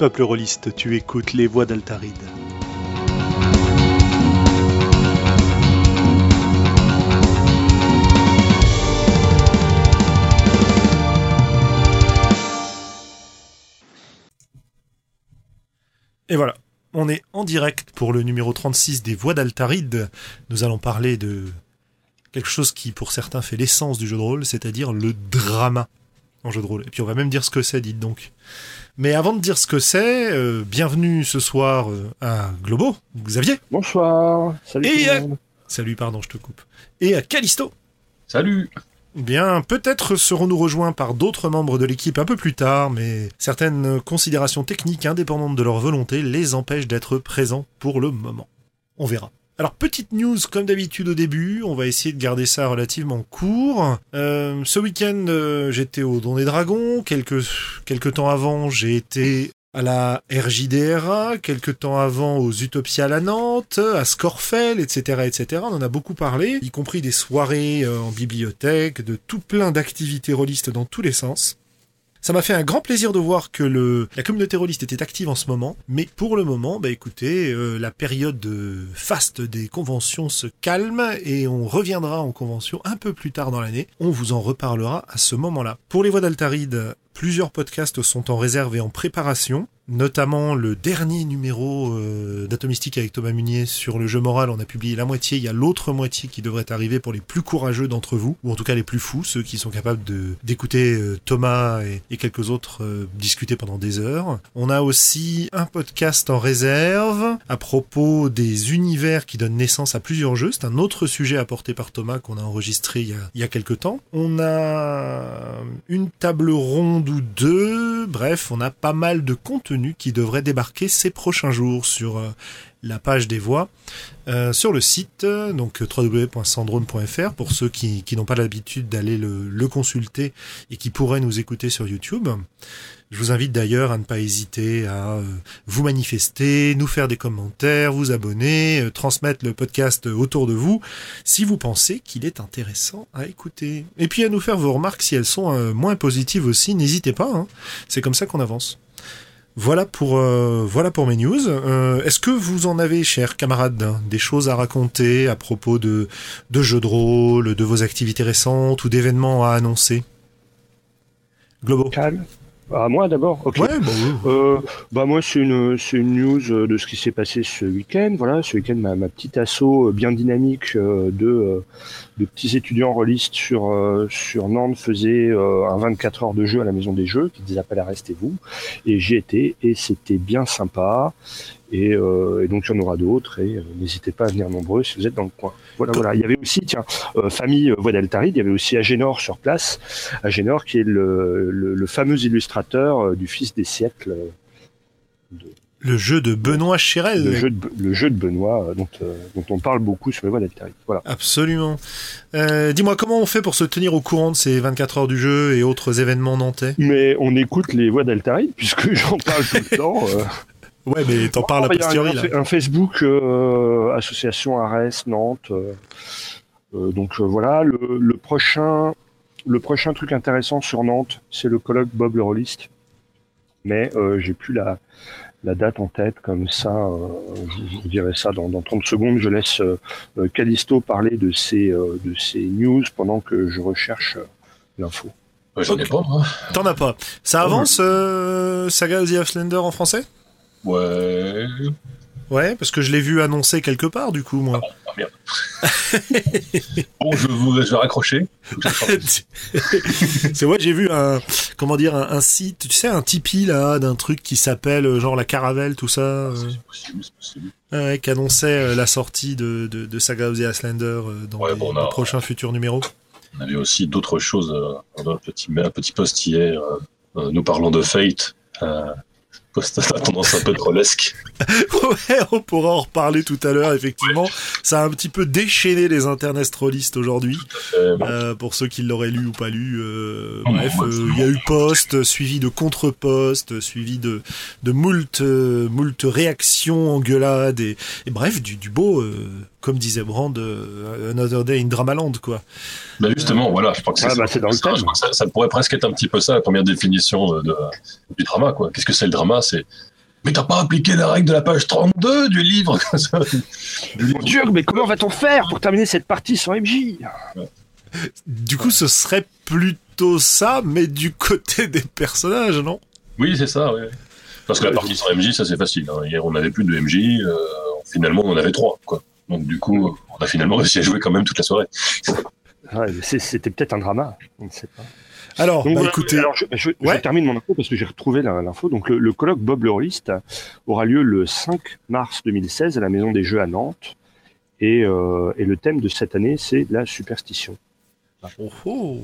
Peuple rôliste, tu écoutes les voix d'Altaride. Et voilà, on est en direct pour le numéro 36 des voix d'Altaride. Nous allons parler de quelque chose qui pour certains fait l'essence du jeu de rôle, c'est-à-dire le drama en jeu de rôle. Et puis on va même dire ce que c'est, dites donc. Mais avant de dire ce que c'est, euh, bienvenue ce soir euh, à Globo, Xavier. Bonsoir. Salut. Et tout le à- monde. Salut, pardon, je te coupe. Et à Callisto. Salut Bien, peut-être serons-nous rejoints par d'autres membres de l'équipe un peu plus tard, mais certaines considérations techniques indépendantes de leur volonté les empêchent d'être présents pour le moment. On verra. Alors, petite news comme d'habitude au début, on va essayer de garder ça relativement court. Euh, ce week-end, euh, j'étais au Don des Dragons, quelques, quelques temps avant, j'ai été à la RJDRA, quelques temps avant aux Utopias à la Nantes, à Scorfell, etc., etc. On en a beaucoup parlé, y compris des soirées euh, en bibliothèque, de tout plein d'activités rôlistes dans tous les sens. Ça m'a fait un grand plaisir de voir que la communauté rôliste était active en ce moment, mais pour le moment, bah écoutez, euh, la période de faste des conventions se calme et on reviendra en convention un peu plus tard dans l'année. On vous en reparlera à ce moment-là. Pour les voix d'Altaride, plusieurs podcasts sont en réserve et en préparation, notamment le dernier numéro euh, d'Atomistique avec Thomas Munier sur le jeu moral. On a publié la moitié, il y a l'autre moitié qui devrait arriver pour les plus courageux d'entre vous, ou en tout cas les plus fous, ceux qui sont capables d'écouter euh, Thomas et, et quelques autres euh, discuter pendant des heures. On a aussi un podcast en réserve à propos des univers qui donnent naissance à plusieurs jeux. C'est un autre sujet apporté par Thomas qu'on a enregistré il y a, il y a quelques temps. On a une table ronde ou deux. Bref, on a pas mal de contenu qui devrait débarquer ces prochains jours sur euh, la page des voix euh, sur le site, euh, donc www.sandrone.fr pour ceux qui, n'ont pas l'habitude d'aller le, consulter et qui pourraient nous écouter sur YouTube. Je vous invite d'ailleurs à ne pas hésiter à vous manifester, nous faire des commentaires, vous abonner, transmettre le podcast autour de vous si vous pensez qu'il est intéressant à écouter. Et puis à nous faire vos remarques si elles sont moins positives aussi, n'hésitez pas, hein. c'est comme ça qu'on avance. Voilà pour euh, voilà pour mes news. Euh, Est-ce que vous en avez, chers camarades, des choses à raconter à propos de de jeux de rôle, de vos activités récentes ou d'événements à annoncer? Globo. Ah, moi d'abord. Ok. Ouais, bah, oui. Euh, bah moi c'est une c'est une news euh, de ce qui s'est passé ce week-end. Voilà, ce week-end ma, ma petite asso euh, bien dynamique de de petits étudiants rôlistes sur sur Nantes faisait un 24 heures de jeu à la maison des jeux qui des appels à restez-vous et j'y étais et c'était bien sympa. Et, euh, et donc il y en aura d'autres et euh, n'hésitez pas à venir nombreux si vous êtes dans le coin. Voilà, voilà. Il y avait aussi, tiens, euh, famille euh, Voix d'Altaride, il y avait aussi Agénor sur place. Agénor qui est le, le, le fameux illustrateur du Fils des siècles, de- Le jeu de Benoît Chérel. le, jeu de, Be- le jeu de Benoît dont, dont on parle beaucoup sur les Voix d'Altaride. Voilà. Absolument. Dis-moi, comment on fait pour se tenir au courant de ces 24 heures du jeu et autres événements nantais? Mais on écoute les Voix d'Altaride puisque j'en parle tout le temps. Ouais, mais t'en parles a posteriori, un, un Facebook euh, association Arès Nantes. euh, euh, donc euh, voilà, le, le prochain le prochain truc intéressant sur Nantes, c'est le colloque Bob le Rolliste. Mais euh, j'ai plus la la date en tête comme ça. euh, je, vous dirai ça dans, dans 30 secondes. Je laisse euh, Callisto parler de ses euh, de ses news pendant que je recherche euh, l'info. Ouais, J'en ai pas. T'en as pas. Ça avance, euh, Saga of the Half-Slender en français? Ouais. Ouais, parce que je l'ai vu annoncé quelque part, du coup, moi. Ah merde. bon, je, vous, je vais raccrocher. c'est ouais, j'ai vu un, comment dire, un, un site, tu sais, un Tipeee, là, d'un truc qui s'appelle, euh, genre, la Caravelle, tout ça, euh, C'est possible, c'est possible. ouais, qui annonçait euh, la sortie de, de, de Saga of the euh, dans Ouais, les, bon, on a- les prochains futurs numéros. On avait aussi d'autres choses. Euh, un, petit, un petit post hier, nous parlons de Fate. À tendance un peu trollesque. Ouais, on pourra en reparler tout à l'heure, effectivement. Ça a un petit peu déchaîné les internets trollistes aujourd'hui. Euh, Euh, pour ceux qui l'auraient lu ou pas lu, euh, Non, bref, euh, il y a eu post, suivi de contre-post, suivi de, de moult, euh, moult réactions, engueulades, et, et bref, du, du beau, euh, comme disait Brand, euh, Another Day in Dramaland, quoi. bah justement, voilà, je crois que c'est Ah, ça. bah, c'est dans le Ça, thème. je crois que ça, ça pourrait presque être un petit peu ça, la première définition euh, de, du drama. quoi. Qu'est-ce que c'est le drama? C'est Mais t'as pas appliqué la règle de la page 32 du livre? Mon Dieu, mais comment va-t-on faire pour terminer cette partie sans MJ Du coup, ce serait plutôt ça, mais du côté des personnages, non? Oui, c'est ça, oui. Parce que la partie sans MJ, ça c'est facile. hein. Hier, on n'avait plus de MJ. euh, finalement, on en avait trois. Quoi. Donc, du coup, on a finalement réussi à jouer quand même toute la soirée. Ah, C'était peut-être un drama, on ne sait pas. Alors, Donc, bah, voilà, écoutez, alors, je, je- je Ouais. termine mon info parce que j'ai retrouvé l'info. Donc, le, le colloque Bob le aura lieu le 5 mars 2016 à la Maison des Jeux à Nantes. Et, euh, et le thème de cette année, c'est la superstition. oh, oh.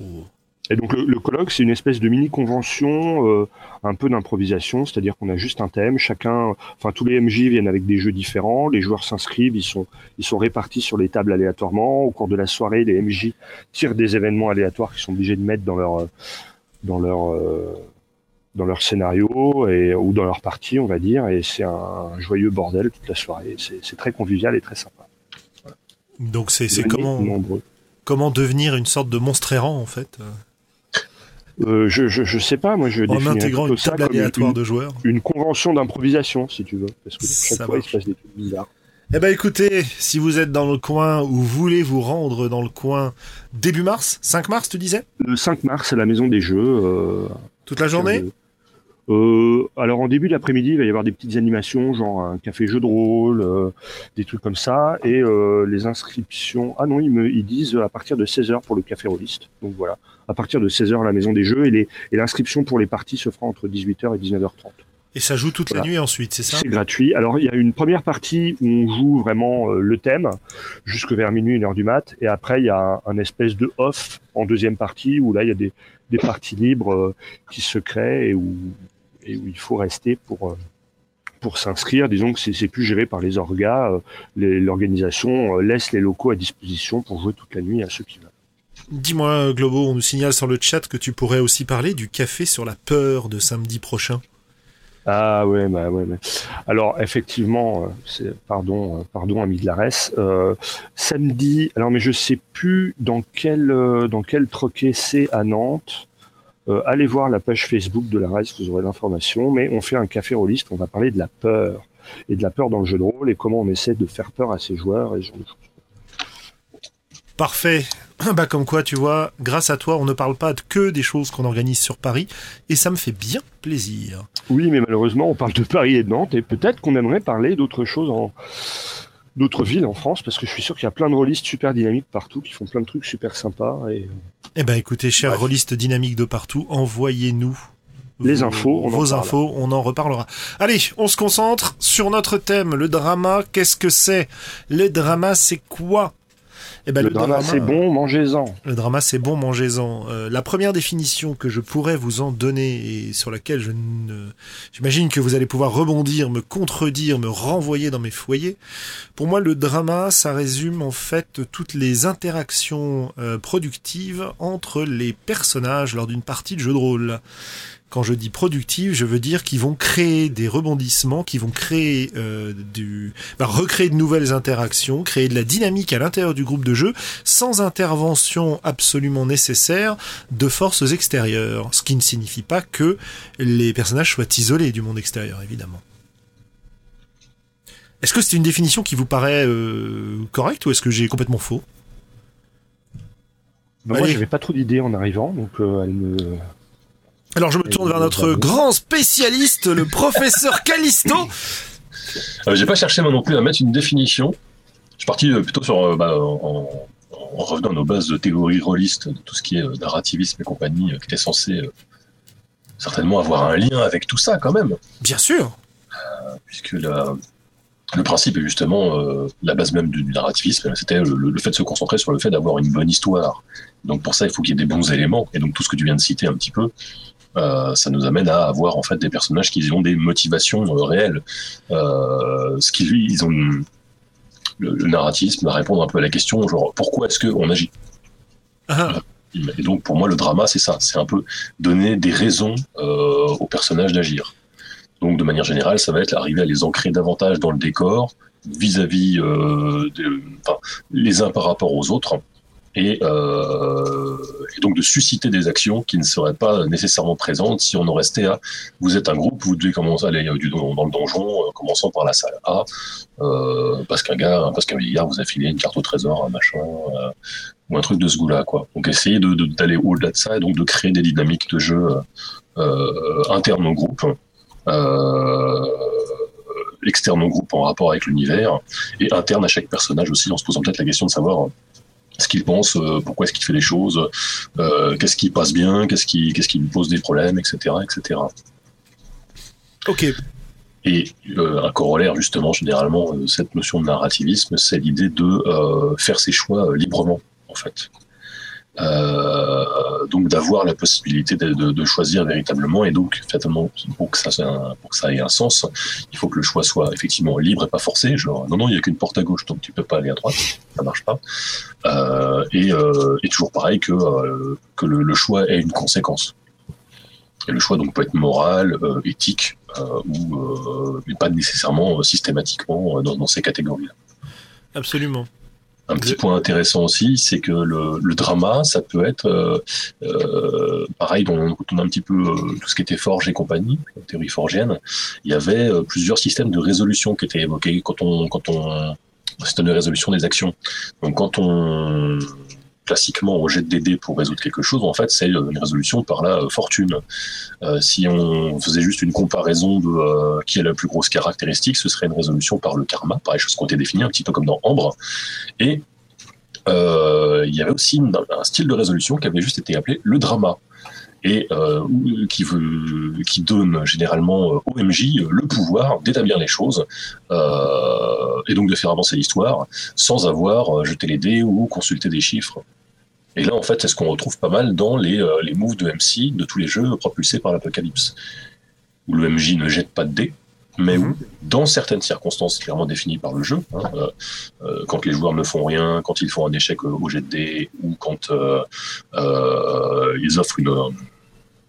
Et donc, le, le colloque, c'est une espèce de mini-convention, euh, un peu d'improvisation, c'est-à-dire qu'on a juste un thème. Chacun, enfin, tous les MJ viennent avec des jeux différents. Les joueurs s'inscrivent, ils sont, ils sont répartis sur les tables aléatoirement. Au cours de la soirée, les MJ tirent des événements aléatoires qu'ils sont obligés de mettre dans leur, euh, dans leur, euh, dans leur scénario et, ou dans leur partie, on va dire. Et c'est un, joyeux bordel toute la soirée. C'est très convivial et très sympa. donc c'est comment, nombreux. comment devenir une sorte de monstre errant, en fait, euh, je, je, je sais pas, moi je en intégrant une table aléatoire de joueurs une convention d'improvisation, si tu veux. Parce que chaque Ça fois, il se passe des trucs bizarres. Eh ben écoutez, si vous êtes dans le coin ou voulez vous rendre dans le coin début mars, 5 mars tu disais? Le 5 mars, à la Maison des Jeux. euh, Toute la journée? Euh, Alors, en début d'après-midi, il va y avoir des petites animations, genre un café jeu de rôle, euh, des trucs comme ça. Et euh, les inscriptions... Ah non, ils, me, ils disent à partir de 16h pour le café rôliste. Donc voilà, à partir de 16h à la Maison des Jeux. Et les- et l'inscription pour les parties se fera entre 18h et 19h30. Et ça joue toute la nuit ensuite, c'est ça? C'est gratuit. Alors, il y a une première partie où on joue vraiment euh, le thème, jusque vers minuit, une heure du mat. Et après, il y a un, un espèce de off en deuxième partie, où là, il y a des, des parties libres euh, qui se créent et où, et où il faut rester pour, euh, pour s'inscrire. Disons que c'est plus géré par les orgas. euh, L'organisation euh, laisse les locaux à disposition pour jouer toute la nuit à ceux qui veulent. Dis-moi, Globo, on nous signale sur le chat que tu pourrais aussi parler du café sur la peur de samedi prochain. Ah ouais, bah ouais, mais alors effectivement, pardon, pardon, ami de l'Ares. Euh, samedi, alors mais je sais plus dans quel dans quel troquet c'est à Nantes. Euh, allez voir la page Facebook de l'Ares, vous aurez l'information. Mais on fait un café rôliste, on va parler de la peur et de la peur dans le jeu de rôle et comment on essaie de faire peur à ses joueurs et ce genre de choses. Parfait. Bah comme quoi, tu vois, grâce à toi, on ne parle pas que des choses qu'on organise sur Paris, et ça me fait bien plaisir. Oui, mais malheureusement, on parle de Paris et de Nantes, et peut-être qu'on aimerait parler d'autres choses en d'autres villes en France, parce que je suis sûr qu'il y a plein de rôlistes super dynamiques partout qui font plein de trucs super sympas. Et Eh ben écoutez, chers Bref. rôlistes dynamiques de partout, envoyez-nous Les vos- infos, on en vos parle. infos, on en reparlera. Allez, on se concentre sur notre thème, le drama. Qu'est-ce que c'est? Le drama, c'est quoi? Eh ben le, drama, c'est bon, mangez-en. Le drama, c'est bon, mangez-en. Euh, la première définition que je pourrais vous en donner et sur laquelle je ne... J'imagine que vous allez pouvoir rebondir, me contredire, me renvoyer dans mes foyers. Pour moi, le drama, ça résume en fait toutes les interactions euh, productives entre les personnages lors d'une partie de jeu de rôle. Quand je dis productive, je veux dire qu'ils vont créer des rebondissements, qui vont créer euh, du, bah, recréer de nouvelles interactions, créer de la dynamique à l'intérieur du groupe de jeu, sans intervention absolument nécessaire de forces extérieures. Ce qui ne signifie pas que les personnages soient isolés du monde extérieur, évidemment. Est-ce que c'est une définition qui vous paraît euh, correcte ou est-ce que j'ai complètement faux? Moi, Allez. j'avais pas trop d'idées en arrivant, donc euh, elle me. Alors je me tourne vers notre grand spécialiste, le professeur Callisto. Euh, J'ai pas cherché moi non plus à mettre une définition. Je suis parti euh, plutôt sur euh, bah, en, en revenant à nos bases de théorie rôliste, de tout ce qui est euh, narrativisme et compagnie, qui était censé euh, certainement avoir un lien avec tout ça quand même, Bien sûr. puisque la- le principe est justement euh, la base même du, du narrativisme, c'était le, le fait de se concentrer sur le fait d'avoir une bonne histoire. Donc pour ça, il faut qu'il y ait des bons éléments, et donc tout ce que tu viens de citer un petit peu, ça nous amène à avoir en fait des personnages qui ont des motivations euh, réelles. Euh, ce qui lui, ils ont le, le narratisme va répondre un peu à la question genre pourquoi est-ce qu'on agit? Ah, Et donc pour moi le drama c'est ça, c'est un peu donner des raisons euh, aux personnages d'agir. Donc de manière générale ça va être arriver à les ancrer davantage dans le décor vis-à-vis euh, de- enfin, les uns par rapport aux autres et, euh, et, donc de susciter des actions qui ne seraient pas nécessairement présentes si on en restait à vous êtes un groupe, vous devez commencer à aller du, dans le donjon, euh, commençant par la salle A, euh, parce qu'un gars, vieillard vous a filé une carte au trésor, un machin, euh, ou un truc de ce goût-là, quoi. Donc essayer de, d'aller au-delà de ça et donc de créer des dynamiques de jeu euh, internes au groupe. Euh, externe au groupe en rapport avec l'univers et interne à chaque personnage aussi en se posant peut-être la question de savoir ce qu'il pense, euh, pourquoi est-ce qu'il fait les choses, euh, qu'est-ce qui passe bien, qu'est-ce qui, qu'est-ce qui lui pose des problèmes, etc., etc. Ok. Et euh, un corollaire, justement, généralement, euh, cette notion de narrativisme, c'est l'idée de euh, faire ses choix euh, librement, en fait. Donc d'avoir la possibilité de, choisir véritablement, et donc, fatalement, pour que, ça, ait un sens, il faut que le choix soit effectivement libre et pas forcé. Genre, non, non, il n'y a qu'une porte à gauche, donc tu peux pas aller à droite, ça marche pas. et, et toujours pareil que, que le, choix ait une conséquence. Et le choix donc peut être moral, euh, éthique, euh, ou euh, mais pas nécessairement systématiquement dans, dans ces catégories-là. Absolument. Un petit point intéressant aussi, c'est que le, le, drama, ça peut être euh, euh, pareil, on a un petit peu euh, tout ce qui était forge et compagnie, la théorie forgienne, il y avait plusieurs systèmes de résolution qui étaient évoqués quand on, quand on, système de résolution des actions. Donc quand on classiquement on jette des dés pour résoudre quelque chose, en fait c'est une résolution par la fortune. Euh, si on faisait juste une comparaison de euh, qui est la plus grosse caractéristique, ce serait une résolution par le karma, par les choses qui ont été définies, un petit peu comme dans Ambre. Et euh, il y avait aussi un style de résolution qui avait juste été appelé le drama et euh, qui, veut, qui donne généralement au MJ le pouvoir d'établir les choses euh, et donc de faire avancer l'histoire sans avoir jeté les dés ou consulté des chiffres. Et là, en fait, c'est ce qu'on retrouve pas mal dans les, euh, les moves de MC de tous les jeux propulsés par l'Apocalypse, où le MJ ne jette pas de dés, mais où, dans certaines circonstances clairement définies par le jeu, hein, euh, euh, quand les joueurs ne font rien, quand ils font un échec au jet de dés, ou quand euh, ils offrent une,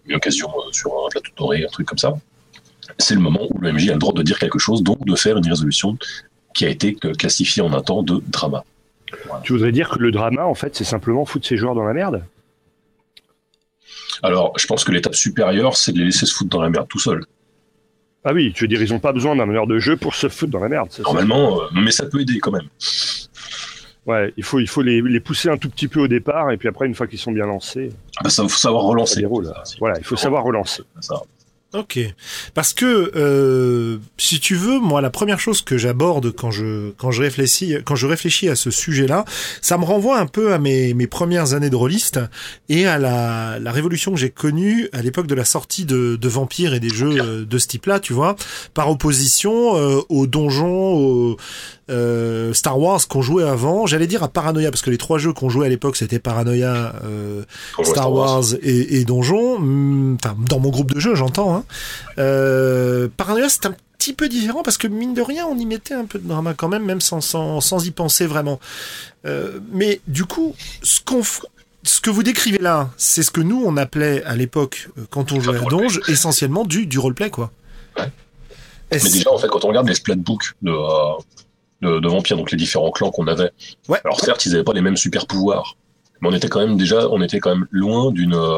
une occasion sur un plateau doré, un truc comme ça, c'est le moment où le MJ a le droit de dire quelque chose, donc de faire une résolution qui a été classifiée en un temps de drama. Voilà. Tu voudrais dire que le drama, en fait, c'est simplement foutre ses joueurs dans la merde? Alors, je pense que l'étape supérieure, c'est de les laisser se foutre dans la merde tout seul. Ah oui, tu veux dire, ils n'ont pas besoin d'un meneur de jeu pour se foutre dans la merde. Normalement, euh, mais ça peut aider quand même. Ouais, il faut, il faut les, les, pousser un tout petit peu au départ, et puis après, une fois qu'ils sont bien lancés. Bah, ça, faut savoir relancer. Déroule, voilà, il faut savoir relancer. Ça. Ok, parce que euh, si tu veux, moi la première chose que j'aborde quand je quand je réfléchis quand je réfléchis à ce sujet-là, ça me renvoie un peu à mes mes premières années de rôliste et à la la révolution que j'ai connue à l'époque de la sortie de de Vampire et des jeux de ce type-là, tu vois, par opposition euh, aux donjons, aux euh, Star Wars qu'on jouait avant, j'allais dire à Paranoia parce que les trois jeux qu'on jouait à l'époque c'était Paranoia, euh, Star, Wars. Et, et, Donjon. Enfin, dans mon groupe de jeux, j'entends. Hein. Euh, Paranoia c'est un petit peu différent parce que mine de rien on y mettait un peu de drama quand même, même sans sans, sans y penser vraiment. Mais du coup, ce qu'on ce que vous décrivez là, c'est ce que nous on appelait à l'époque quand on jouait à Donge, essentiellement du du roleplay quoi. Ouais. Mais déjà en fait quand on regarde les splatbooks de de, de, vampires, donc les différents clans qu'on avait. Ouais. Alors certes, ils n'avaient pas les mêmes super pouvoirs, mais on était quand même déjà, on était quand même loin d'une euh,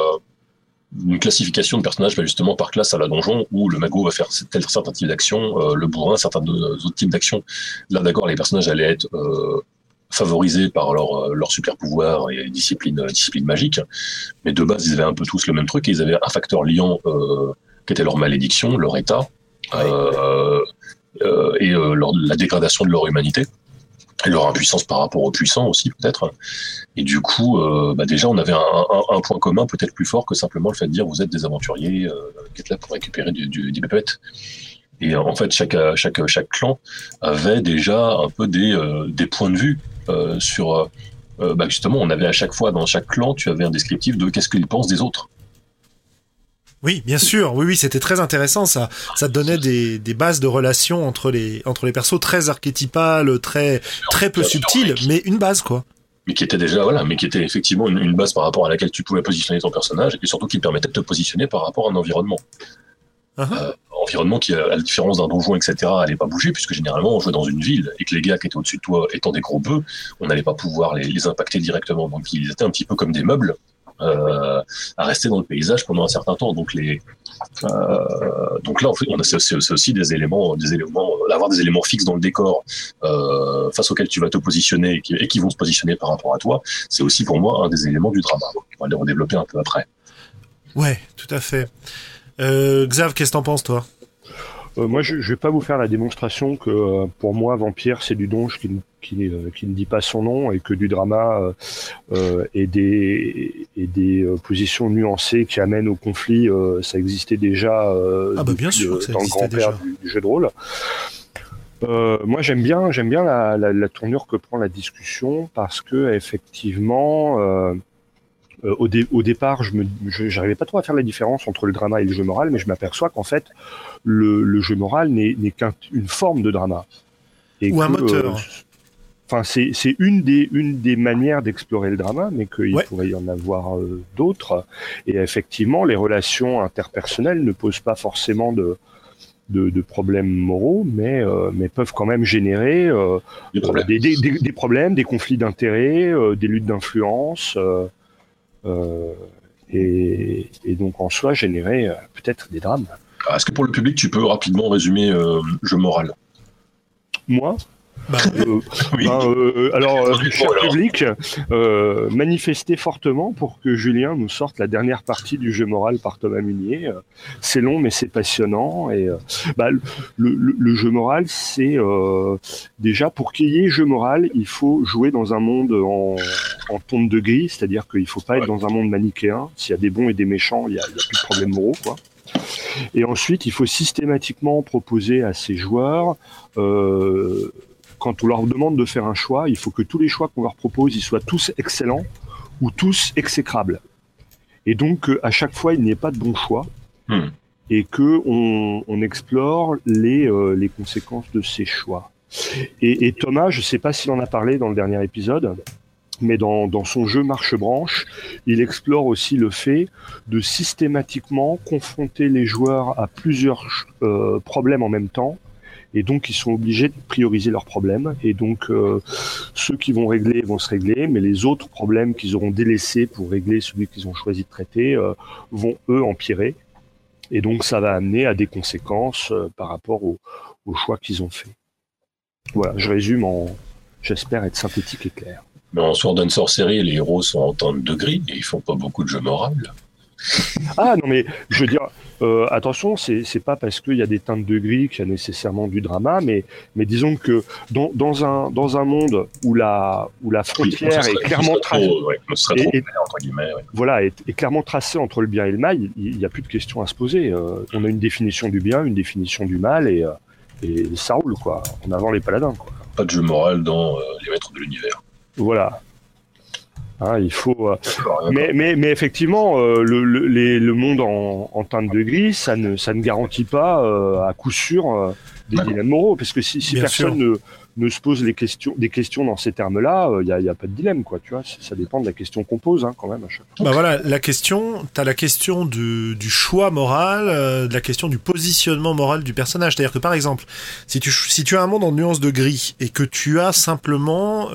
une classification de personnages bah, justement par classe à la donjon où le mago va faire tel certain type d'action, euh, le bourrin certains autres types d'actions. Là d'accord, les personnages allaient être euh, favorisés par leur, leur super pouvoir et discipline discipline magique, mais de base ils avaient un peu tous le même truc et ils avaient un facteur liant qui était leur malédiction, leur état. Euh, et euh, la dégradation de leur humanité et leur impuissance par rapport aux puissants aussi peut-être. Et du coup, euh, bah déjà on avait un, point commun peut-être plus fort que simplement le fait de dire vous êtes des aventuriers qui êtes là pour récupérer du, du, des pépettes. Et en fait, chaque, chaque, chaque clan avait déjà un peu des, des points de vue sur. Bah justement, on avait à chaque fois dans chaque clan, tu avais un descriptif de qu'est-ce qu'ils pensent des autres. Oui, bien sûr. Oui, oui, c'était très intéressant. Ça, ça donnait des, des bases de relations entre les entre les persos très archétypales, très très peu subtiles, mais une base quoi. Mais qui était déjà voilà, mais qui était effectivement une, une, base par rapport à laquelle tu pouvais positionner ton personnage et surtout qui permettait de te positionner par rapport à un environnement. Uh -huh. euh, en environnement qui, à la différence d'un donjon, etc., n'allait pas bouger, puisque généralement on jouait dans une ville et que les gars qui étaient au-dessus de toi étant des gros bœufs, on n'allait pas pouvoir les, les, impacter directement. Donc ils étaient un petit peu comme des meubles euh, à rester dans le paysage pendant un certain temps. Donc euh, là, en fait, on a c'est aussi des éléments, des éléments, euh, avoir des éléments fixes dans le décor face auxquels tu vas te positionner et qui, et qui, vont se positionner par rapport à toi. C'est aussi pour moi un des éléments du drama. On va les redévelopper un peu après. Ouais, tout à fait. Euh, Xav, qu'est-ce que t'en penses, toi? Euh, moi, je, je vais pas vous faire la démonstration que euh, pour moi, Vampire, c'est du donge qui, qui, euh, qui, ne dit pas son nom et que du drama et des, et des positions nuancées qui amènent au conflit, ça existait déjà ah bah bien sûr, dans le grand-père du, du, jeu de rôle. moi, j'aime bien, j'aime bien la, la, la, tournure que prend la discussion parce que effectivement, euh, au, dé au, départ, je me, j'arrivais pas trop à faire la différence entre le drama et le jeu moral, mais je m'aperçois qu'en fait, le, le, jeu moral n'est qu'une forme de drama. Et Ou que, un moteur. Euh, enfin, c'est une des, une des manières d'explorer le drama, mais qu'il ouais. pourrait y en avoir euh, d'autres. Et effectivement, les relations interpersonnelles ne posent pas forcément de, de, de, problèmes moraux, mais, euh, mais peuvent quand même générer euh, des, problèmes. Des, des, des, problèmes, des conflits d'intérêts, euh, des luttes d'influence. Euh, et, et, donc en soi générer euh, peut-être des drames. Est-ce que pour le public, tu peux rapidement résumer euh, jeu moral? Moi? Bah, euh, oui. bah, euh, alors, euh, cher alors. public, manifestez fortement pour que Julien nous sorte la dernière partie du jeu moral par Thomas Munier. c'est long, mais c'est passionnant. Et bah, le, le, le, jeu moral, c'est déjà pour qu'il y ait jeu moral, il faut jouer dans un monde en, en tonde de gris, c'est-à-dire qu'il ne faut pas être dans un monde manichéen. S'il y a des bons et des méchants, il n'y a, a, plus de problème moraux, quoi. Et ensuite, il faut systématiquement proposer à ses joueurs euh, quand on leur demande de faire un choix, il faut que tous les choix qu'on leur propose, ils soient tous excellents ou tous exécrables. Et donc, à chaque fois, il n'y ait pas de bon choix. Hmm. Et que on, on explore les, euh, les conséquences de ces choix. Et, et Thomas, je ne sais pas s'il en a parlé dans le dernier épisode, mais dans, dans son jeu Marche-Branche, il explore aussi le fait de systématiquement confronter les joueurs à plusieurs euh, problèmes en même temps et donc ils sont obligés de prioriser leurs problèmes. Et donc euh, ceux qui vont régler vont se régler. Mais les autres problèmes qu'ils auront délaissés pour régler celui qu'ils ont choisi de traiter euh, vont eux empirer. Et donc ça va amener à des conséquences euh, par rapport au, au choix qu'ils ont fait. Voilà je résume en j'espère être synthétique et clair. Mais en Sword and Sorcery les héros sont en temps de gris et ils font pas beaucoup de jeux moraux ah non mais je veux dire euh, attention, c'est pas parce qu'il y a des teintes de gris qu'il y a nécessairement du drama, mais, mais disons que dans, dans, un, dans un monde où la, où la frontière oui, est clairement tracée, ouais, voilà, est, est, clairement tracée entre le bien et le mal, il n'y a plus de questions à se poser. Euh, on a une définition du bien, une définition du mal, et, euh, et ça roule quoi. En avant les paladins. Quoi. Pas de jeu moral dans les maîtres de l'univers. Voilà. Hein, il faut, euh, mais, mais, mais effectivement, euh, le, le, les, le, monde en, en, teinte de gris, ça ne, ça ne garantit pas euh, à coup sûr euh, des dilemmes moraux, parce que si, si personne ne, ne, se pose les questions, des questions dans ces termes-là, il n'y a, y a, pas de dilemme, quoi. Tu vois, ça dépend de la question qu'on pose, hein, quand même. À chaque fois. Bah voilà, la question, t'as la question du, du choix moral, de la question du positionnement moral du personnage. C'est-à-dire que par exemple, si tu, si tu as un monde en nuance de gris et que tu as simplement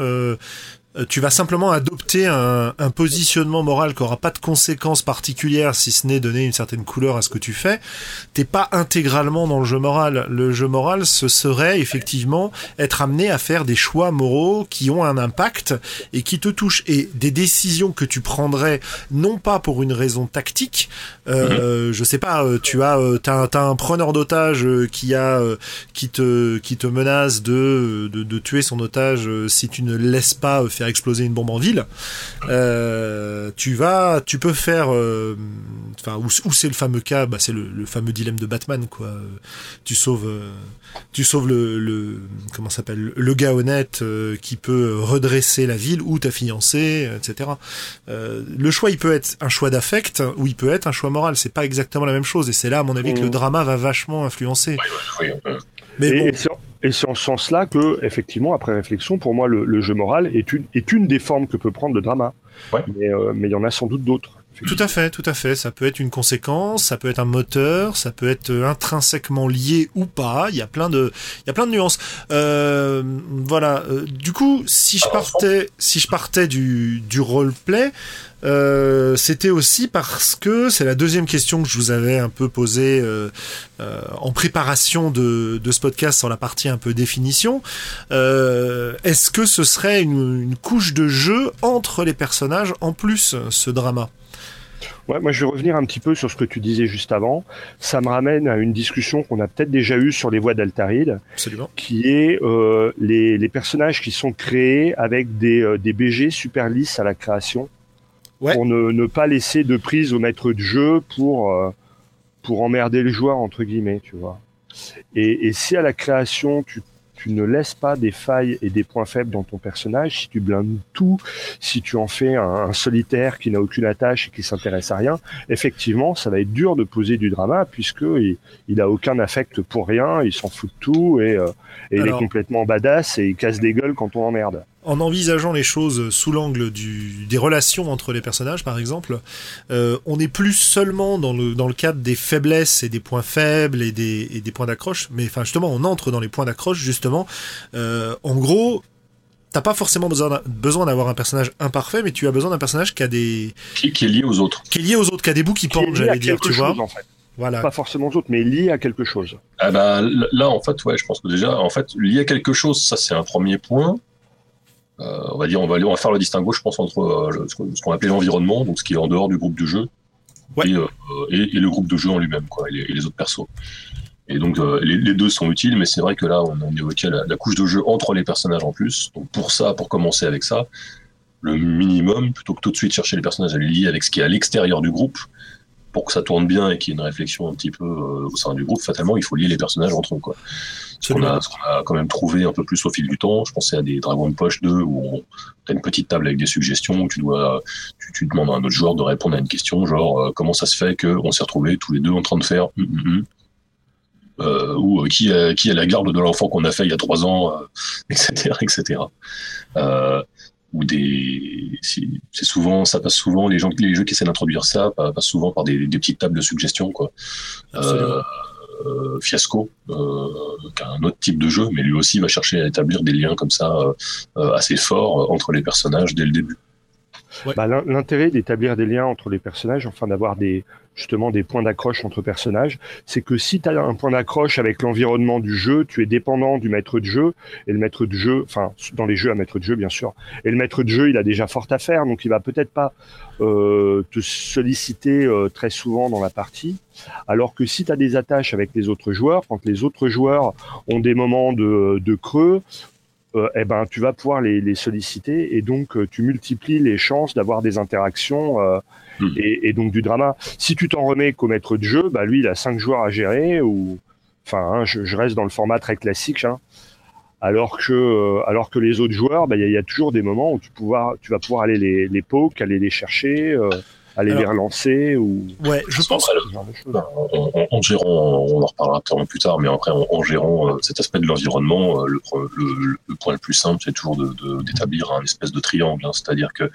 tu vas simplement adopter un, un positionnement moral qui aura pas de conséquences particulières si ce n'est donner une certaine couleur à ce que tu fais, t'es pas intégralement dans le jeu moral. Le jeu moral, ce serait effectivement être amené à faire des choix moraux qui ont un impact et qui te touchent et des décisions que tu prendrais non pas pour une raison tactique. Euh, mmh. Je sais pas, tu as t'as, t'as un preneur d'otage qui a qui te qui te menace de, de de tuer son otage si tu ne laisses pas faire exploser une bombe en ville, euh, tu vas, tu peux faire, enfin, euh, où, où c'est le fameux cas, bah, c'est le, le, fameux dilemme de Batman, quoi. Tu sauves, euh, tu sauves le, le comment s'appelle, le gars honnête euh, qui peut redresser la ville ou ta fiancée, etc. le choix, il peut être un choix d'affect ou il peut être un choix moral. C'est pas exactement la même chose, et c'est là, à mon avis, que le drama va vachement influencer. Oui, oui, oui. Mais et, bon. Et c'est en ce sens-là que, effectivement, après réflexion, pour moi, le, le, jeu moral est une, est une des formes que peut prendre le drama. Ouais. Mais euh, il y en a sans doute d'autres. Tout à fait, tout à fait. Ça peut être une conséquence, ça peut être un moteur, ça peut être intrinsèquement lié ou pas. Il y a plein de, il y a plein de nuances. Euh, voilà. Euh, du coup, si je partais, si je partais du, du roleplay, euh, c'était aussi parce que c'est la deuxième question que je vous avais un peu posée euh, euh, en préparation de, de, ce podcast sur la partie un peu définition. Est-ce que ce serait une, une couche de jeu entre les personnages en plus ce drama? Ouais, moi, je vais revenir un petit peu sur ce que tu disais juste avant. Ça me ramène à une discussion qu'on a peut-être déjà eue sur les voies d'Altaride, qui est euh, les, les, personnages qui sont créés avec des, euh, des BG super lisses à la création, ouais. pour ne, ne, pas laisser de prise au maître de jeu pour euh, pour emmerder le joueur entre guillemets, tu vois. Et, et si à la création tu tu ne laisses pas des failles et des points faibles dans ton personnage, si tu blindes tout, si tu en fais un, solitaire qui n'a aucune attache et qui s'intéresse à rien, effectivement, ça va être dur de poser du drama puisque il, il a aucun affect pour rien, il s'en fout de tout et, euh, et il est complètement badass et il casse des gueules quand on emmerde en envisageant les choses sous l'angle des relations entre les personnages, par exemple, euh, on n'est plus seulement dans le, dans le cadre des faiblesses et des points faibles et des, et des points d'accroche, mais enfin justement, on entre dans les points d'accroche, justement. Euh, en gros, t'as pas forcément besoin, d'avoir un personnage imparfait, mais tu as besoin d'un personnage qui a des... Qui, qui, est lié aux autres. Qui est lié aux autres, qui a des bouts qui, pendent, j'allais dire, tu vois. En fait. Voilà. Pas forcément aux autres, mais lié à quelque chose. Ah bah, là, en fait, ouais, je pense que déjà, en fait, lié à quelque chose, ça c'est un premier point. Euh, on va dire, on va, on va faire le distinguo, je pense, entre euh, ce qu'on appelait l'environnement, donc ce qui est en dehors du groupe de jeu, ouais. et, euh, et, et, le groupe de jeu en lui-même, quoi, et les, et les, autres persos. Et donc les, les, deux sont utiles, mais c'est vrai que là, on, on évoquait la, la, couche de jeu entre les personnages en plus. Donc pour ça, pour commencer avec ça, le minimum, plutôt que tout de suite chercher les personnages à les lier avec ce qui est à l'extérieur du groupe, pour que ça tourne bien et qu'il y ait une réflexion un petit peu euh, au sein du groupe, fatalement, il faut lier les personnages entre eux. Quoi. Ce qu'on a, a, quand même trouvé un peu plus au fil du temps, je pensais à des Dragons de Poche 2 où tu as une petite table avec des suggestions où tu dois, tu, tu, demandes à un autre joueur de répondre à une question, genre euh, comment ça se fait qu'on s'est retrouvés tous les deux en train de faire mm, mm, mm. Euh, ou euh, qui, est la garde de l'enfant qu'on a fait il y a trois ans, etc., etc. ou des c'est souvent ça passe souvent les gens les jeux qui essaient d'introduire ça passent souvent par des, des, petites tables de suggestions quoi Fiasco euh, qui a un autre type de jeu mais lui aussi va chercher à établir des liens comme ça assez forts entre les personnages dès le début ouais. bah, l'intérêt d'établir des liens entre les personnages enfin d'avoir des justement des points d'accroche entre personnages, c'est que si tu as un point d'accroche avec l'environnement du jeu, tu es dépendant du maître de jeu, et le maître de jeu, enfin dans les jeux à maître de jeu bien sûr, et le maître de jeu il a déjà fort à faire, donc il va peut-être pas euh, te solliciter euh, très souvent dans la partie, alors que si tu as des attaches avec les autres joueurs, quand les autres joueurs ont des moments de, creux, euh, eh ben, tu vas pouvoir les, les solliciter et donc tu multiplies les chances d'avoir des interactions mmh. et, donc du drama. Si tu t'en remets qu'au maître de jeu, bah lui il a cinq joueurs à gérer ou enfin hein, je, reste dans le format très classique. Hein, alors que euh, alors que les autres joueurs, bah, il y, a toujours des moments où tu vas pouvoir aller les, les poke, aller les chercher. Euh, aller Alors, les relancer ou ouais je pense en, en, en, gérant on en reparlera peut-être plus tard mais après en, en gérant euh, cet aspect de l'environnement euh, le, le, le, point le plus simple c'est toujours d'établir de, de, un espèce de triangle hein, c'est-à-dire que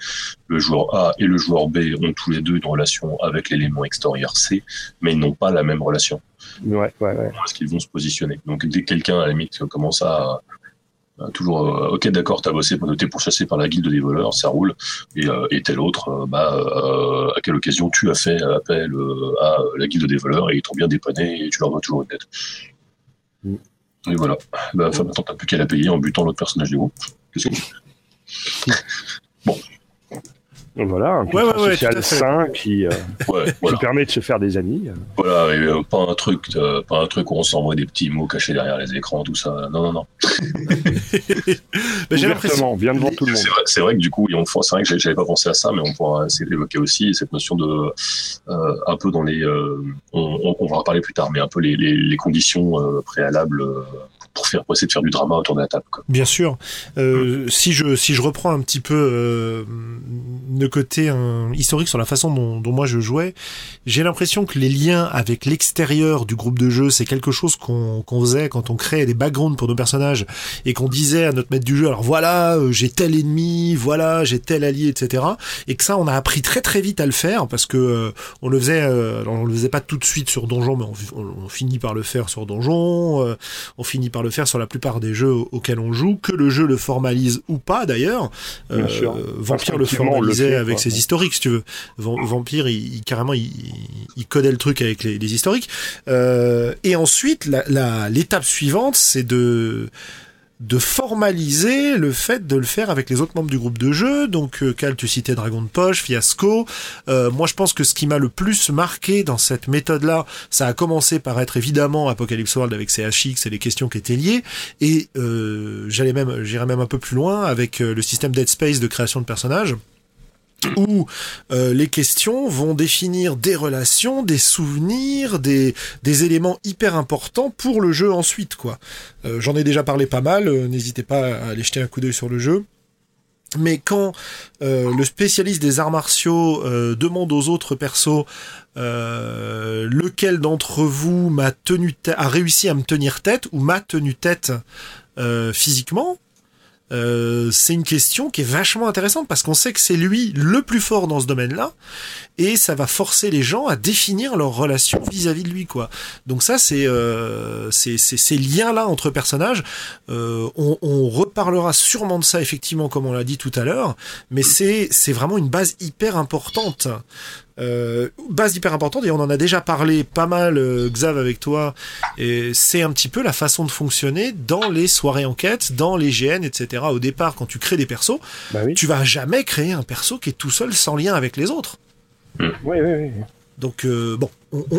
le joueur A et le joueur B ont tous les deux une relation avec l'élément extérieur C mais ils n'ont pas la même relation. Ouais, ouais, ouais. est-ce qu'ils vont se positionner. Donc dès que quelqu'un à la limite commence à toujours euh, ok d'accord t'as bossé t'es pourchassé par la guilde des voleurs ça roule. Et, euh, et tel autre euh, bah euh, à quelle occasion tu as fait appel euh, à la guilde des voleurs et ils t'ont bien dépanné et tu leur dois toujours une tête mm. et voilà. Bah, enfin, maintenant t'as plus qu'à la payer en butant l'autre personnage du groupe. Qu'est-ce que bon voilà, un ouais, ouais, social sain qui, euh, ouais, voilà. qui, permet de se faire des amis. Voilà, et euh, pas un truc, euh, pas un truc où on s'envoie des petits mots cachés derrière les écrans, tout ça. Non, non, non. j'ai l'impression, bien devant tout le monde. C'est vrai, vrai, que du coup, c'est vrai que j'avais pas pensé à ça, mais on pourra essayer d'évoquer aussi cette notion de, euh, un peu dans les, euh, on, on, va en parler plus tard, mais un peu les, les, les conditions préalables pour faire pour essayer de faire du drama autour de la table. Quoi. Bien sûr. Euh, mmh. Si je si je reprends un petit peu euh, de côté un historique sur la façon dont, dont moi je jouais, j'ai l'impression que les liens avec l'extérieur du groupe de jeu, c'est quelque chose qu'on qu'on faisait quand on créait des backgrounds pour nos personnages et qu'on disait à notre maître du jeu, alors voilà, euh, j'ai tel ennemi, voilà, j'ai tel allié, etc. Et que ça, on a appris très très vite à le faire parce que euh, on le faisait, euh, alors on le faisait pas tout de suite sur Donjon, mais on, on- on finit par le faire sur Donjon, euh, on finit par le faire sur la plupart des jeux auxquels on joue, que le jeu le formalise ou pas d'ailleurs. Sûr. Vampire le formalisait fait, avec quoi. ses historiques, si tu veux. Vam- Vampire, il, il- carrément, il, il codait le truc avec les, les historiques. Euh, et ensuite, la- la- l'étape suivante, c'est de de formaliser le fait de le faire avec les autres membres du groupe de jeu. Donc, euh, Cal, tu citais Dragon de Poche, Fiasco. Euh, moi, je pense que ce qui m'a le plus marqué dans cette méthode-là, ça a commencé par être évidemment Apocalypse World avec ses HX et les questions qui étaient liées. Et euh, j'allais même, j'irais même un peu plus loin avec le système Dead Space de création de personnages où euh, les questions vont définir des relations, des souvenirs, des, éléments hyper importants pour le jeu ensuite. quoi. Euh, J'en ai déjà parlé pas mal, euh, n'hésitez pas à aller jeter un coup d'œil sur le jeu. Mais quand le spécialiste des arts martiaux demande aux autres persos lequel d'entre vous m'a tenu a réussi à me tenir tête ou m'a tenu tête physiquement, euh, c'est une question qui est vachement intéressante parce qu'on sait que c'est lui le plus fort dans ce domaine-là et ça va forcer les gens à définir leur relation vis-à-vis de lui quoi. Donc ça c'est euh, ces liens-là entre personnages. euh, on, on reparlera sûrement de ça effectivement comme on l'a dit tout à l'heure, mais c'est c'est vraiment une base hyper importante. Euh, base hyper importante et on en a déjà parlé pas mal euh, Xav avec toi et c'est un petit peu la façon de fonctionner dans les soirées enquêtes, dans les GN, etc. Au départ, quand tu crées des persos, Bah oui. tu vas jamais créer un perso qui est tout seul sans lien avec les autres. Oui, oui, oui. Donc euh, bon,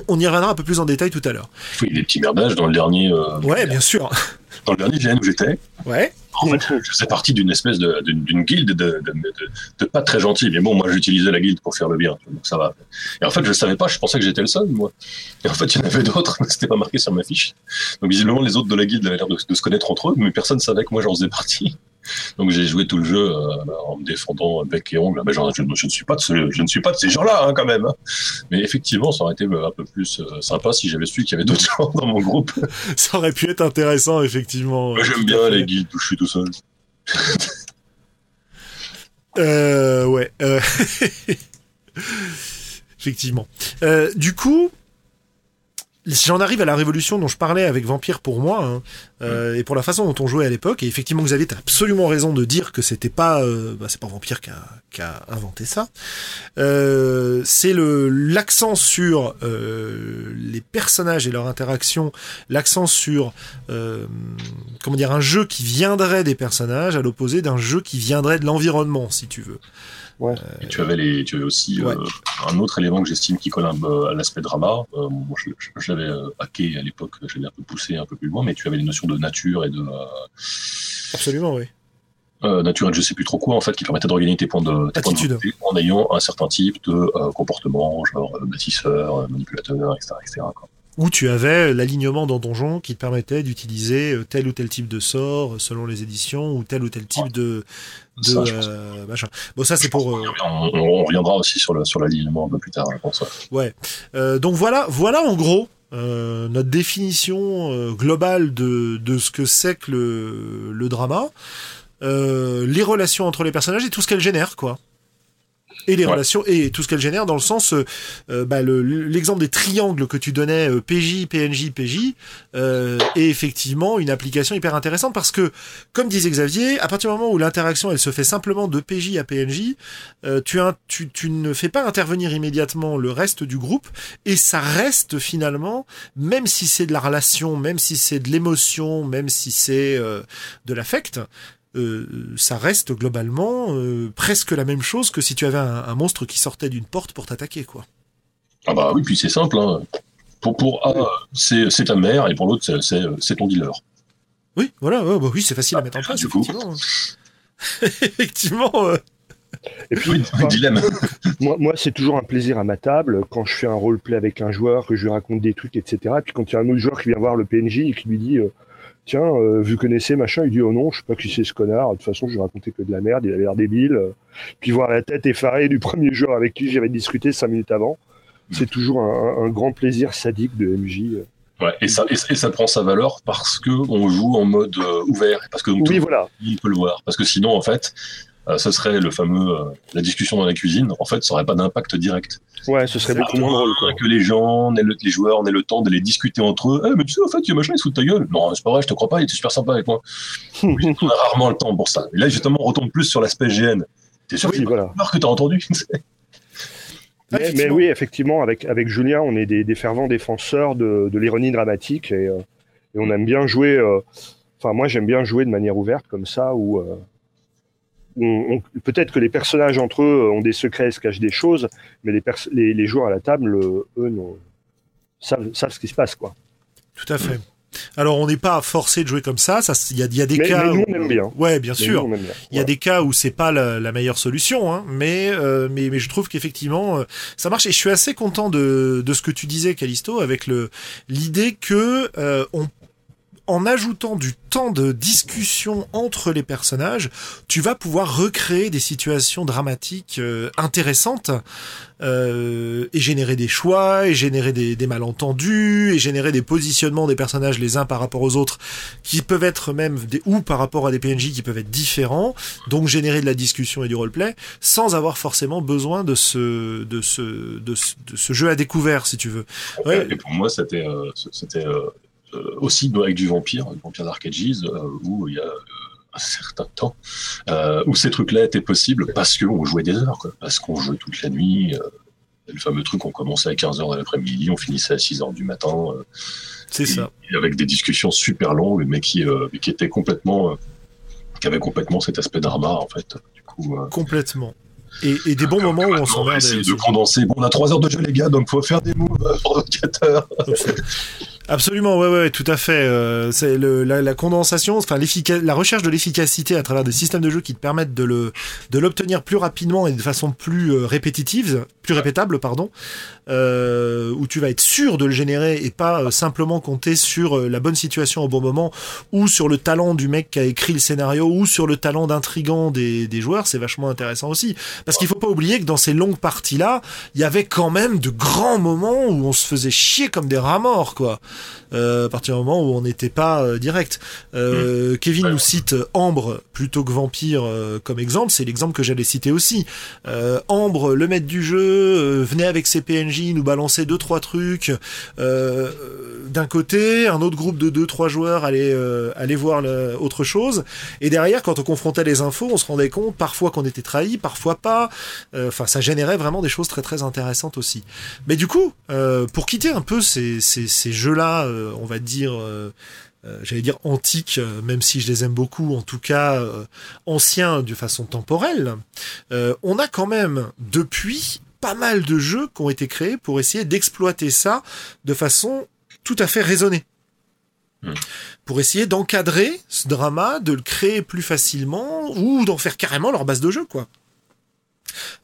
on, y reviendra un peu plus en détail tout à l'heure. Oui, des petits merdages dans le dernier, euh, Ouais, bien sûr. dans le dernier GN où j'étais. Ouais. Je faisais partie d'une espèce d'une, guilde de, de, de, de pas très gentils. Mais bon, moi, j'utilisais la guilde pour faire le bien. Donc ça va. Et en fait, je savais pas, je pensais que j'étais le seul, moi. Et en fait, il y en avait d'autres, mais c'était pas marqué sur ma fiche. Donc visiblement, les autres de la guilde avaient l'air de, de se connaître entre eux, mais personne savait que moi, j'en faisais partie. Donc j'ai joué tout le jeu euh, en me défendant bec et ongle. Ben, genre, je, je ne suis pas de ce- je ne suis pas de ces gens-là, hein, quand même. hein. Mais effectivement, ça aurait été euh, un peu plus euh, sympa si j'avais su qu'il y avait d'autres gens dans mon groupe. Ça aurait pu être intéressant, effectivement. J'aime bien les guildes où je suis tout seul. Euh, ouais. Effectivement. Du coup, j'en arrive à la révolution dont je parlais avec Vampire pour moi, hein, euh, et pour la façon dont on jouait à l'époque. Et effectivement, Xavier, t'as absolument raison de dire que c'était pas, euh, bah, c'est pas Vampire qui a, qui a inventé ça. Euh, c'est le l'accent sur euh, les personnages et leur interaction, l'accent sur euh, comment dire un jeu qui viendrait des personnages à l'opposé d'un jeu qui viendrait de l'environnement, si tu veux. Et tu avais les, tu avais aussi Ouais. euh, un autre élément que j'estime qui colle un peu à l'aspect drama. Euh, moi, je, je- je l'avais euh, hacké à l'époque, je l'avais un peu poussé un peu plus loin, mais tu avais les notions de nature et de euh, Absolument, oui. euh, nature et de je sais plus trop quoi en fait, qui permettaient d'organiser tes points de, tes points de en ayant un certain type de euh, comportement, genre euh, bâtisseur, manipulateur, etc., etc. quoi. Où tu avais l'alignement dans Donjon qui te permettait d'utiliser euh, tel ou tel type de sort euh, selon les éditions ou tel ou tel type de, Ça, euh, machin. Bon, ça c'est pour. euh, on, on reviendra aussi sur le sur l'alignement un peu plus tard, je pense. ouais. Euh, donc voilà, voilà en gros euh, notre définition euh, globale de, de ce que c'est que le, le drama, euh, les relations entre les personnages et tout ce qu'elles génèrent, quoi. Et les Ouais. relations et tout ce qu'elles génèrent dans le sens, euh, euh, bah, le- l'exemple des triangles que tu donnais, euh, PJ, PNJ, PJ, euh, est effectivement une application hyper intéressante parce que, comme disait Xavier, à partir du moment où l'interaction elle se fait simplement de PJ à PNJ, euh, tu, tu, tu ne fais pas intervenir immédiatement le reste du groupe et ça reste finalement, même si c'est de la relation, même si c'est de l'émotion, même si c'est euh, de l'affect, euh, ça reste globalement euh, presque la même chose que si tu avais un, un monstre qui sortait d'une porte pour t'attaquer, quoi. Ah bah oui, puis c'est simple. Hein. Pour, pour un, c'est c'est ta mère, et pour l'autre, c'est- ton dealer. Oui, voilà, ouais, bah oui, c'est facile à Ah, mettre en place, du coup. effectivement. effectivement, euh, Et puis, Oui, enfin, dilemme. moi, moi c'est toujours un plaisir à ma table quand je fais un roleplay avec un joueur, que je lui raconte des trucs, etc. Et puis quand il y a un autre joueur qui vient voir le PNJ et qui lui dit euh, tiens, euh, vu connaissez machin, il dit oh non, je sais pas qui c'est ce connard. De toute façon, je lui racontais que de la merde, il avait l'air débile. Puis voir la tête effarée du premier joueur avec qui j'avais discuté cinq minutes avant, c'est toujours un, grand plaisir sadique de MJ. Ouais, et ça, et, ça prend sa valeur parce que on joue en mode ouvert, parce que oui, voilà. il peut le voir. Parce que sinon, en fait, euh, ce serait le fameux euh, la discussion dans la cuisine. En fait, ça n'aurait pas d'impact direct. Ouais, ce serait beaucoup moins drôle. Quoi. Que les gens, les joueurs, aient le temps de les discuter entre eux. Eh, mais tu sais, en fait, il y a machin, il se fout de ta gueule. Non, c'est pas vrai, je te crois pas, il était super sympa avec moi. on a rarement le temps pour ça. Et là, justement, on retombe plus sur l'aspect GN. T'es sûr oui, voilà. que t'as entendu mais, oui, effectivement, avec, avec Julien, on est des, des fervents défenseurs de, de l'ironie dramatique et, euh, et, on aime bien jouer. Enfin, moi, j'aime bien jouer de manière ouverte comme ça, où peut-être que les personnages entre eux ont des secrets, se cachent des choses, mais les, les, joueurs à la table, eux, savent, ce qui se passe, quoi. Tout à fait. Alors on n'est pas forcé de jouer comme ça. Ça, il y a, y a, des cas. Mais nous on aime bien. Ouais, bien sûr. Il y a des cas où c'est pas la, meilleure solution, hein, mais, euh, mais mais je trouve qu'effectivement euh, ça marche. Et je suis assez content de, de ce que tu disais, Calisto, avec le l'idée que euh, on en ajoutant du temps de discussion entre les personnages, tu vas pouvoir recréer des situations dramatiques euh, intéressantes euh, et générer des choix, et générer des, malentendus, et générer des positionnements des personnages les uns par rapport aux autres qui peuvent être même des ou par rapport à des PNJ qui peuvent être différents, donc générer de la discussion et du roleplay sans avoir forcément besoin de ce de ce de ce, jeu à découvert si tu veux. Ouais. Et pour moi c'était euh, c'était euh, aussi avec du vampire, Vampire Dark Ages, euh, où il y a euh, un certain temps où ces trucs-là étaient possibles parce qu'on jouait des heures, parce qu'on jouait toute la nuit. le fameux truc, on commençait à 15h de l'après-midi, on finissait à 6h du matin. C'est ça. avec des discussions super longues, mais qui, qui étaient complètement, qui avaient complètement cet aspect drama, en fait. Du coup, complètement. Et, des bons moments où on s'en va. de condenser. Bon, on a 3 heures de jeu, les gars, donc faut faire des moves provocateurs. Absolument, ouais, ouais, tout à fait. Euh, c'est le, la, la, condensation, enfin la recherche de l'efficacité à travers des systèmes de jeu qui te permettent de le de l'obtenir plus rapidement et de façon plus euh, répétitive, plus répétable, pardon, euh, où tu vas être sûr de le générer et pas euh, simplement compter sur la bonne situation au bon moment ou sur le talent du mec qui a écrit le scénario ou sur le talent d'intrigant des, des joueurs, c'est vachement intéressant aussi. Parce qu'il faut pas oublier que dans ces longues parties là, il y avait quand même de grands moments où on se faisait chier comme des rats morts, quoi. Euh, à partir du moment où on n'était pas euh, direct. Euh, hmm. Kevin nous cite Ambre plutôt que Vampire comme exemple, c'est l'exemple que j'allais citer aussi. Ambre, le maître du jeu, venait avec ses PNJ, nous balançait deux trois trucs. D'un côté, un autre groupe de deux trois joueurs allait aller voir autre chose. Et derrière, quand on confrontait les infos, on se rendait compte parfois qu'on était trahi, parfois pas. Enfin, ça générait vraiment des choses très très intéressantes aussi. Mais du coup, pour quitter un peu ces, ces, ces jeux-là euh, on va dire, euh, euh, j'allais dire antiques, même si je les aime beaucoup, en tout cas anciens de façon temporelle, on a quand même depuis pas mal de jeux qui ont été créés pour essayer d'exploiter ça de façon tout à fait raisonnée. Hmm. Pour essayer d'encadrer ce drama, de le créer plus facilement ou d'en faire carrément leur base de jeu, quoi.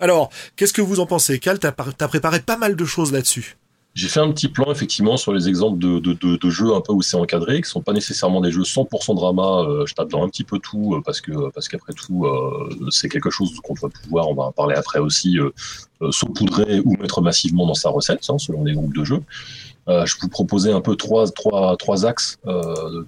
Alors, qu'est-ce que vous en pensez? Cal, t'as préparé pas mal de choses là-dessus. J'ai fait un petit plan effectivement sur les exemples de, de, jeux un peu où c'est encadré, qui sont pas nécessairement des jeux 100% drama. Euh, je tape dans un petit peu tout euh, parce que parce qu'après tout euh, c'est quelque chose qu'on va pouvoir, on va en parler après aussi, saupoudrer ou mettre massivement dans sa recette, hein, selon les groupes de jeux. je vous proposais un peu trois trois trois axes de,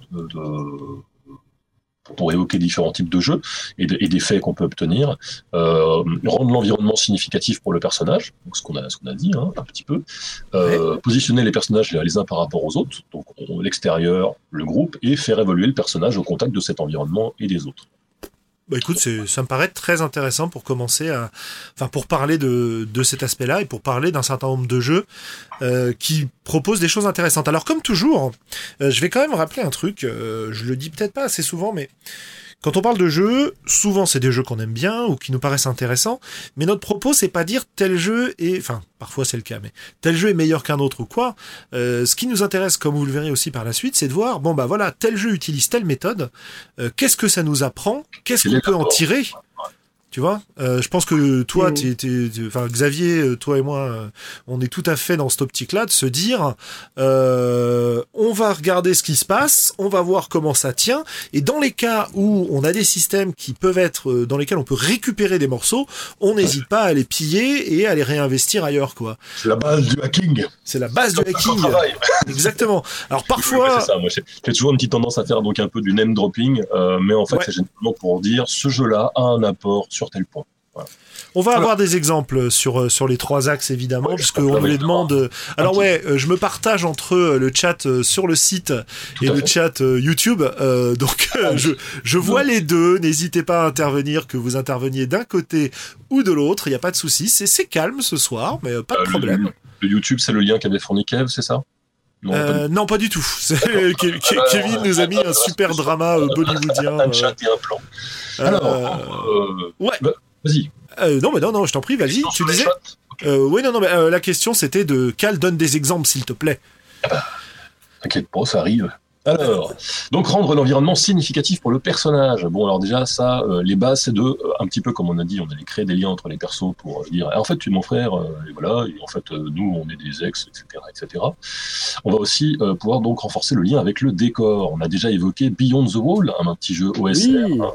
pour évoquer différents types de jeux et, des faits qu'on peut obtenir, euh, rendre l'environnement significatif pour le personnage, donc ce qu'on a, ce qu'on a dit hein, un petit peu, euh, positionner les personnages les uns par rapport aux autres, donc l'extérieur, le groupe, et faire évoluer le personnage au contact de cet environnement et des autres. Bah écoute, ça me paraît très intéressant pour commencer à, enfin pour parler de, cet aspect-là et pour parler d'un certain nombre de jeux euh, qui proposent des choses intéressantes. Alors comme toujours, euh, je vais quand même rappeler un truc. Euh, je le dis peut-être pas assez souvent, mais quand on parle de jeux, souvent c'est des jeux qu'on aime bien ou qui nous paraissent intéressants, mais notre propos c'est pas dire tel jeu est, enfin parfois c'est le cas, mais tel jeu est meilleur qu'un autre ou quoi. Euh, ce qui nous intéresse, comme vous le verrez aussi par la suite, c'est de voir, bon bah voilà, tel jeu utilise telle méthode, euh, qu'est-ce que ça nous apprend, qu'est-ce qu'on peut en tirer Tu vois, euh, je pense que toi, t'es- t'es- t'es- enfin Xavier, euh, toi et moi, euh, on est tout à fait dans cette optique-là de se dire, euh, on va regarder ce qui se passe, on va voir comment ça tient, et dans les cas où on a des systèmes qui peuvent être, dans lesquels on peut récupérer des morceaux, on n'hésite pas à les piller et à les réinvestir ailleurs, quoi. C'est la base du hacking. C'est la base du hacking. Exactement. Alors Oui, parfois, c'est ça. Moi, j'ai j'ai toujours une petite tendance à faire donc un peu du name dropping, euh, mais en fait, Ouais. c'est généralement pour dire ce jeu-là a un apport sur tel point. On va avoir des exemples sur euh, sur les trois axes évidemment, Ouais, puisque je pense on que nous les demande. euh, Alors ouais, euh, je me partage entre le chat sur le site Tout et le fait. chat YouTube, euh, donc euh, je je vois les deux. N'hésitez pas à intervenir, que vous interveniez d'un côté ou de l'autre. Il y a pas de souci. C'est c'est calme ce soir, mais euh, pas de Euh, le- problème. Le, YouTube, c'est le lien qu'avait fourni Kev, c'est ça? Non, pas Euh, non, pas du tout. Ke- Ke- Kevin nous a mis un super drama euh, bollywoodien. un euh, chat et un plan. euh, Alors, euh, ouais. bah, vas-y. euh, non, mais non, non, je t'en prie, vas-y. Tu disais. Euh, oui, non, non, mais euh, la question c'était de Cal donne des exemples, s'il te plaît. T'inquiète pas, ça arrive. Alors, donc rendre l'environnement significatif pour le personnage. Bon, alors déjà, ça, euh, les bases, c'est de, euh, un petit peu comme on a dit, on allait créer des liens entre les persos pour euh, dire, Ah, en fait, tu es mon frère, euh, et voilà, et en fait, euh, nous, on est des ex, etc., etc. On va aussi euh, pouvoir donc renforcer le lien avec le décor. On a déjà évoqué Beyond the Wall, un petit jeu OSR, Oui. hein,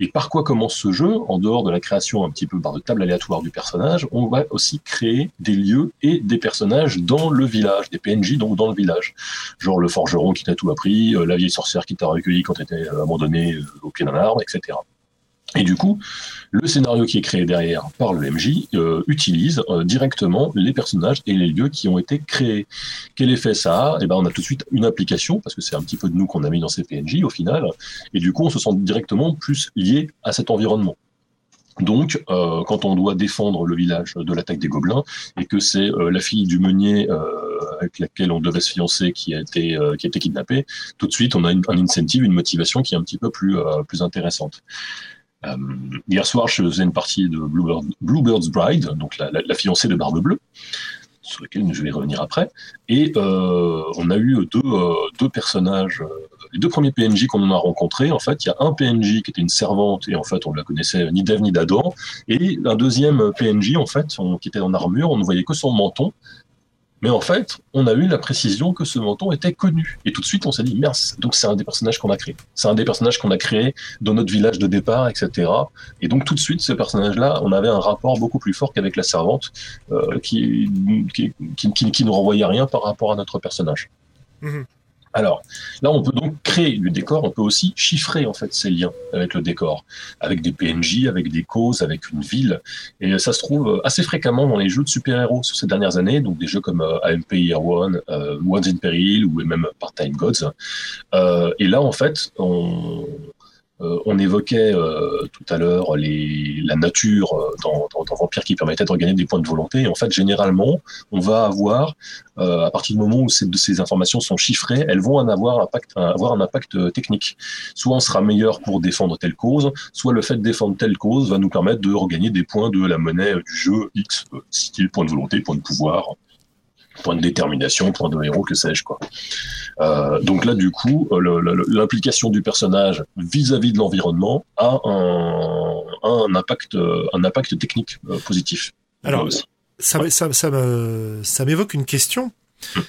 Et par quoi commence ce jeu En dehors de la création un petit peu par de table aléatoire du personnage, on va aussi créer des lieux et des personnages dans le village, des PNJ donc dans le village. Genre le forgeron qui t'a tout appris, euh, la vieille sorcière qui t'a recueilli quand t'étais abandonné euh, au pied d'un arbre, etc. Et du coup, le scénario qui est créé derrière par le MJ euh, utilise euh, directement les personnages et les lieux qui ont été créés. Quel effet ça a? Eh ben, on a tout de suite une application parce que c'est un petit peu de nous qu'on a mis dans ces PNJ au final, et du coup, on se sent directement plus lié à cet environnement. Donc, euh, quand on doit défendre le village de l'attaque des gobelins et que c'est euh, la fille du meunier euh, avec laquelle on devait se fiancer qui a été euh, qui a été kidnappée, tout de suite on a un incentive, une motivation qui est un petit peu plus euh, plus intéressante. Euh, hier soir, je faisais une partie de Bluebird, Bluebird's Bride, donc la, fiancée de Barbe Bleue, sur laquelle je vais revenir après. Et euh, on a eu deux, euh, personnages, les deux premiers PNJ qu'on a rencontrés. En fait, il y a un PNJ qui était une servante et en fait on la connaissait ni d'Ève ni d'Adam, et un deuxième PNJ en fait qui était en armure, on ne voyait que son menton. Mais en fait, on a eu la précision que ce menton était connu. Et tout de suite, on s'est dit, merde, donc c'est un des personnages qu'on a créé. C'est un des personnages qu'on a créé dans notre village de départ, etc. Et donc tout de suite, ce personnage-là, on avait un rapport beaucoup plus fort qu'avec la servante, euh, qui, qui, qui, qui, qui ne renvoyait rien par rapport à notre personnage. Mhm. Alors, là, on peut donc créer du décor, on peut aussi chiffrer en fait ces liens avec le décor, avec des PNJ, avec des causes, avec une ville. Et ça se trouve assez fréquemment dans les jeux de super-héros sur ces dernières années, donc des jeux comme euh, AMP One, euh, in Peril ou même Part-Time Gods. Euh, et là, en fait, on, euh, on évoquait euh, tout à l'heure la nature euh, dans, dans, dans, Vampire qui permettait de regagner des points de volonté. En fait, généralement, on va avoir, euh, à partir du moment où ces, ces informations sont chiffrées, elles vont en avoir, impact, avoir un impact technique. Soit on sera meilleur pour défendre telle cause, soit le fait de défendre telle cause va nous permettre de regagner des points de la monnaie du jeu X, style point de volonté, point de pouvoir, point de détermination, point de héros, que sais-je quoi. Euh, donc là, du coup, euh, l'implication du personnage vis-à-vis -vis de l'environnement a un, un, impact, un impact technique euh, positif. Alors, aussi. ça, ça, ça, ça m'évoque une question. Hum.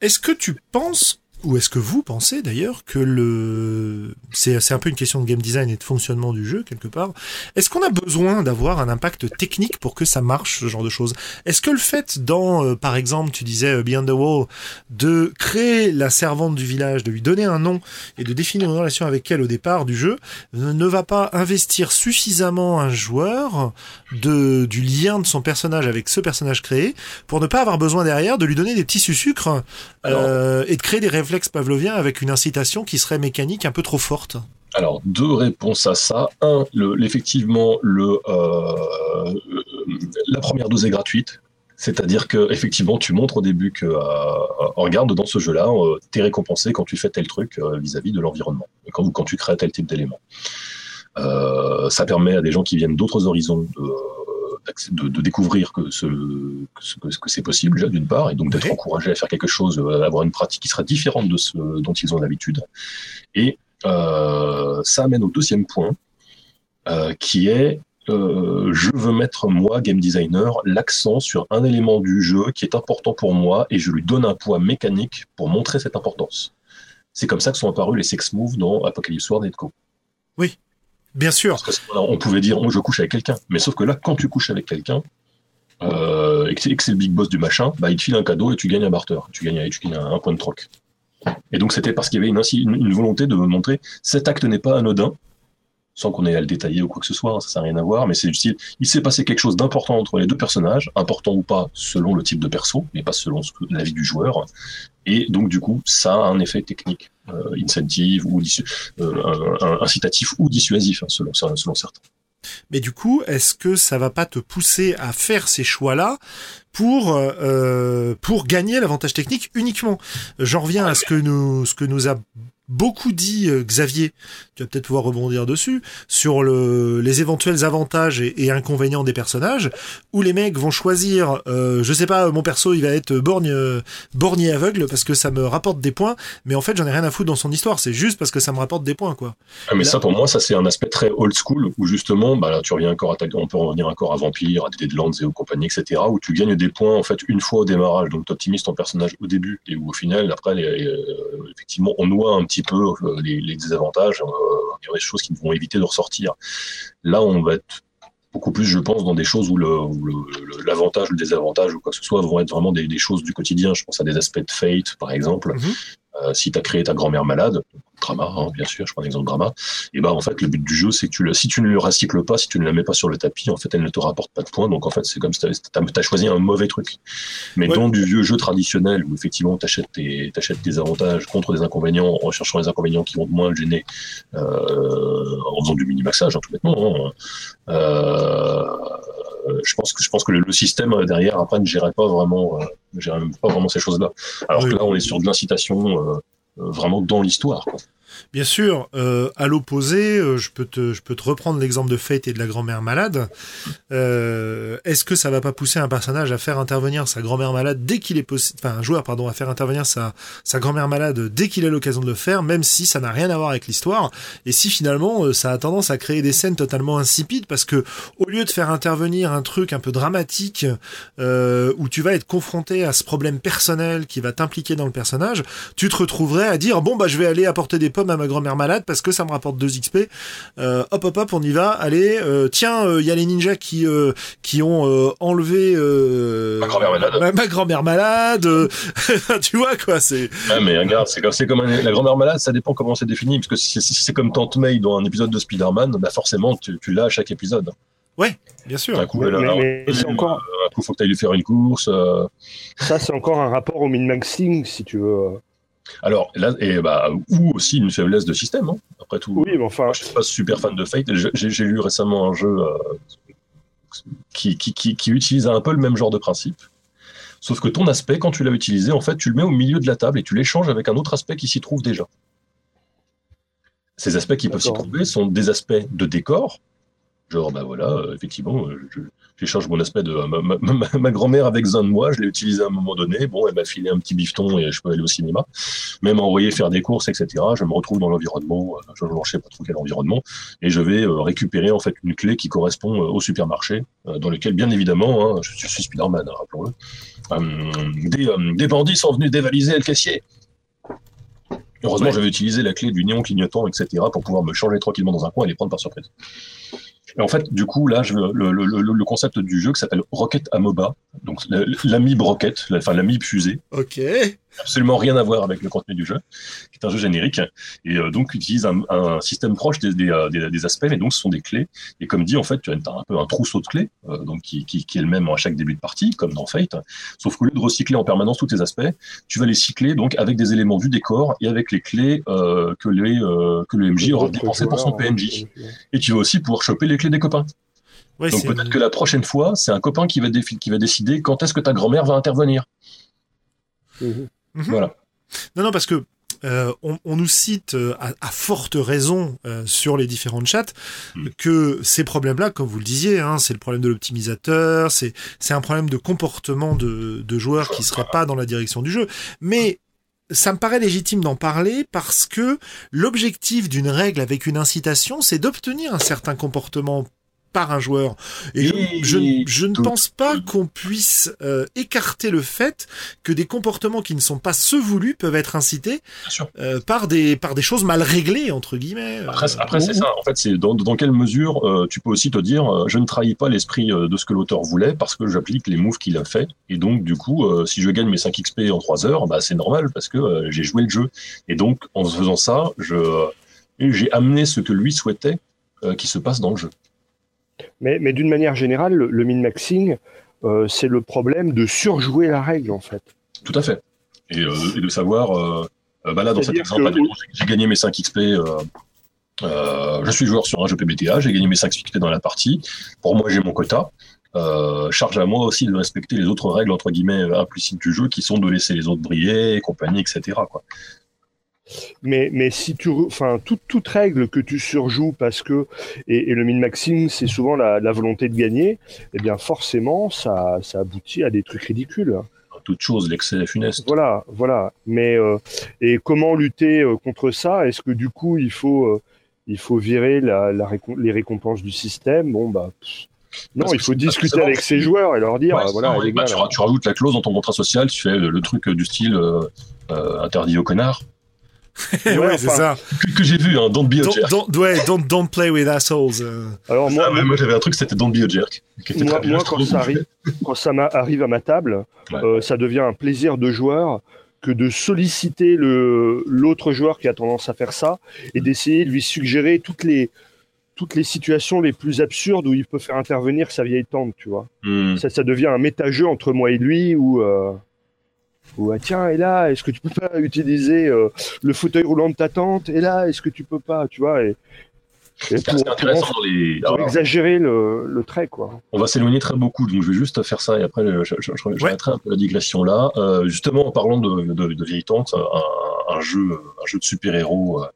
Est-ce que tu penses, ou est-ce que vous pensez d'ailleurs, que le... C'est un peu une question de game design et de fonctionnement du jeu, quelque part. Est-ce qu'on a besoin d'avoir un impact technique pour que ça marche, ce genre de choses? Est-ce que le fait dans, euh, par exemple, tu disais euh, Beyond the Wall, de créer la servante du village, de lui donner un nom et de définir une relation avec elle au départ du jeu, ne va pas investir suffisamment un joueur de, du lien de son personnage avec ce personnage créé pour ne pas avoir besoin derrière de lui donner des petits sucres euh, et de créer des réflexes pavloviens avec une incitation qui serait mécanique un peu trop forte alors, deux réponses à ça. Un, effectivement, le, euh, la première dose est gratuite. C'est-à-dire que effectivement, tu montres au début que, euh, regarde, dans ce jeu-là, euh, t'es récompensé quand tu fais tel truc vis-à-vis -vis de l'environnement, quand, quand tu crées tel type d'élément. Euh, ça permet à des gens qui viennent d'autres horizons de, de, de, découvrir que ce que, que c'est possible déjà d'une part et donc d'être encouragé à faire quelque chose, à avoir une pratique qui sera différente de ce dont ils ont l'habitude. Et euh, ça amène au deuxième point, euh, qui est euh, je veux mettre, moi, game designer, l'accent sur un élément du jeu qui est important pour moi et je lui donne un poids mécanique pour montrer cette importance. C'est comme ça que sont apparus les sex moves dans Apocalypse World et Co. Oui, bien sûr. on pouvait dire, oh, je couche avec quelqu'un. Mais sauf que là, quand tu couches avec quelqu'un, euh, et que c'est le big boss du machin, bah, il te file un cadeau et tu gagnes un barter. Tu gagnes, tu gagnes un, point de troc. Et donc, c'était parce qu'il y avait une, une, volonté de montrer cet acte n'est pas anodin, sans qu'on ait à le détailler ou quoi que ce soit, hein, ça n'a rien à voir, mais c'est du style, il s'est passé quelque chose d'important entre les deux personnages, important ou pas selon le type de perso, mais pas selon la vie du joueur, et donc du coup, ça a un effet technique, euh, ou euh, incitatif ou dissuasif, hein, selon, selon certains. Mais du coup, est-ce que ça va pas te pousser à faire ces choix-là pour euh, pour gagner l'avantage technique uniquement? J'en reviens à ce que nous ce que nous a beaucoup dit euh, Xavier, tu vas peut-être pouvoir rebondir dessus, sur le, les éventuels avantages et, inconvénients des personnages, où les mecs vont choisir, euh, je sais pas, mon perso il va être borgne, borgne et aveugle parce que ça me rapporte des points, mais en fait j'en ai rien à foutre dans son histoire, c'est juste parce que ça me rapporte des points quoi. Ah, mais ça pour moi ça c'est un aspect très old school où justement bah là tu reviens encore à on peut revenir encore à Vampire, à Deadlands et aux compagnies etc où tu gagnes des points en fait une fois au démarrage donc tu optimises ton personnage au début et où au final après euh, effectivement on noie un petit peu euh, les, désavantages, euh, il y a des choses qui vont éviter de ressortir. Là, on va être beaucoup plus, je pense, dans des choses où l'avantage, le, le, désavantage ou quoi que ce soit vont être vraiment des, choses du quotidien. Je pense à des aspects de fate, par exemple. Mhm. Euh, si tu as créé ta grand-mère malade, drama, hein, bien sûr, je prends l'exemple drama, et ben en fait le but du jeu c'est que tu le, si tu ne le recycles pas, si tu ne la mets pas sur le tapis, en fait elle ne te rapporte pas de points, donc en fait c'est comme si tu as, choisi un mauvais truc. Mais dans du vieux jeu traditionnel où effectivement tu achètes tes, des avantages contre des inconvénients en cherchant les inconvénients qui vont moins le gêner euh, en faisant du minimaxage, hein, tout bêtement. Hein, euh, je pense que je pense que le, système derrière après ne gérait pas vraiment, euh, pas vraiment ces choses-là. Alors que là on est sur de l'incitation euh, vraiment dans l'histoire. Bien sûr, euh, à l'opposé, euh, je peux te, je peux te reprendre l'exemple de Fate et de la grand-mère malade. Euh, est-ce que ça va pas pousser un personnage à faire intervenir sa grand-mère malade dès qu'il est possible, enfin un joueur pardon, à faire intervenir sa, sa grand-mère malade dès qu'il a l'occasion de le faire, même si ça n'a rien à voir avec l'histoire, et si finalement ça a tendance à créer des scènes totalement insipides parce que au lieu de faire intervenir un truc un peu dramatique où tu vas être confronté à ce problème personnel qui va t'impliquer dans le personnage, tu te retrouverais à dire bon bah je vais aller apporter des pommes à ma grand-mère malade parce que ça me rapporte 2 XP. Euh, hop hop hop, on y va. Allez, euh, tiens, il euh, y a les ninjas qui qui ont enlevé ma grand-mère malade. Ma, grand-mère malade. tu vois quoi, c'est. Ouais, mais regarde, c'est comme c'est comme la grand-mère malade, ça dépend comment c'est défini parce que si, c'est comme Tante May dans un épisode de Spider-Man, bah forcément tu, tu l'as à chaque épisode. Ouais, bien sûr. Un coup, mais, c'est encore. Un coup, faut que tu ailles lui faire une course. Ça, c'est encore un rapport au min-maxing, si tu veux. Alors là, et bah, ou aussi une faiblesse de système, hein, après tout. Oui, mais enfin. je suis pas super fan de Fate. J'ai lu récemment un jeu euh, qui, qui, qui, utilise un peu le même genre de principe. Sauf que ton aspect, quand tu l'as utilisé, en fait, tu le mets au milieu de la table et tu l'échanges avec un autre aspect qui s'y trouve déjà. Ces aspects qui peuvent s'y trouver sont des aspects de décor, genre, bah voilà, euh, effectivement, euh, j'échange mon aspect de ma, grand-mère avec besoin de moi, je l'ai utilisé à un moment donné. Bon, elle m'a filé un petit bifton et je peux aller au cinéma. Même envoyer faire des courses, etc. Je me retrouve dans l'environnement, euh, je ne sais pas trop quel environnement, et je vais euh, récupérer en fait une clé qui correspond euh, au supermarché, dans lequel, bien évidemment, hein, je, suis Spider-Man, hein, rappelons-le, des, des bandits sont venus dévaliser le caissier. Heureusement, j'avais utilisé la clé du néon clignotant, etc., pour pouvoir me changer tranquillement dans un coin et les prendre par surprise. Et en fait, du coup, là, je, le, le, concept du jeu qui s'appelle Rocket Amoba, donc l'ami Rocket, enfin l'ami fusée. Ok absolument rien à voir avec le contenu du jeu, qui est un jeu générique, et euh, donc utilise un, un, système proche des, des, euh, des, des, aspects, mais donc ce sont des clés. Et comme dit, en fait, tu as un peu un trousseau de clés, euh, donc qui, qui, qui, est le même à chaque début de partie, comme dans Fate, sauf qu'au lieu de recycler en permanence tous tes aspects, tu vas les cycler donc avec des éléments du décor et avec les clés euh, que, les, que le MJ aura dépensé pour son PNJ. Et tu vas aussi pouvoir choper les clés des copains. donc peut-être que la prochaine fois, c'est un copain qui va, qui va décider quand est-ce que ta grand-mère va intervenir. Mhm. Mhm. Voilà. Non, non, parce que euh, on, nous cite euh, à, forte raison euh, sur les différentes chats mm. que ces problèmes-là, comme vous le disiez, hein, c'est le problème de l'optimisateur, c'est un problème de comportement de, de joueurs qui seraient pas dans la direction du jeu. Mais ça me paraît légitime d'en parler parce que l'objectif d'une règle avec une incitation, c'est d'obtenir un certain comportement par un joueur. Et, je, je, ne pense pas qu'on puisse euh, écarter le fait que des comportements qui ne sont pas ceux voulus peuvent être incités euh, par des par des choses mal réglées entre guillemets. Après, après c'est ça. En fait, c'est dans, dans quelle mesure tu peux aussi te dire je ne trahis pas l'esprit de ce que l'auteur voulait parce que j'applique les moves qu'il a fait et donc du coup si je gagne mes 5 XP en 3 heures, bah c'est normal parce que j'ai joué le jeu et donc en faisant ça, je j'ai amené ce que lui souhaitait euh, qui se passe dans le jeu. Mais, mais d'une manière générale, le, min-maxing, euh, c'est le problème de surjouer la règle, en fait. Tout à fait. Et, euh, de savoir, bah là, dans cet exemple, j'ai gagné mes 5 XP. je suis joueur sur un jeu PBTA, j'ai gagné mes 5 XP dans la partie. Pour moi, j'ai mon quota. charge à moi aussi de respecter les autres règles entre guillemets implicites du jeu qui sont de laisser les autres briller et compagnie etc quoi. Mais, mais si tu, enfin, toute, toute règle que tu surjoues parce que, et, le min-maxing, c'est souvent la, la, volonté de gagner, eh bien, forcément, ça, ça aboutit à des trucs ridicules. Toute chose, l'excès est funeste. Voilà, voilà. Mais, euh, et comment lutter euh, contre ça? Est-ce que du coup, il faut, euh, il faut virer la, la les récompenses du système? Bon, bah. non, il faut discuter avec ses joueurs et leur dire, voilà, bah, tu, rajoutes la clause dans ton contrat social, tu fais le, truc du style interdit aux connards ouais, c'est ça. Que, j'ai vu, hein, Don't be a jerk. Don't, ouais, don't, don't play with assholes. Euh. Alors moi, moi j'avais un truc, c'était Don't be a jerk. Moi, moi quand, ça arrive, quand ça arrive à ma table, euh, ça devient un plaisir de joueur que de solliciter le l'autre joueur qui a tendance à faire ça et d'essayer de lui suggérer toutes les toutes les situations les plus absurdes où il peut faire intervenir sa vieille tante, tu vois. Hmm. Ça, ça devient un méta-jeu entre moi et lui où euh, ou ah, tiens, et là, est-ce que tu peux pas utiliser euh, le fauteuil roulant de ta tante? Et là, est-ce que tu peux pas, tu vois et, intéressant dans les... exagérer le, le, trait, quoi. On va s'éloigner très beaucoup, donc je vais juste faire ça et après je, je, je, un peu la digression là. Euh, justement, en parlant de, de, de vieille tante, un, un, jeu, un jeu de super-héros. Euh,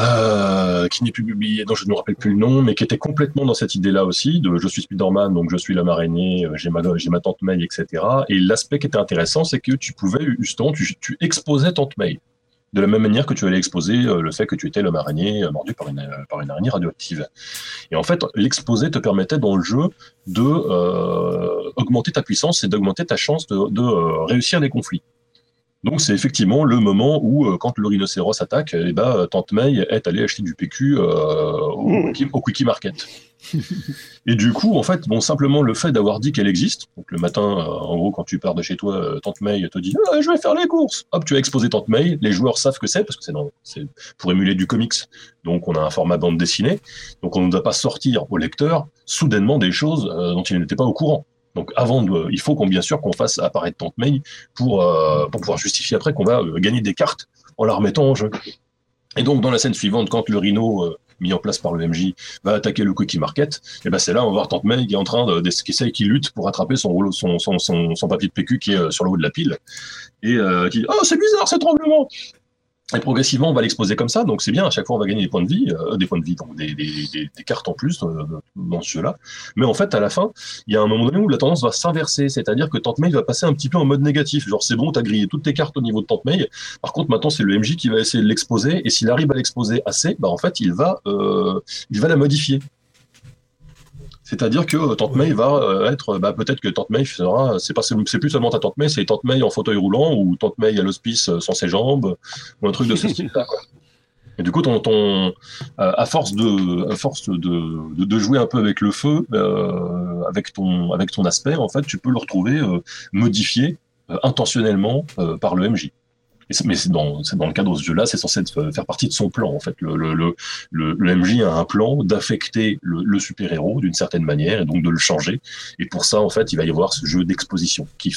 euh, qui n'est plus publié, dont je ne me rappelle plus le nom, mais qui était complètement dans cette idée-là aussi, de je suis Spider-Man, donc je suis la araignée, euh, j'ai ma, j'ai ma tante May, etc. Et l'aspect qui était intéressant, c'est que tu pouvais, justement, tu, tu exposais tante May. De la même manière que tu allais exposer euh, le fait que tu étais l'homme araignée mordu par une, araignée radioactive. Et en fait, l'exposer te permettait dans le jeu de augmenter ta puissance et d'augmenter ta chance de, réussir les conflits. Donc c'est effectivement le moment où, euh, quand le rhinocéros attaque, eh ben, Tante May est allée acheter du PQ euh, au, mmh. au, Quickie Market. et du coup, en fait, bon, simplement le fait d'avoir dit qu'elle existe, donc le matin, euh, en gros, quand tu pars de chez toi, Tante May te dit ah, Je vais faire les courses !» Hop, tu as exposé Tante May, les joueurs savent que c'est, parce que c'est pour émuler du comics, donc on a un format bande dessinée, donc on ne doit pas sortir au lecteur soudainement des choses dont il n'était pas au courant. Donc avant, de, il faut qu'on bien sûr qu'on fasse apparaître pour, euh, pour pouvoir justifier après qu'on va euh, gagner des cartes en la remettant en jeu. Et donc dans la scène suivante, quand le Rhino euh, mis en place par le MJ va attaquer le Cookie Market, et eh ben c'est là on va voir Tante qui est en train de, qui essaye, qui lutte pour attraper son rouleau, son, son, son, papier de PQ qui est sur le haut de la pile et qui dit oh c'est bizarre ce tremblement et progressivement, on va l'exposer comme ça, donc c'est bien. À chaque fois, on va gagner des points de vie, euh, des points de vie, donc des, des, des, des cartes en plus euh, dans ce jeu-là. Mais en fait, à la fin, il y a un moment donné où la tendance va s'inverser, c'est-à-dire que Tante May va passer un petit peu en mode négatif. Genre, c'est bon, t'as grillé toutes tes cartes au niveau de Tante May. Par contre, maintenant, c'est le MJ qui va essayer de l'exposer, et s'il arrive à l'exposer assez, bah en fait, il va, euh, il va la modifier. C'est-à-dire que euh, Tante May va euh, être, bah, peut-être que Tante May sera, c'est pas, c'est plus seulement ta Tante May, c'est Tante May en fauteuil roulant ou Tante May à l'hospice euh, sans ses jambes ou un truc de ce style-là. Et du coup, ton, ton, à force de, à force de, de, de, jouer un peu avec le feu, euh, avec ton, avec ton aspect, en fait, tu peux le retrouver euh, modifié intentionnellement par le MJ mais c'est dans, le cadre de ce jeu-là, c'est censé faire partie de son plan. En fait, le, MJ a un plan d'affecter le, super-héros d'une certaine manière et donc de le changer. Et pour ça, en fait, il va y avoir ce jeu d'exposition qui,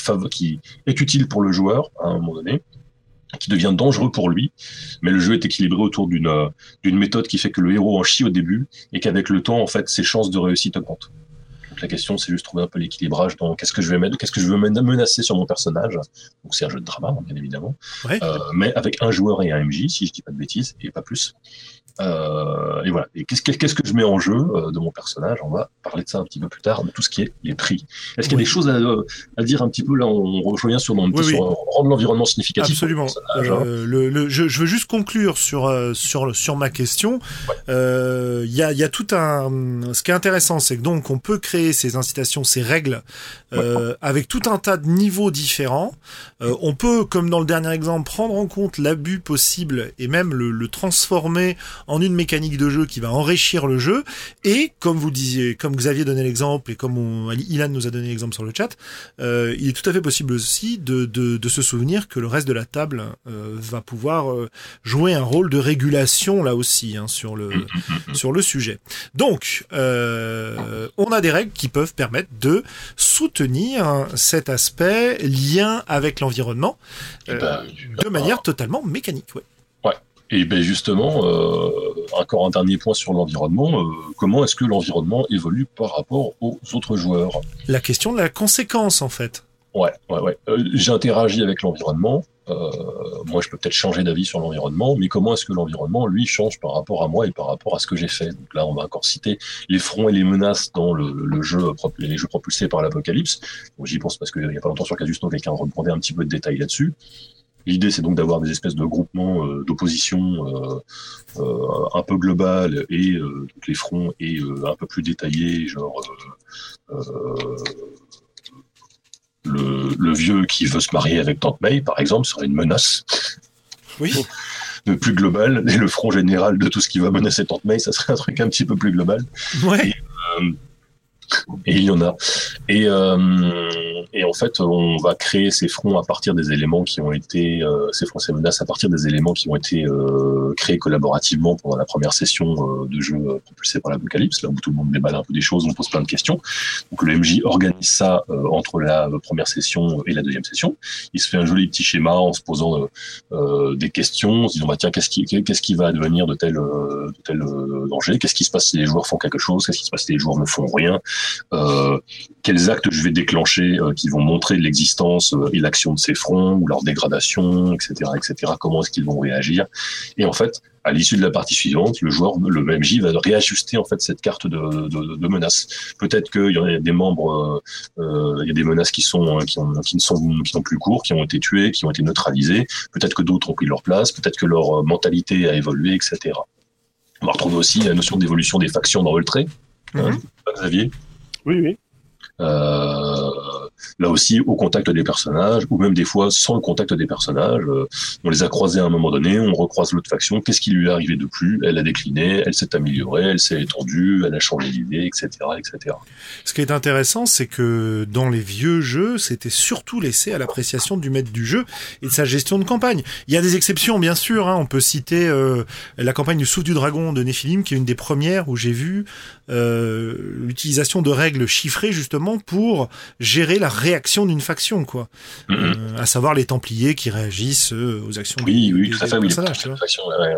est utile pour le joueur à un moment donné, qui devient dangereux pour lui, mais le jeu est équilibré autour d'une d'une méthode qui fait que le héros en chie au début et qu'avec le temps, en fait, ses chances de réussite augmentent la question, c'est juste trouver un peu l'équilibrage dans qu'est-ce que je vais mettre, qu'est-ce que je veux menacer sur mon personnage. Donc c'est un jeu de drama, bien évidemment, euh, mais avec un joueur et un MJ, si je dis pas de bêtises, et pas plus. Euh, et voilà. Et qu'est-ce que, qu'est-ce que je mets en jeu euh, de mon personnage? On va parler de ça un petit peu plus tard, de tout ce qui est les prix. Est-ce qu'il y a Oui. des choses à, à dire un petit peu? Là On revient sur, mon, Oui, sur oui. rendre l'environnement significatif. Absolument. hein. Euh, le, le- je, je veux juste conclure sur euh, sur sur ma question. Euh, Il y a il y a tout un. Ce qui est intéressant, c'est que donc on peut créer ces incitations, ces règles euh, avec tout un tas de niveaux différents. Euh, on peut, comme dans le dernier exemple, prendre en compte l'abus possible et même le, le transformer en une mécanique de jeu qui va enrichir le jeu. Et comme vous disiez, comme Xavier donnait l'exemple et comme on, Ilan nous a donné l'exemple sur le chat, euh, il est tout à fait possible aussi de, de, de se souvenir que le reste de la table euh, va pouvoir euh, jouer un rôle de régulation là aussi hein, sur le sur le sujet. Donc, euh, on a des règles qui peuvent permettre de soutenir cet aspect lien avec l'environnement Et euh, ben, de manière totalement mécanique. Ouais. Et ben justement, euh, encore un dernier point sur l'environnement. euh, comment est-ce que l'environnement évolue par rapport aux autres joueurs? La question de la conséquence en fait. Ouais, ouais, ouais. Euh, j'ai interagi avec l'environnement. Euh, moi, je peux peut-être changer d'avis sur l'environnement, mais comment est-ce que l'environnement, lui, change par rapport à moi et par rapport à ce que j'ai fait? Donc là, on va encore citer les fronts et les menaces dans le, le jeu, les jeux propulsés par l'apocalypse. Bon, J'y pense parce qu'il y a pas longtemps sur Casusto, quelqu'un reprendait un petit peu de détails là-dessus. L'idée, c'est donc d'avoir des espèces de groupements euh, d'opposition euh, euh, un peu globales et les fronts et un peu plus détaillés, genre le, le vieux qui veut se marier avec Tante May, par exemple, serait une menace Oui. plus globale. Et le front général de tout ce qui va menacer Tante May, ça serait un truc un petit peu plus global. Ouais. Et il y en a. Et, euh, et en fait, on va créer ces fronts à partir des éléments qui ont été, euh, ces fronts, ces menaces à partir des éléments qui ont été euh, créés collaborativement pendant la première session euh, de jeu euh, propulsé par l'Apocalypse, là où tout le monde déballe un peu des choses, on pose plein de questions. Donc le MJ organise ça euh, entre la première session et la deuxième session. Il se fait un joli petit schéma en se posant des questions, en se disant bah tiens qu'est-ce qui qu'est-ce qui va advenir de tel de tel danger, qu'est-ce qui se passe si les joueurs font quelque chose, qu'est-ce qui se passe si les joueurs ne font rien, quels actes je vais déclencher euh, qui vont montrer l'existence euh, et l'action de ces fronts ou leur dégradation, etc., etc. Comment est-ce qu'ils vont réagir Et en fait, à l'issue de la partie suivante, le joueur, le MJ va réajuster en fait cette carte de, de, de menaces. Peut-être qu'il y a des membres, euh, euh, il y a des menaces qui sont qui, ont, qui ne sont qui sont plus courts, qui ont été tués, qui ont été neutralisés. Peut-être que d'autres ont pris leur place. Peut-être que leur euh, mentalité a évolué, etc. On va retrouver aussi la notion d'évolution des factions dans. Hein, Mhm. Xavier? Oui, oui. euh, là aussi au contact des personnages, ou même des fois sans le contact des personnages. euh, on les a croisés à un moment donné, on recroise l'autre faction, qu'est-ce qui lui est arrivé de plus? Elle a décliné, elle s'est améliorée, elle s'est étendue, elle a changé d'idée, etc., etc. Ce qui est intéressant, c'est que dans les vieux jeux, c'était surtout laissé à l'appréciation du maître du jeu et de sa gestion de campagne. Il y a des exceptions, bien sûr. hein. On peut citer euh, la campagne du Souffle du Dragon de Nephilim, qui est une des premières où j'ai vu euh, l'utilisation de règles chiffrées justement pour gérer la réaction d'une faction, quoi. Mhm. Euh, à savoir les Templiers qui réagissent euh, aux actions Oui, des, oui, tout à fait, oui. ouais, ouais.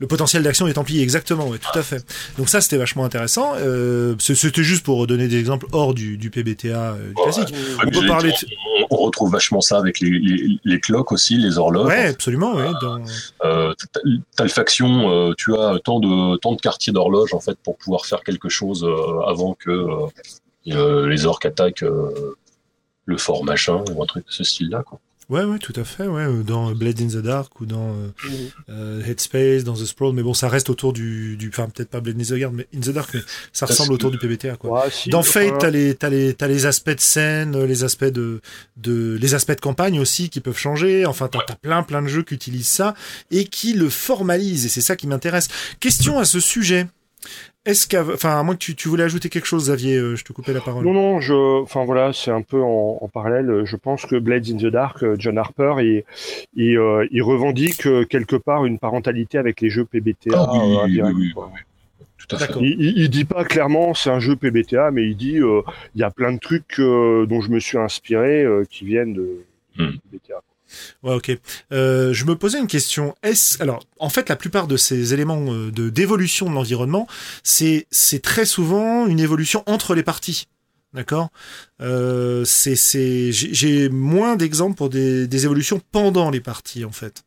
Le potentiel d'action des Templiers, exactement, ouais, tout à fait. Donc ça, c'était vachement intéressant. Euh, c'était juste pour donner des exemples hors du, du PBTA euh, classique. Ouais, On peut mais parler on, on retrouve vachement ça avec les, les, les cloques aussi, les horloges. Ouais, absolument, ouais. Dans... Euh, t'as- T'as le faction, tu as tant de tant de quartiers d'horloge en fait pour pouvoir faire quelque chose avant que les orques attaquent le fort machin ou un truc de ce style-là. Quoi. Ouais, ouais, tout à fait, ouais. euh, Dans Blade in the Dark ou dans euh, Mhm. euh, Headspace, dans The Sprawl, mais bon, ça reste autour du, du enfin peut-être pas Blade in the Dark, mais in the Dark, mais ça ressemble autour du PBTA, quoi. Ouais, si, Dans Fate, t'as les, t'as les, t'as les aspects de scène, euh, les aspects de, de, les aspects de campagne aussi qui peuvent changer. Enfin, t'as, t'as plein, plein de jeux qui utilisent ça et qui le formalisent. Et c'est ça qui m'intéresse. Question à ce sujet. Est-ce qu'à, enfin, à moins que tu, tu voulais ajouter quelque chose, Xavier, euh, je te coupais la parole. Non, non, je, enfin voilà, c'est un peu en, en parallèle. Je pense que Blades in the Dark, euh, John Harper, il, il, euh, il revendique quelque part une parentalité avec les jeux PBTA Ah oui, euh, oui, indirect, oui, Tout à fait. Il, il, il dit pas clairement c'est un jeu PBTA, mais il dit euh, il y a plein de trucs euh, dont je me suis inspiré euh, qui viennent de Hmm. PBTA. Ouais, ok. Euh, je me posais une question. Est-ce alors en fait la plupart de ces éléments euh, de d'évolution de l'environnement, c'est c'est très souvent une évolution entre les parties. D'accord? Euh, c'est c'est j'ai moins d'exemples pour des des évolutions pendant les parties en fait.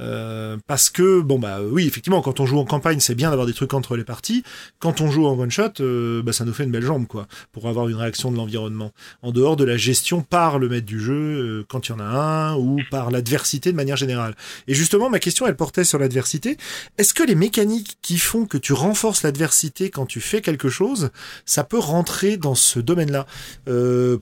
Euh, parce que bon bah oui effectivement quand on joue en campagne c'est bien d'avoir des trucs entre les parties. Quand on joue en one shot, euh, bah, ça nous fait une belle jambe quoi pour avoir une réaction de l'environnement. En dehors de la gestion par le maître du jeu euh, quand il y en a un ou par l'adversité de manière générale. Et justement ma question elle portait sur l'adversité. Est-ce que les mécaniques qui font que tu renforces l'adversité quand tu fais quelque chose, ça peut rentrer dans ce domaine-là?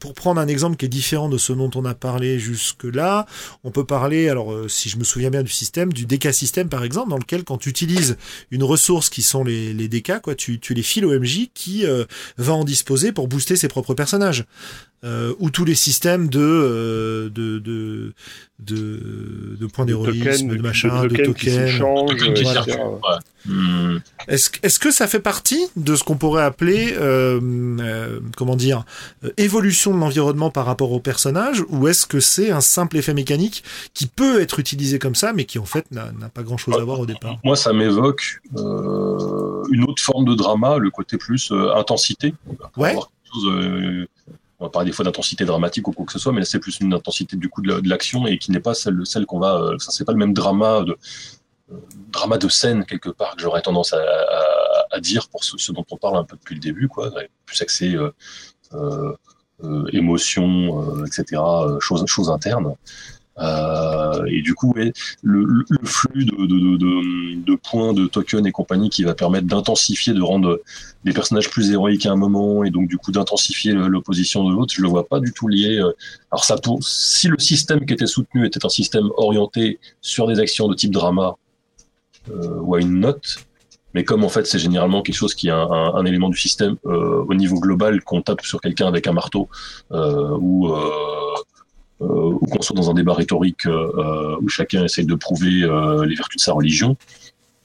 Pour prendre un exemple qui est différent de ce dont on a parlé jusque là, on peut parler alors si je me souviens bien du système du DK système par exemple, dans lequel quand tu utilises une ressource qui sont les, les DK, quoi, tu, tu les files au MJ qui euh, va en disposer pour booster ses propres personnages. Euh, ou tous les systèmes de, euh, de, de, de, de points d'héroïsme, de, machin, de, tokens. Hmm. Est-ce est que ça fait partie de ce qu'on pourrait appeler, euh, euh comment dire, euh, évolution de l'environnement par rapport au personnage, ou est-ce que c'est un simple effet mécanique qui peut être utilisé comme ça, mais qui en fait n'a pas grand-chose à voir au départ? Moi, ça m'évoque euh, une autre forme de drama, le côté plus intensité. Ouais on va parler des fois d'intensité dramatique ou quoi que ce soit, mais c'est plus une intensité du coup de l'action et qui n'est pas celle, celle qu'on va. Euh, ça c'est pas le même drama de euh, drama de scène quelque part que j'aurais tendance à, à, dire pour ce, dont on parle un peu depuis le début, quoi. Plus axé euh, euh, euh émotion, etc. Choses choses internes. Euh, et du coup, le, le, flux de, de, de, de, points, de tokens et compagnie qui va permettre d'intensifier, de rendre des personnages plus héroïques à un moment, et donc du coup d'intensifier l'opposition de l'autre, je le vois pas du tout lié. Euh, alors ça, pour, si le système qui était soutenu était un système orienté sur des actions de type drama, euh, une note, mais comme en fait c'est généralement quelque chose qui est un, un, élément du système euh, au niveau global qu'on tape sur quelqu'un avec un marteau euh, ou euh, ou qu'on soit dans un débat rhétorique euh, où chacun essaye de prouver euh, les vertus de sa religion.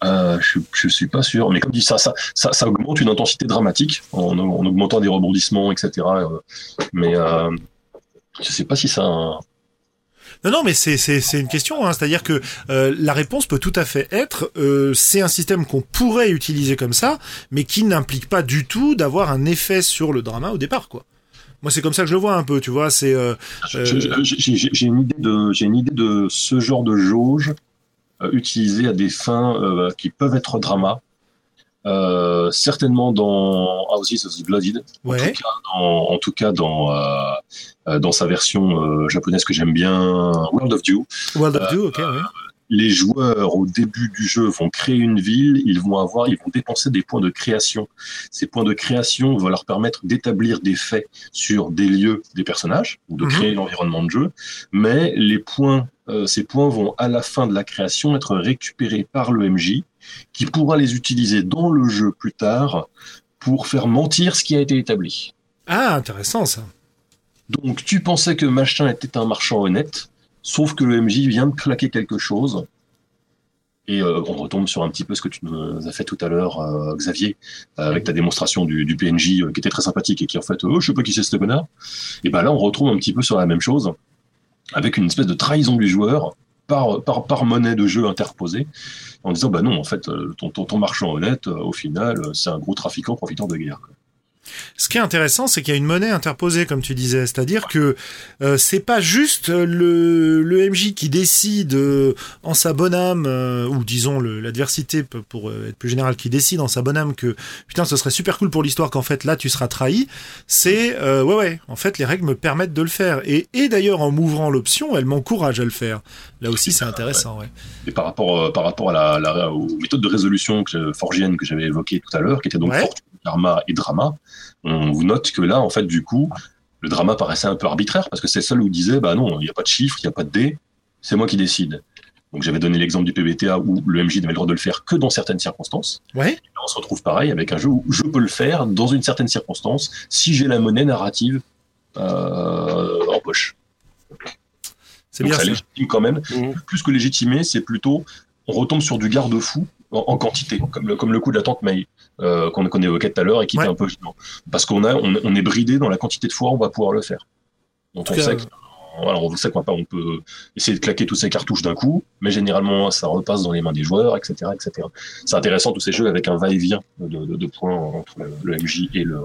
je, je suis pas sûr, mais comme dit ça, ça, augmente une intensité dramatique en, en augmentant des rebondissements, etc. mais euh, je sais pas si ça. Non, non, mais c'est une question, hein. c'est-à-dire que euh, la réponse peut tout à fait être euh, c'est un système qu'on pourrait utiliser comme ça, mais qui n'implique pas du tout d'avoir un effet sur le drama au départ, quoi. Moi, c'est comme ça que je le vois un peu, tu vois. C'est. Euh, euh J'ai une idée de, j'ai une idée de ce genre de jauge euh, utilisé à des fins qui peuvent être drama. Euh, certainement dans Houses of the Blooded, ouais. en, tout cas dans, en tout cas dans, euh, dans sa version japonaise que j'aime bien, World of Dew. World of Dew, ok, ouais les joueurs au début du jeu vont créer une ville, ils vont avoir, ils vont dépenser des points de création. Ces points de création vont leur permettre d'établir des faits sur des lieux, des personnages, ou de mhm. créer l'environnement de jeu. Mais les points, euh, ces points vont à la fin de la création être récupérés par le MJ, qui pourra les utiliser dans le jeu plus tard pour faire mentir ce qui a été établi. Ah, intéressant ça. Donc tu pensais que machin était un marchand honnête, Sauf que le MJ vient de claquer quelque chose. Et euh, on retombe sur un petit peu ce que tu nous as fait tout à l'heure, euh, Xavier, euh, avec ta démonstration du, du PNJ qui était très sympathique et qui en fait, oh, je sais pas qui c'est ce connard. Et ben là, on retrouve un petit peu sur la même chose, avec une espèce de trahison du joueur par, par, par monnaie de jeu interposée, en disant, bah non, en fait, ton, ton, ton marchand honnête, au final, c'est un gros trafiquant profitant de guerre. Quoi. Ce qui est intéressant, c'est qu'il y a une monnaie interposée, comme tu disais, c'est-à-dire que euh, c'est pas juste le, le MJ qui décide euh, en sa bonne âme, euh, ou disons l'adversité pour être plus général, qui décide en sa bonne âme que putain, ce serait super cool pour l'histoire qu'en fait là tu seras trahi. C'est ouais ouais, en fait les règles me permettent de le faire. Et, et d'ailleurs en m'ouvrant l'option, elles m'encouragent à le faire. Là aussi c'est intéressant. Ouais. Et par rapport par rapport à la, la aux méthodes de résolution que, forgienne que j'avais évoquées tout à l'heure, qui étaient donc ouais. fortune, karma et drama on vous note que là, en fait, du coup, le drama paraissait un peu arbitraire parce que c'est seul où disait, bah non, il n'y a pas de chiffre, il n'y a pas de dé, c'est moi qui décide. Donc j'avais donné l'exemple du PBTA où le MJ n'avait le droit de le faire que dans certaines circonstances. Ouais. on se retrouve pareil avec un jeu où je peux le faire dans une certaine circonstance si j'ai la monnaie narrative euh, en poche. C'est bien ça. légitime quand même. Mmh. Plus que légitimer, c'est plutôt on retombe sur du garde-fou en, en, quantité, comme le, comme le coup de la tante May euh, qu'on qu évoquait tout à l'heure et qui ouais. était un peu gênant. Parce qu'on a, on, on, est bridé dans la quantité de fois où on va pouvoir le faire. Donc on sait, que, on sait qu'on on peut essayer de claquer toutes ces cartouches d'un coup, mais généralement ça repasse dans les mains des joueurs, etc., etc. C'est intéressant tous ces jeux avec un va-et-vient de, de, de, points entre le, le MJ et le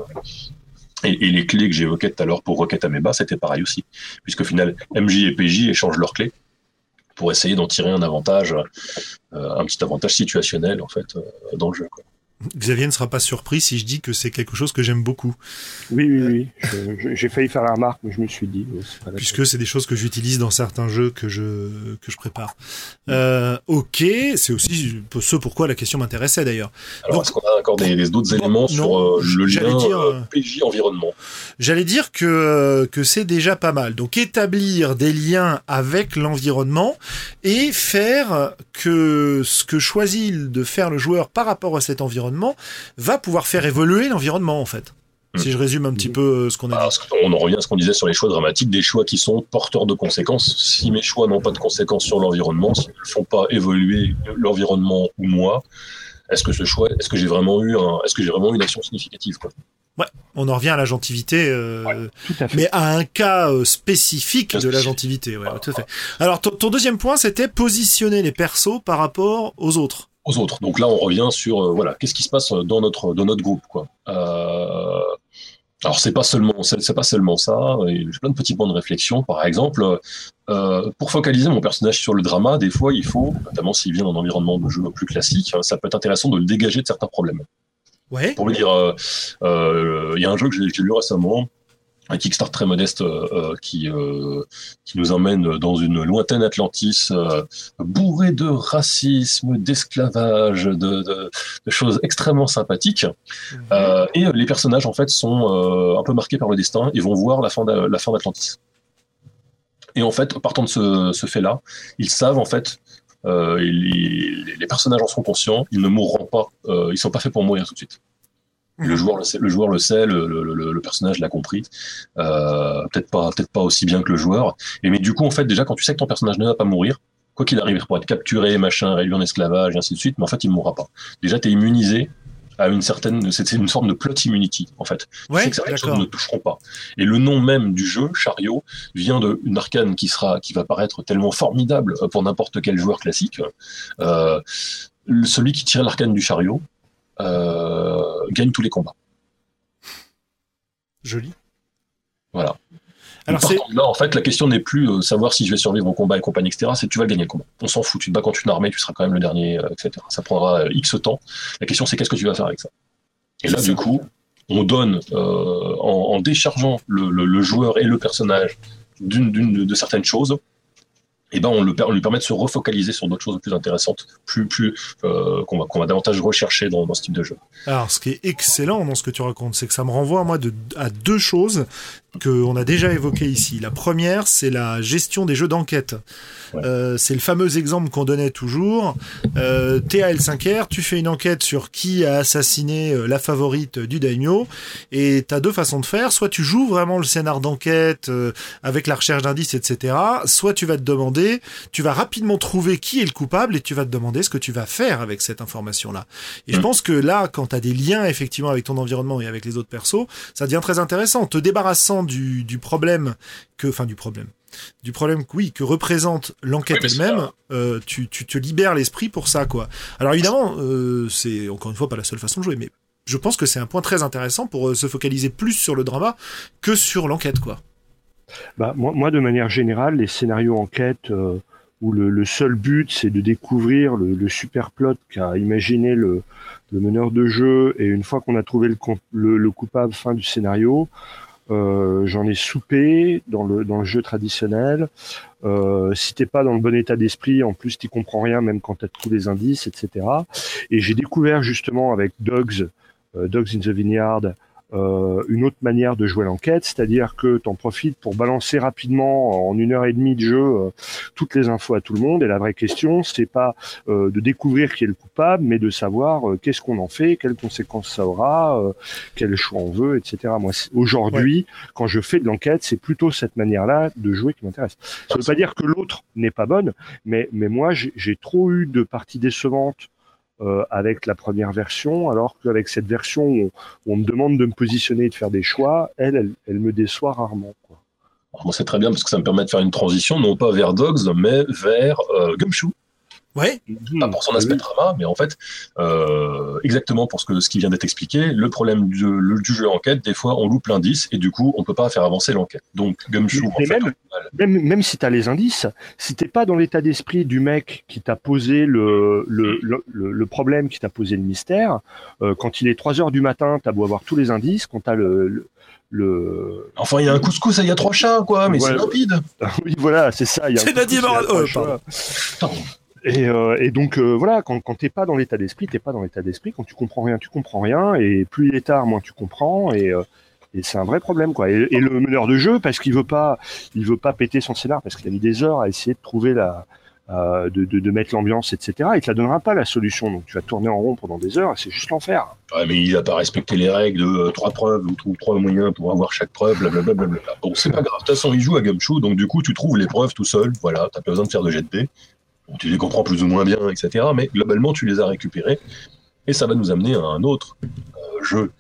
et, et, les clés que j'évoquais tout à l'heure pour Rocket Ameba, c'était pareil aussi, puisqu'au final, MJ et PJ échangent leurs clés pour essayer d'en tirer un avantage, un petit avantage situationnel en fait dans le jeu. Quoi. Xavier ne sera pas surpris si je dis que c'est quelque chose que j'aime beaucoup. Oui, oui, oui. J'ai failli faire la remarque, mais je me suis dit. Puisque c'est des choses que j'utilise dans certains jeux que je, que je prépare. Euh, ok, c'est aussi ce pourquoi la question m'intéressait d'ailleurs. Alors, est-ce qu'on a encore des, d'autres éléments sur euh, le lien dire, euh, PJ environnement? J'allais dire que, que c'est déjà pas mal. Donc, établir des liens avec l'environnement et faire que ce que choisit de faire le joueur par rapport à cet environnement va pouvoir faire évoluer l'environnement en fait. Si je résume un petit peu euh, ce qu'on a dit. On en revient à ce qu'on disait sur les choix dramatiques, des choix qui sont porteurs de conséquences. Si mes choix n'ont pas de conséquences sur l'environnement, s'ils ne font pas évoluer l'environnement ou moi, est-ce que ce choix, est-ce que j'ai vraiment eu un, est-ce que j'ai vraiment une action significative quoi? Ouais, on en revient à la gentilité, euh, mais à un cas euh, spécifique de la gentilité. Ouais, tout à fait. Alors ton deuxième point, c'était positionner les persos par rapport aux autres aux autres. Donc là, on revient sur euh, voilà, qu'est-ce qui se passe dans notre dans notre groupe, quoi. Euh, alors c'est pas seulement c'est pas seulement ça. J'ai plein de petits points de réflexion. Par exemple, euh, pour focaliser mon personnage sur le drama, des fois il faut, notamment s'il vient d'un environnement de jeu plus classique, hein, ça peut être intéressant de le dégager de certains problèmes. Ouais. Pour lui dire, il y a un jeu que j'ai lu récemment un Kickstarter très modeste euh, euh, qui euh, qui nous emmène dans une lointaine Atlantis bourrée de racisme, d'esclavage, de, de, de, choses extrêmement sympathiques. Mhm. et les personnages en fait sont un peu marqués par le destin et vont voir la fin de, la fin d'Atlantis. Et en fait, partant de ce, ce fait-là, ils savent en fait les personnages en sont conscients, ils ne mourront pas, ils sont pas faits pour mourir tout de suite. Le mhm. joueur le sait, le, joueur le, sait, le, le, le personnage l'a compris. Euh, peut-être pas, peut-être pas aussi bien que le joueur. Et mais du coup, en fait, déjà quand tu sais que ton personnage ne va pas mourir, quoi qu'il arrive, pour être capturé, machin, réduit en esclavage, et ainsi de suite, mais en fait, il ne mourra pas. Déjà, tu es immunisé à une certaine, c'est une sorte de plot immunity en fait. Ouais, sais que ça ne toucheront pas. Et le nom même du jeu, Chariot, vient d'une arcane qui sera, qui va paraître tellement formidable pour n'importe quel joueur classique. Euh, celui qui tire l'arcane du chariot, euh, gagne tous les combats. Joli. Voilà. Alors là, en fait, la question n'est plus euh, savoir si je vais survivre au combat et compagnie, etc. C'est tu vas gagner le combat. On s'en fout. Tu te bats contre une armée, tu seras quand même le dernier, euh, etc. Ça prendra X temps. La question, c'est qu'est-ce que tu vas faire avec ça? Et là, du coup, on donne, en, déchargeant le, joueur et le personnage d'une, de certaines choses, eh ben on, lui permet de se refocaliser sur d'autres choses plus intéressantes, plus, euh, qu'on va, davantage rechercher dans, ce type de jeu. Alors, ce qui est excellent dans ce que tu racontes, c'est que ça me renvoie à deux choses qu'on a déjà évoquées ici. La première, c'est la gestion des jeux d'enquête. Euh, c'est le fameux exemple qu'on donnait toujours. Euh, TAL5R, tu fais une enquête sur qui a assassiné euh, la favorite du daimyo, et tu as deux façons de faire. Soit tu joues vraiment le scénar d'enquête euh, avec la recherche d'indices, etc. Soit tu vas te demander, tu vas rapidement trouver qui est le coupable, et tu vas te demander ce que tu vas faire avec cette information-là. Et je mm. pense que là, quand tu as des liens effectivement avec ton environnement et avec les autres persos, ça devient très intéressant. Te débarrassant du, du problème que, enfin du problème, du problème oui, que représente l'enquête elle-même, euh, tu, tu, te libères l'esprit pour ça, quoi. Alors évidemment, euh, c'est encore une fois pas la seule façon de jouer, mais je pense que c'est un point très intéressant pour euh, se focaliser plus sur le drama que sur l'enquête, quoi. Bah, moi, moi, de manière générale, les scénarios enquête où le, seul but c'est de découvrir le, super plot qu'a imaginé le, meneur de jeu, et une fois qu'on a trouvé le, le coupable fin du scénario, euh, j'en ai soupé dans le dans le jeu traditionnel. Euh, si t'es pas dans le bon état d'esprit, en plus tu comprends rien même quand t'as tous les indices, etc. Et j'ai découvert justement avec Dogs, euh, Dogs in the Vineyard, euh, une autre manière de jouer l'enquête, c'est-à-dire que tu en profites pour balancer rapidement en une heure et demie de jeu euh, toutes les infos à tout le monde. Et la vraie question, c'est pas euh, de découvrir qui est le coupable, mais de savoir qu'est-ce qu'on en fait, quelles conséquences ça aura, quel choix on veut, etc. Moi, aujourd'hui, quand je fais de l'enquête, c'est plutôt cette manière-là de jouer qui m'intéresse. Ça veut pas dire que l'autre n'est pas bonne, mais mais moi, j'ai trop eu de parties décevantes euh, avec la première version, alors qu'avec cette version où on, me demande de me positionner et de faire des choix, elle, elle, me déçoit rarement. Quoi. moi, c'est très bien parce que ça me permet de faire une transition, non pas vers Dogs, mais vers euh, Gumshoe. Ouais. Pas pour son aspect drama, mais en fait, euh, exactement pour ce, que, ce qui vient d'être expliqué, le problème du, le, du jeu enquête, des fois, on loupe l'indice et du coup, on peut pas faire avancer l'enquête. Donc, Gumshoe, en fait, même, même, même si tu as les indices, si t'es pas dans l'état d'esprit du mec qui t'a posé le, le, le, problème, qui t'a posé le mystère, euh, quand il est 3 heures du matin, t'as beau avoir tous les indices, quand t'as le, le, le- enfin, il y a un couscous il y a trois chats, quoi, mais Ouais. c'est limpide. oui voilà, c'est ça. il y a un C'est coup de Euh, et donc euh, voilà, quand, quand t'es pas dans l'état d'esprit, t'es pas dans l'état d'esprit. Quand tu comprends rien, tu comprends rien. Et plus il est tard, moins tu comprends. Et, euh, c'est un vrai problème quoi. Et, le meneur de jeu, parce qu'il veut pas, il veut pas péter son scénar, parce qu'il a mis des heures à essayer de trouver la, de, mettre l'ambiance, etc. Il te la donnera pas la solution. Donc tu vas tourner en rond pendant des heures. et C'est juste l'enfer. Mais il a pas respecté les règles de trois preuves ou trois moyens pour avoir chaque preuve, blablabla. Bon, c'est pas grave. De toute façon, il joue à Gumshoe, donc du coup, tu trouves les preuves tout seul. Voilà, t'as pas besoin de faire de jet. Bon, tu les comprends plus ou moins bien, etc. Mais globalement, tu les as récupérés. Et ça va nous amener à un autre euh, jeu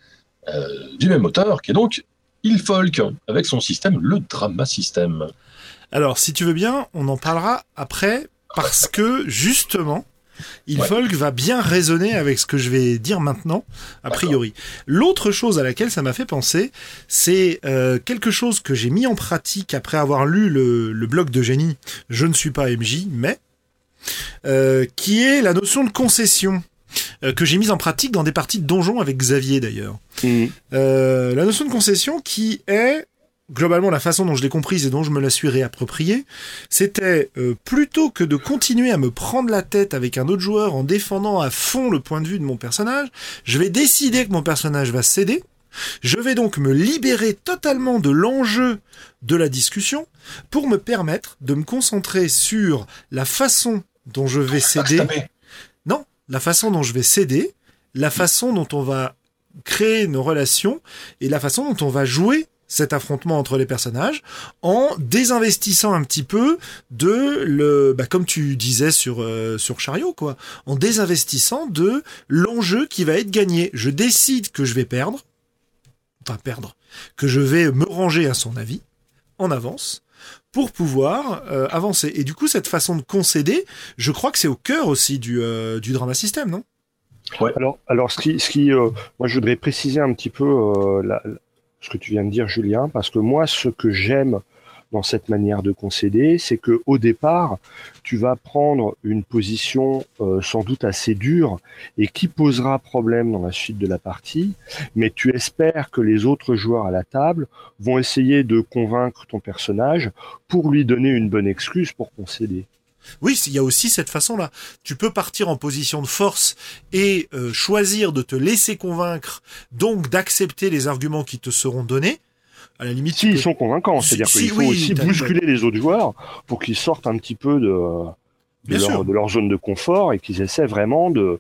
euh, du même auteur, qui est donc Ilfolk, avec son système, le Drama System. Alors, si tu veux bien, on en parlera après, parce que, justement, Ilfolk va bien résonner avec ce que je vais dire maintenant, a priori. L'autre chose à laquelle ça m'a fait penser, c'est euh, quelque chose que j'ai mis en pratique après avoir lu le, le blog de Génie, Je ne suis pas MJ, mais, euh, qui est la notion de concession, euh, que j'ai mise en pratique dans des parties de donjon avec Xavier d'ailleurs. Euh, la notion de concession qui est globalement la façon dont je l'ai comprise et dont je me la suis réappropriée, c'était euh, plutôt que de continuer à me prendre la tête avec un autre joueur en défendant à fond le point de vue de mon personnage, je vais décider que mon personnage va céder. Je vais donc me libérer totalement de l'enjeu de la discussion pour me permettre de me concentrer sur la façon dont je vais Ah, céder. Non, la façon dont je vais céder, la façon dont on va créer nos relations et la façon dont on va jouer cet affrontement entre les personnages en désinvestissant un petit peu de le bah, comme tu disais sur euh, sur Chariot quoi en désinvestissant de l'enjeu qui va être gagné je décide que je vais perdre enfin perdre que je vais me ranger à son avis en avance pour pouvoir euh, avancer. Et du coup cette façon de concéder je crois que c'est au cœur aussi du euh, du drama système non? Alors, alors ce qui, ce qui euh, moi, je voudrais préciser un petit peu euh, la- la- ce que tu viens de dire, Julien, parce que moi, ce que j'aime cette manière de concéder, c'est que au départ, tu vas prendre une position euh, sans doute assez dure et qui posera problème dans la suite de la partie, mais tu espères que les autres joueurs à la table vont essayer de convaincre ton personnage pour lui donner une bonne excuse pour concéder. Oui, il y a aussi cette façon-là. Tu peux partir en position de force et euh, choisir de te laisser convaincre, donc d'accepter les arguments qui te seront donnés. À la limite, S'ils peux- sont convaincants, Si- c'est-à-dire si, qu'il faut oui, aussi bousculer les autres joueurs pour qu'ils sortent un petit peu de, leur, de leur zone de confort et qu'ils essaient vraiment de,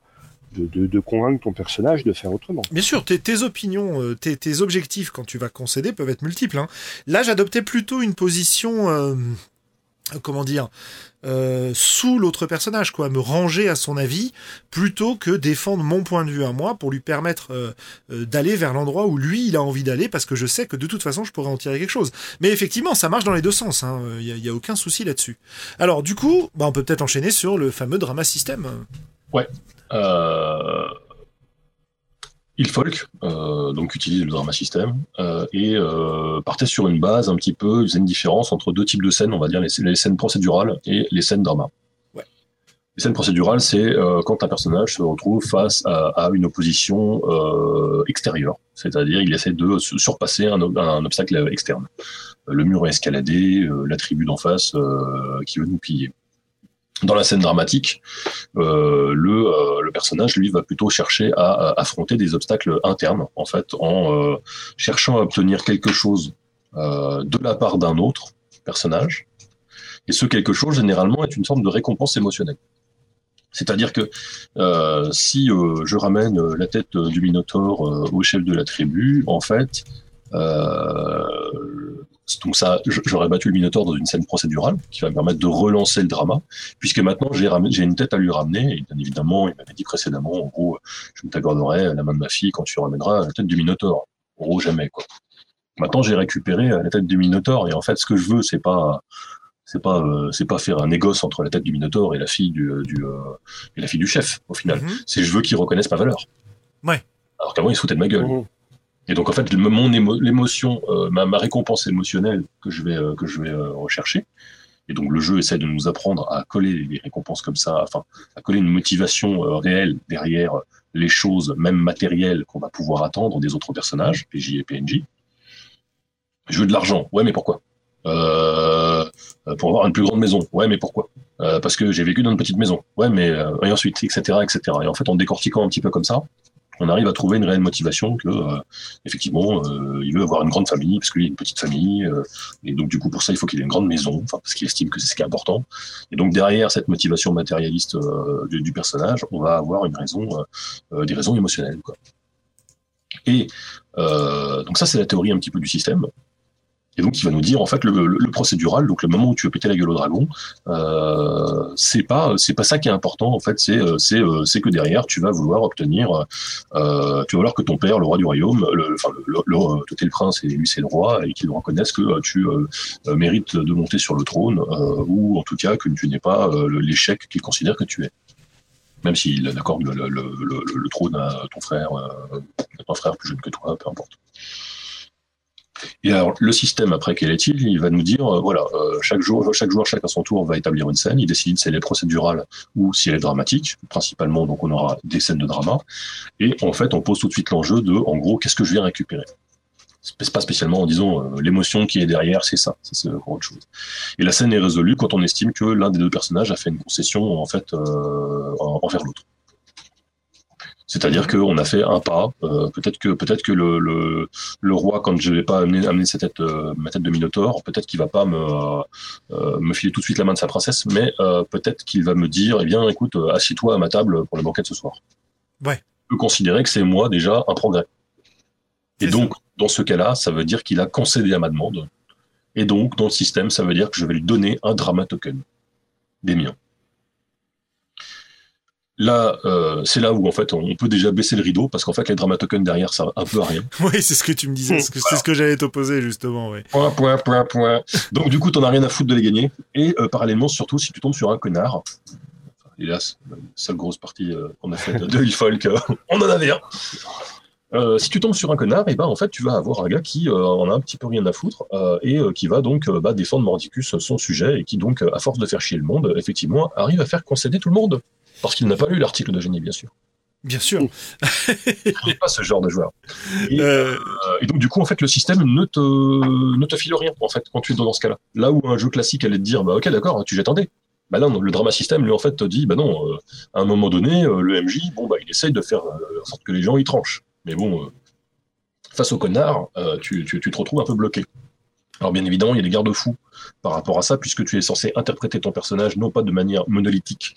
de, de, de convaincre ton personnage de faire autrement. Bien sûr, tes, tes opinions, euh, tes, tes objectifs quand tu vas concéder peuvent être multiples. hein. Là, j'adoptais plutôt une position, euh, comment dire, euh, sous l'autre personnage, quoi, me ranger à son avis plutôt que défendre mon point de vue à moi pour lui permettre euh, euh, d'aller vers l'endroit où lui il a envie d'aller parce que je sais que de toute façon je pourrais en tirer quelque chose. Mais effectivement, ça marche dans les deux sens. Il hein. y, a, y a aucun souci là-dessus. Alors du coup, bah, on peut peut-être enchaîner sur le fameux drama système. Euh, Ilfolk, euh, donc utilise le drama system euh, et euh, partait sur une base un petit peu, il faisait une différence entre deux types de scènes, on va dire les, les scènes procédurales et les scènes drama. Ouais. Les scènes procédurales, c'est euh, quand un personnage se retrouve face à, à une opposition euh, extérieure, c'est-à-dire il essaie de su- surpasser un, un obstacle externe. Le mur est escaladé, euh, la tribu d'en face euh, qui veut nous piller. Dans la scène dramatique, euh, le, euh, le personnage, lui, va plutôt chercher à, affronter des obstacles internes, en fait, en euh, cherchant à obtenir quelque chose de la part d'un autre personnage. Et ce quelque chose, généralement, est une forme de récompense émotionnelle. C'est-à-dire que si je ramène la tête du Minotaure au chef de la tribu, en fait, donc ça, j'aurais battu le Minotaure dans une scène procédurale qui va me permettre de relancer le drama puisque maintenant j'ai une tête à lui ramener, et bien évidemment, il m'avait dit précédemment, en gros, je me t'accorderai la main de ma fille quand tu ramèneras la tête du Minotaure. En gros, jamais, quoi. Maintenant, j'ai récupéré euh, la tête du Minotaure, et en fait, ce que je veux, c'est pas, C'est pas, euh, c'est pas faire un négoce entre la tête du Minotaure et la fille du, euh, du euh, et la fille du chef au final. Mhm. C'est je veux qu'ils reconnaissent ma valeur. Ouais. Alors qu'avant ils se foutaient de ma gueule. Mhm. Et donc en fait, mon émo- l'émotion, euh, ma, récompense émotionnelle que je vais euh, que je vais euh, rechercher. Et donc le jeu essaie de nous apprendre à coller des récompenses comme ça, enfin à coller une motivation réelle derrière les choses, même matérielles, qu'on va pouvoir attendre des autres personnages, PJ et PNJ. Je veux de l'argent. Ouais, mais pourquoi? Pour avoir une plus grande maison. Ouais, mais pourquoi? Parce que j'ai vécu dans une petite maison. Ouais, mais et ensuite, etc., etc. Et en fait, en décortiquant un petit peu comme ça, on arrive à trouver une réelle motivation que, euh, effectivement, euh, il veut avoir une grande famille parce qu'il a une petite famille, euh, et donc du coup pour ça il faut qu'il ait une grande maison, parce qu'il estime que c'est ce qui est important. Et donc derrière cette motivation matérialiste euh, du, du personnage, on va avoir une raison, euh, euh, des raisons émotionnelles. Quoi. Et donc ça c'est la théorie un petit peu du système. Et donc, il va nous dire en fait le, procédural, donc le moment où tu veux péter la gueule au dragon, euh, c'est pas c'est pas ça qui est important en fait, c'est euh, c'est euh, c'est que derrière tu vas vouloir obtenir, euh, tu vas vouloir que ton père, le roi du royaume, le, enfin le, le, est le prince et lui c'est le roi, et qu'il reconnaisse que euh, tu euh, euh, mérites de monter sur le trône, euh, ou en tout cas que tu n'es pas euh, l'échec qu'il considère que tu es. Même s'il accorde le, le, le, le, trône à ton frère, euh, à ton frère plus jeune que toi, peu importe. Et alors, le système, après, quel est-il? Il va nous dire, euh, voilà, euh, chaque jour, chaque joueur, chacun son tour, va établir une scène. Il décide si elle est procédurale ou si elle est dramatique. Principalement, donc, on aura des scènes de drama. Et en fait, on pose tout de suite l'enjeu de, en gros, qu'est-ce que je viens récupérer? Pas spécialement en disant euh, l'émotion qui est derrière, c'est ça. Ça, c'est autre chose. Et la scène est résolue quand on estime que l'un des deux personnages a fait une concession, en fait, en- envers l'autre. C'est-à-dire qu'on a fait un pas. euh, peut-être que peut-être que le, le, le roi, quand je vais pas amener, amener sa tête, euh, ma tête de Minotaure, peut-être qu'il va pas me euh, me filer tout de suite la main de sa princesse, mais euh, peut-être qu'il va me dire, eh bien, écoute, assieds-toi à ma table pour le banquet de ce soir. Ouais. Je peux considérer que c'est moi déjà un progrès. Et donc, dans ce cas-là, ça veut dire qu'il a concédé à ma demande. Et donc, dans le système, ça veut dire que je vais lui donner un drama token des miens. Là, euh, c'est là où en fait on peut déjà baisser le rideau parce qu'en fait les drama tokens derrière ça un peu à rien. Oui, c'est ce que tu me disais, c'est ce que, c'est ce que j'allais t'opposer justement. Ouais. Point, point, point, point. Donc du coup t'en as rien à foutre de les gagner. Et euh, parallèlement surtout si tu tombes sur un connard, hélas, la seule grosse partie euh, qu'on a faite de e-folk, euh, on en avait un. Euh, si tu tombes sur un connard, et ben en fait tu vas avoir un gars qui euh, en a un petit peu rien à foutre euh, et euh, qui va donc euh, bah, défendre Mordicus son sujet et qui donc euh, à force de faire chier le monde, effectivement arrive à faire concéder tout le monde parce qu'il n'a pas lu l'article de génie bien sûr. Bien sûr. Il n'est pas ce genre de joueur. Et, Euh, euh, et donc du coup en fait le système ne te ne te file rien en fait quand tu es dans ce cas-là. Là où un jeu classique allait te dire bah ok d'accord tu j'attendais. Bah là le drama système lui en fait te dit bah non euh, à un moment donné euh, le MJ bon bah il essaye de faire euh, en sorte que les gens y tranchent. Mais bon euh, face au connard euh, tu, tu, tu te retrouves un peu bloqué. Alors bien évidemment il y a des garde-fous par rapport à ça puisque tu es censé interpréter ton personnage non pas de manière monolithique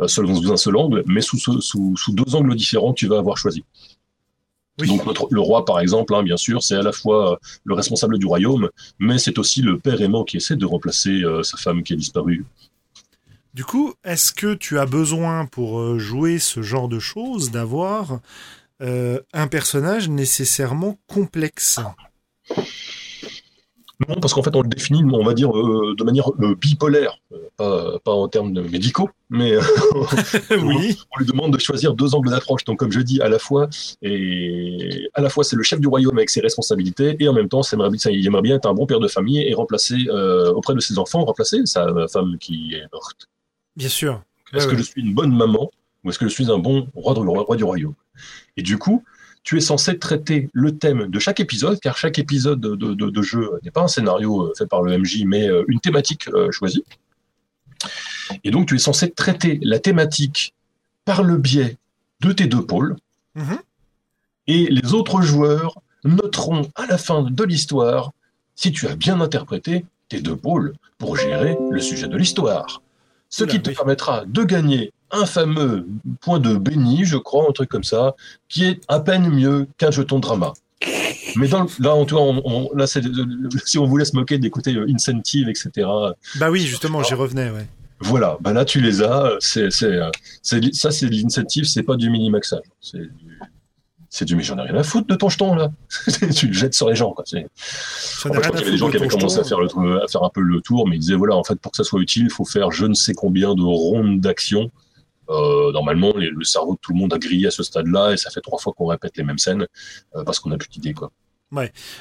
euh, selon un seul angle mais sous, sous, sous deux angles différents que tu vas avoir choisi. oui. Donc notre- le roi, par exemple, hein, bien sûr, c'est à la fois euh, le responsable du royaume, mais c'est aussi le père aimant qui essaie de remplacer euh, sa femme qui a disparu. Du coup, est-ce que tu as besoin pour euh, jouer ce genre de choses d'avoir euh, un personnage nécessairement complexe? Non, parce qu'en fait, on le définit, on va dire, euh, de manière euh, bipolaire, Euh, pas, pas en termes de médicaux, mais Oui. on lui demande de choisir deux angles d'approche. Donc, comme je dis, à la fois, et à la fois, c'est le chef du royaume avec ses responsabilités, et en même temps, ça- il aimerait bien être un bon père de famille et remplacer euh, auprès de ses enfants, remplacer sa femme qui est morte. Bien sûr. Est-ce Ouais, que ouais. je suis une bonne maman ou est-ce que je suis un bon roi, de- roi du royaume? Et du coup, tu es censé traiter le thème de chaque épisode, car chaque épisode de, de- de- de jeu n'est pas un scénario euh, fait par le MJ, mais euh, une thématique euh, choisie. Et donc, tu es censé traiter la thématique par le biais de tes deux pôles, Mhm. et les autres joueurs noteront à la fin de l'histoire si tu as bien interprété tes deux pôles pour gérer le sujet de l'histoire. Ce Oula, qui te oui. permettra de gagner un fameux point de béni, je crois, un truc comme ça, qui est à peine mieux qu'un jeton drama. Mais dans le- là, en tout cas, on, on- là, c'est- si on voulait se moquer d'écouter euh, Incentive, etc., Bah oui, justement, j'y revenais, ouais. voilà, bah là, tu les as. C'est, euh, c'est- ça, c'est de l'incentive, c'est pas du mini-maxage. C'est du- C'est du mais j'en ai rien à foutre de ton jeton là. tu le jettes sur les gens. Quoi. En fait, je rien crois à qu'il y avait des gens qui de avaient commencé à faire, le, à faire un peu le tour, mais ils disaient voilà, en fait, pour que ça soit utile, il faut faire je ne sais combien de rondes d'action. Euh, normalement, les- le cerveau de tout le monde a grillé à ce stade-là, et ça fait trois fois qu'on répète les mêmes scènes euh, parce qu'on n'a plus d'idée. Quoi.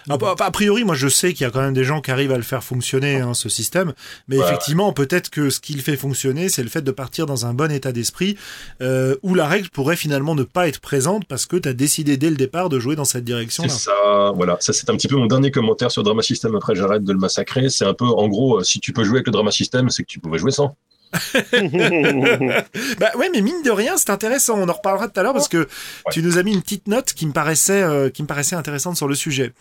Ah, bah, A priori, moi je sais qu'il y a quand même des gens qui arrivent à le faire fonctionner, hein, ce système. Mais Ouais, effectivement, peut-être que ce qui le fait fonctionner, c'est le fait de partir dans un bon état d'esprit euh, où la règle pourrait finalement ne pas être présente parce que tu as décidé dès le départ de jouer dans cette C'est direction-là. ça, voilà. Ça, c'est un petit peu mon dernier commentaire sur Drama System. Après, j'arrête de le massacrer. C'est un peu, en gros, si tu peux jouer avec le Drama System, c'est que tu pouvais jouer sans. Bah ouais, mais mine de rien, c'est intéressant. On en reparlera tout à l'heure parce que tu nous as mis une petite note qui me paraissait, euh, qui me paraissait intéressante sur le sujet.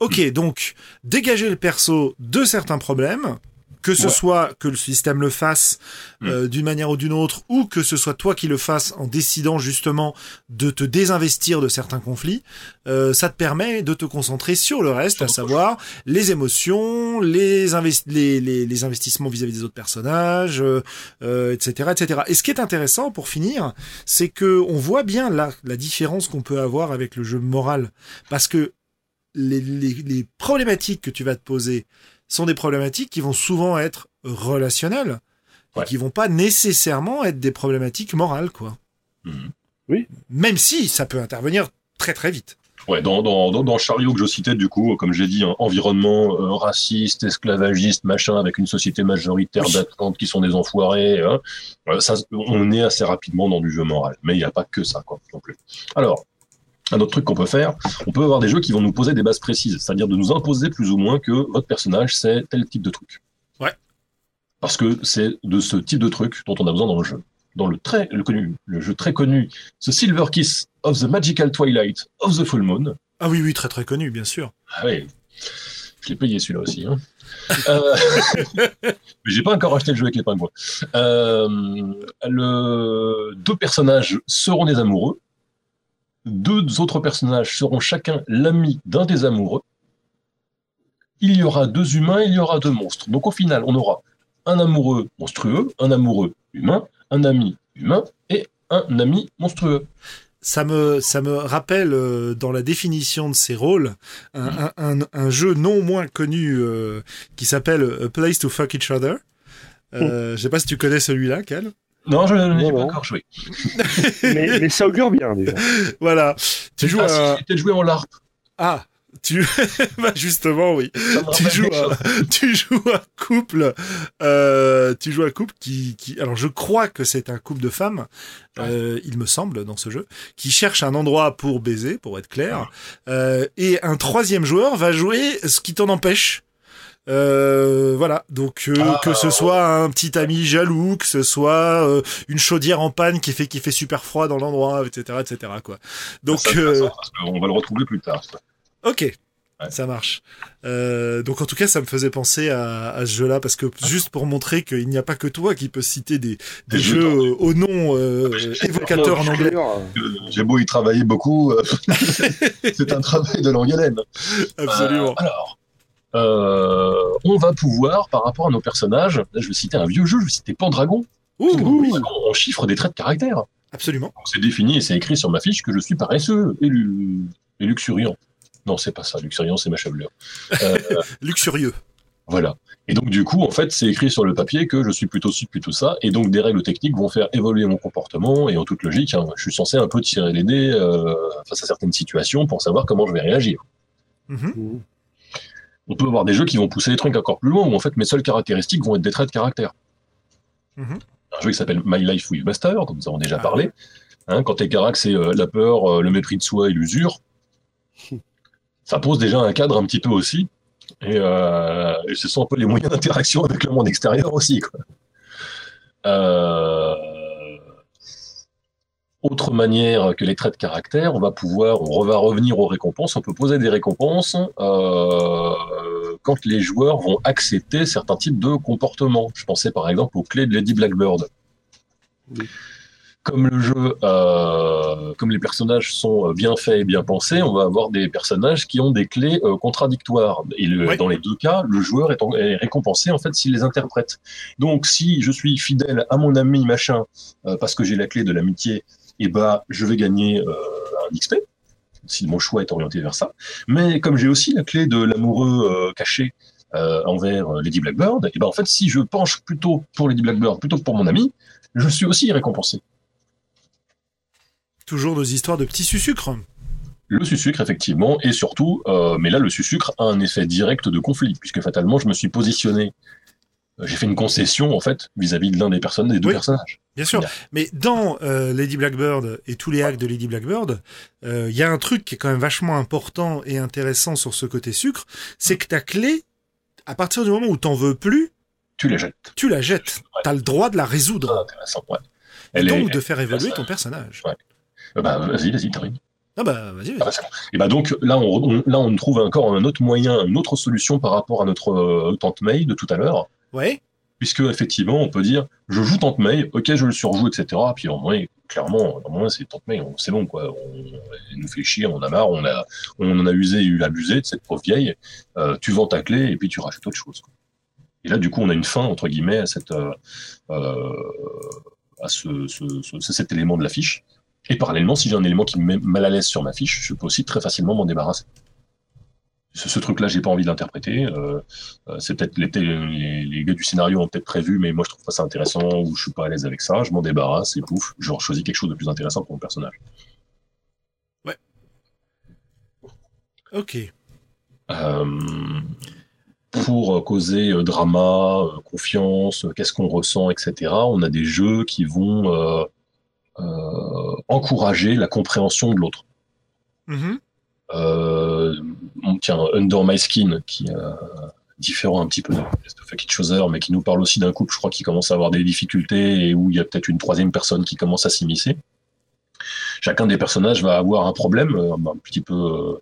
Ok, donc dégager le perso de certains problèmes. Que ce Ouais. soit que le système le fasse Mm. euh, d'une manière ou d'une autre, ou que ce soit toi qui le fasses en décidant justement de te désinvestir de certains conflits, euh, ça te permet de te concentrer sur le reste, à savoir les émotions, les, invest- les, les, les investissements vis-à-vis des autres personnages, euh, euh, etc., etc. Et ce qui est intéressant pour finir, c'est que on voit bien là la différence qu'on peut avoir avec le jeu moral, parce que les, les, les problématiques que tu vas te poser sont des problématiques qui vont souvent être relationnelles Ouais. et qui vont pas nécessairement être des problématiques morales, quoi. Mhm. Même si ça peut intervenir très très vite. Ouais, dans, dans, dans, dans Charlie que je citais, du coup, comme j'ai dit, hein, environnement euh, raciste, esclavagiste, machin, avec une société majoritaire Oui. d'atlantes qui sont des enfoirés, hein, euh, ça, on est assez rapidement dans du jeu moral. Mais il n'y a pas que ça, quoi, non plus. Alors, un autre truc qu'on peut faire, on peut avoir des jeux qui vont nous poser des bases précises, c'est-à-dire de nous imposer plus ou moins que votre personnage, c'est tel type de truc. Ouais. Parce que c'est de ce type de truc dont on a besoin dans le jeu. Dans le très, le connu, le jeu très connu, The Silver Kiss of the Magical Twilight of the Full Moon, Ah oui, oui, très très connu, bien sûr. ah oui, je l'ai payé celui-là aussi. Hein. Euh, Mais j'ai pas encore acheté le jeu avec les pingouins. Euh, le... Deux personnages seront des amoureux. Deux autres personnages seront chacun l'ami d'un des amoureux. Il y aura deux humains, il y aura deux monstres. Donc au final, on aura un amoureux monstrueux, un amoureux humain, un ami humain et un ami monstrueux. Ça me, ça me rappelle euh, dans la définition de ces rôles un, un, un, un jeu non moins connu euh, qui s'appelle A Place to Fuck Each Other. Euh, Je sais pas si tu connais celui-là, Cal. Non, je n'ai pas encore joué. mais, mais ça augure bien déjà. Voilà. Tu joues Ah, si, à... j'ai peut-être joué en LARP. Ah, tu... bah justement, oui. Tu joues à, tu joues à couple, euh, tu joues à couple qui, qui, alors je crois que c'est un couple de femmes, euh, il me semble dans ce jeu, qui cherche un endroit pour baiser, pour être clair, euh, et un troisième joueur va jouer ce qui t'en empêche. Euh, voilà, donc euh, Ah, que ce soit un petit ami jaloux, que ce soit euh, une chaudière en panne qui fait qui fait super froid dans l'endroit, etc., etc. Quoi. Donc Ça, euh, qu'on va le retrouver plus tard. ça. Ok. Ça marche. Euh, donc en tout cas, ça me faisait penser à, à ce jeu-là parce que juste pour montrer qu'il n'y a pas que toi qui peux citer des, jeux jeux au nom Ah, évocateurs en anglais. J'ai beau y travailler beaucoup, c'est un travail de longue haleine. Absolument. Alors, on va pouvoir, par rapport à nos personnages, là je vais citer un vieux jeu, je vais citer Pendragon. Ouh, on chiffre des traits de caractère. absolument. C'est défini et c'est écrit sur ma fiche que je suis paresseux et, lu- et luxuriant. Non, c'est pas ça, luxuriant, c'est ma chevelure. Euh, Luxurieux. Voilà. Et donc, du coup, en fait, c'est écrit sur le papier que je suis plutôt ci, plutôt ça. Et donc, des règles techniques vont faire évoluer mon comportement. Et en toute logique, hein, je suis censé un peu tirer les dés euh, face à certaines situations pour savoir comment je vais réagir. Mhm. On peut avoir des jeux qui vont pousser les trucs encore plus loin, où en fait, mes seules caractéristiques vont être des traits de caractère. Mhm. Un jeu qui s'appelle My Life with Master, dont nous avons déjà Ah. parlé. Hein, quand tes caracs, c'est euh, la peur, euh, le mépris de soi et l'usure. Ça pose déjà un cadre un petit peu aussi. Et, euh, et ce sont un peu les moyens d'interaction avec le monde extérieur aussi. Quoi. Euh, Autre manière que les traits de caractère, on va pouvoir, on va revenir aux récompenses. On peut poser des récompenses euh, quand les joueurs vont accepter certains types de comportements. Je pensais par exemple aux clés de Lady Blackbird. Oui. Comme le jeu, euh, comme les personnages sont bien faits et bien pensés, on va avoir des personnages qui ont des clés euh, contradictoires. Et le- dans les deux cas, le joueur est, en- est récompensé en fait s'il les interprète. Donc, si je suis fidèle à mon ami machin parce que j'ai la clé de l'amitié, et bah je vais gagner euh, un XP. si mon choix est orienté vers ça. Mais comme j'ai aussi la clé de l'amoureux euh, caché euh, envers Lady Blackbird, et ben en fait, si je penche plutôt pour Lady Blackbird plutôt que pour mon ami, je suis aussi récompensé. Toujours nos histoires de petits sucres. Le sucre, effectivement, et surtout, euh, mais là, le sucre a un effet direct de conflit, puisque fatalement, je me suis positionné, j'ai fait une concession, en fait, vis-à-vis de l'un des personnes, des deux Oui. personnages. Bien sûr. Mais dans euh, Lady Blackbird et tous les hacks de Lady Blackbird, euh, il y a un truc qui est quand même vachement important et intéressant sur ce côté sucre, c'est que ta clé, à partir du moment où t'en veux plus, Tu les jettes. tu la jettes. T'as le droit de la résoudre. Ah, intéressant, ouais. Et Elle donc est- de faire évoluer ton personnage. Ouais. Euh, bah, vas-y, vas-y, t'arrives. Ah bah vas-y, vas-y. Ah bah. Et bah donc là on, on- là on trouve encore un autre moyen, une autre solution par rapport à notre euh, tante May de tout à l'heure, Puisque effectivement on peut dire je joue tante May, ok je le surjoue etc. Puis au moins clairement moins c'est tante May, c'est bon quoi, on, elle nous fait chier, on en a marre, on a on en a usé et abusé de cette pauvre vieille. Euh, tu vends ta clé et puis tu rajoutes autre chose. Et là du coup on a une fin entre guillemets à cette euh, euh, à ce- ce- cet élément de la fiche. Et parallèlement, si j'ai un élément qui me met mal à l'aise sur ma fiche, je peux aussi très facilement m'en débarrasser. Ce, ce truc-là, j'ai pas envie de l'interpréter. Euh, euh, c'est peut-être les, les, les gars du scénario ont peut-être prévu, mais moi je trouve pas ça intéressant ou je suis pas à l'aise avec ça. Je m'en débarrasse et pouf, je choisis quelque chose de plus intéressant pour mon personnage. Ok. Euh, pour causer euh, drama, confiance, qu'est-ce qu'on ressent, etc. On a des jeux qui vont euh, encourager la compréhension de l'autre. Mhm. Euh, on tient Under My Skin, qui est euh, différent un petit peu de Fuck Each Other, mais qui nous parle aussi d'un couple, je crois, qui commence à avoir des difficultés et où il y a peut-être une troisième personne qui commence à s'immiscer. Chacun des personnages va avoir un problème, euh, un petit peu,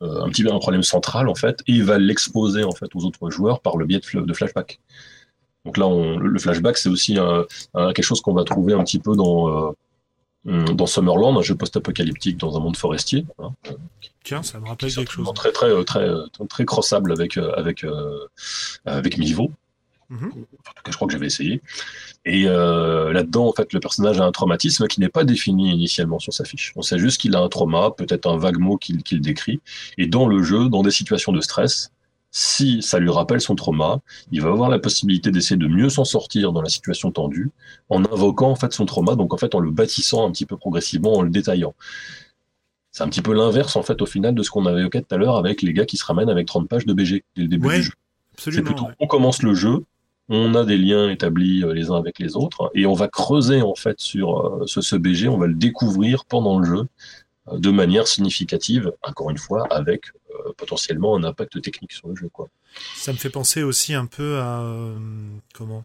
un petit peu un problème central en fait, et il va l'exposer en fait aux autres joueurs par le biais de, fl- de flashback. Donc là, le flashback, c'est aussi quelque chose qu'on va trouver un petit peu dans dans Summerland, un jeu post-apocalyptique dans un monde forestier. hein, Tiens, ça me rappelle quelque chose. très très euh, très très, très crossable avec euh, avec euh, avec Milivo. Mhm. En tout cas, je crois que j'avais essayé. Et euh, là-dedans, en fait, le personnage a un traumatisme qui n'est pas défini initialement sur sa fiche. On sait juste qu'il a un trauma, peut-être un vague mot qu'il qu'il décrit. Et dans le jeu, dans des situations de stress, si ça lui rappelle son trauma, il va avoir la possibilité d'essayer de mieux s'en sortir dans la situation tendue en invoquant en fait son trauma, donc en fait en le bâtissant un petit peu progressivement, en le détaillant. C'est un petit peu l'inverse en fait au final de ce qu'on avait évoqué tout à l'heure avec les gars qui se ramènent avec 30 pages de BG dès le début Ouais, du jeu. C'est plutôt, ouais. on commence le jeu, on a des liens établis euh, les uns avec les autres, et on va creuser en fait sur euh, ce, ce BG, on va le découvrir pendant le jeu euh, de manière significative, encore une fois, avec potentiellement un impact technique sur le jeu. Quoi. Ça me fait penser aussi un peu à euh, comment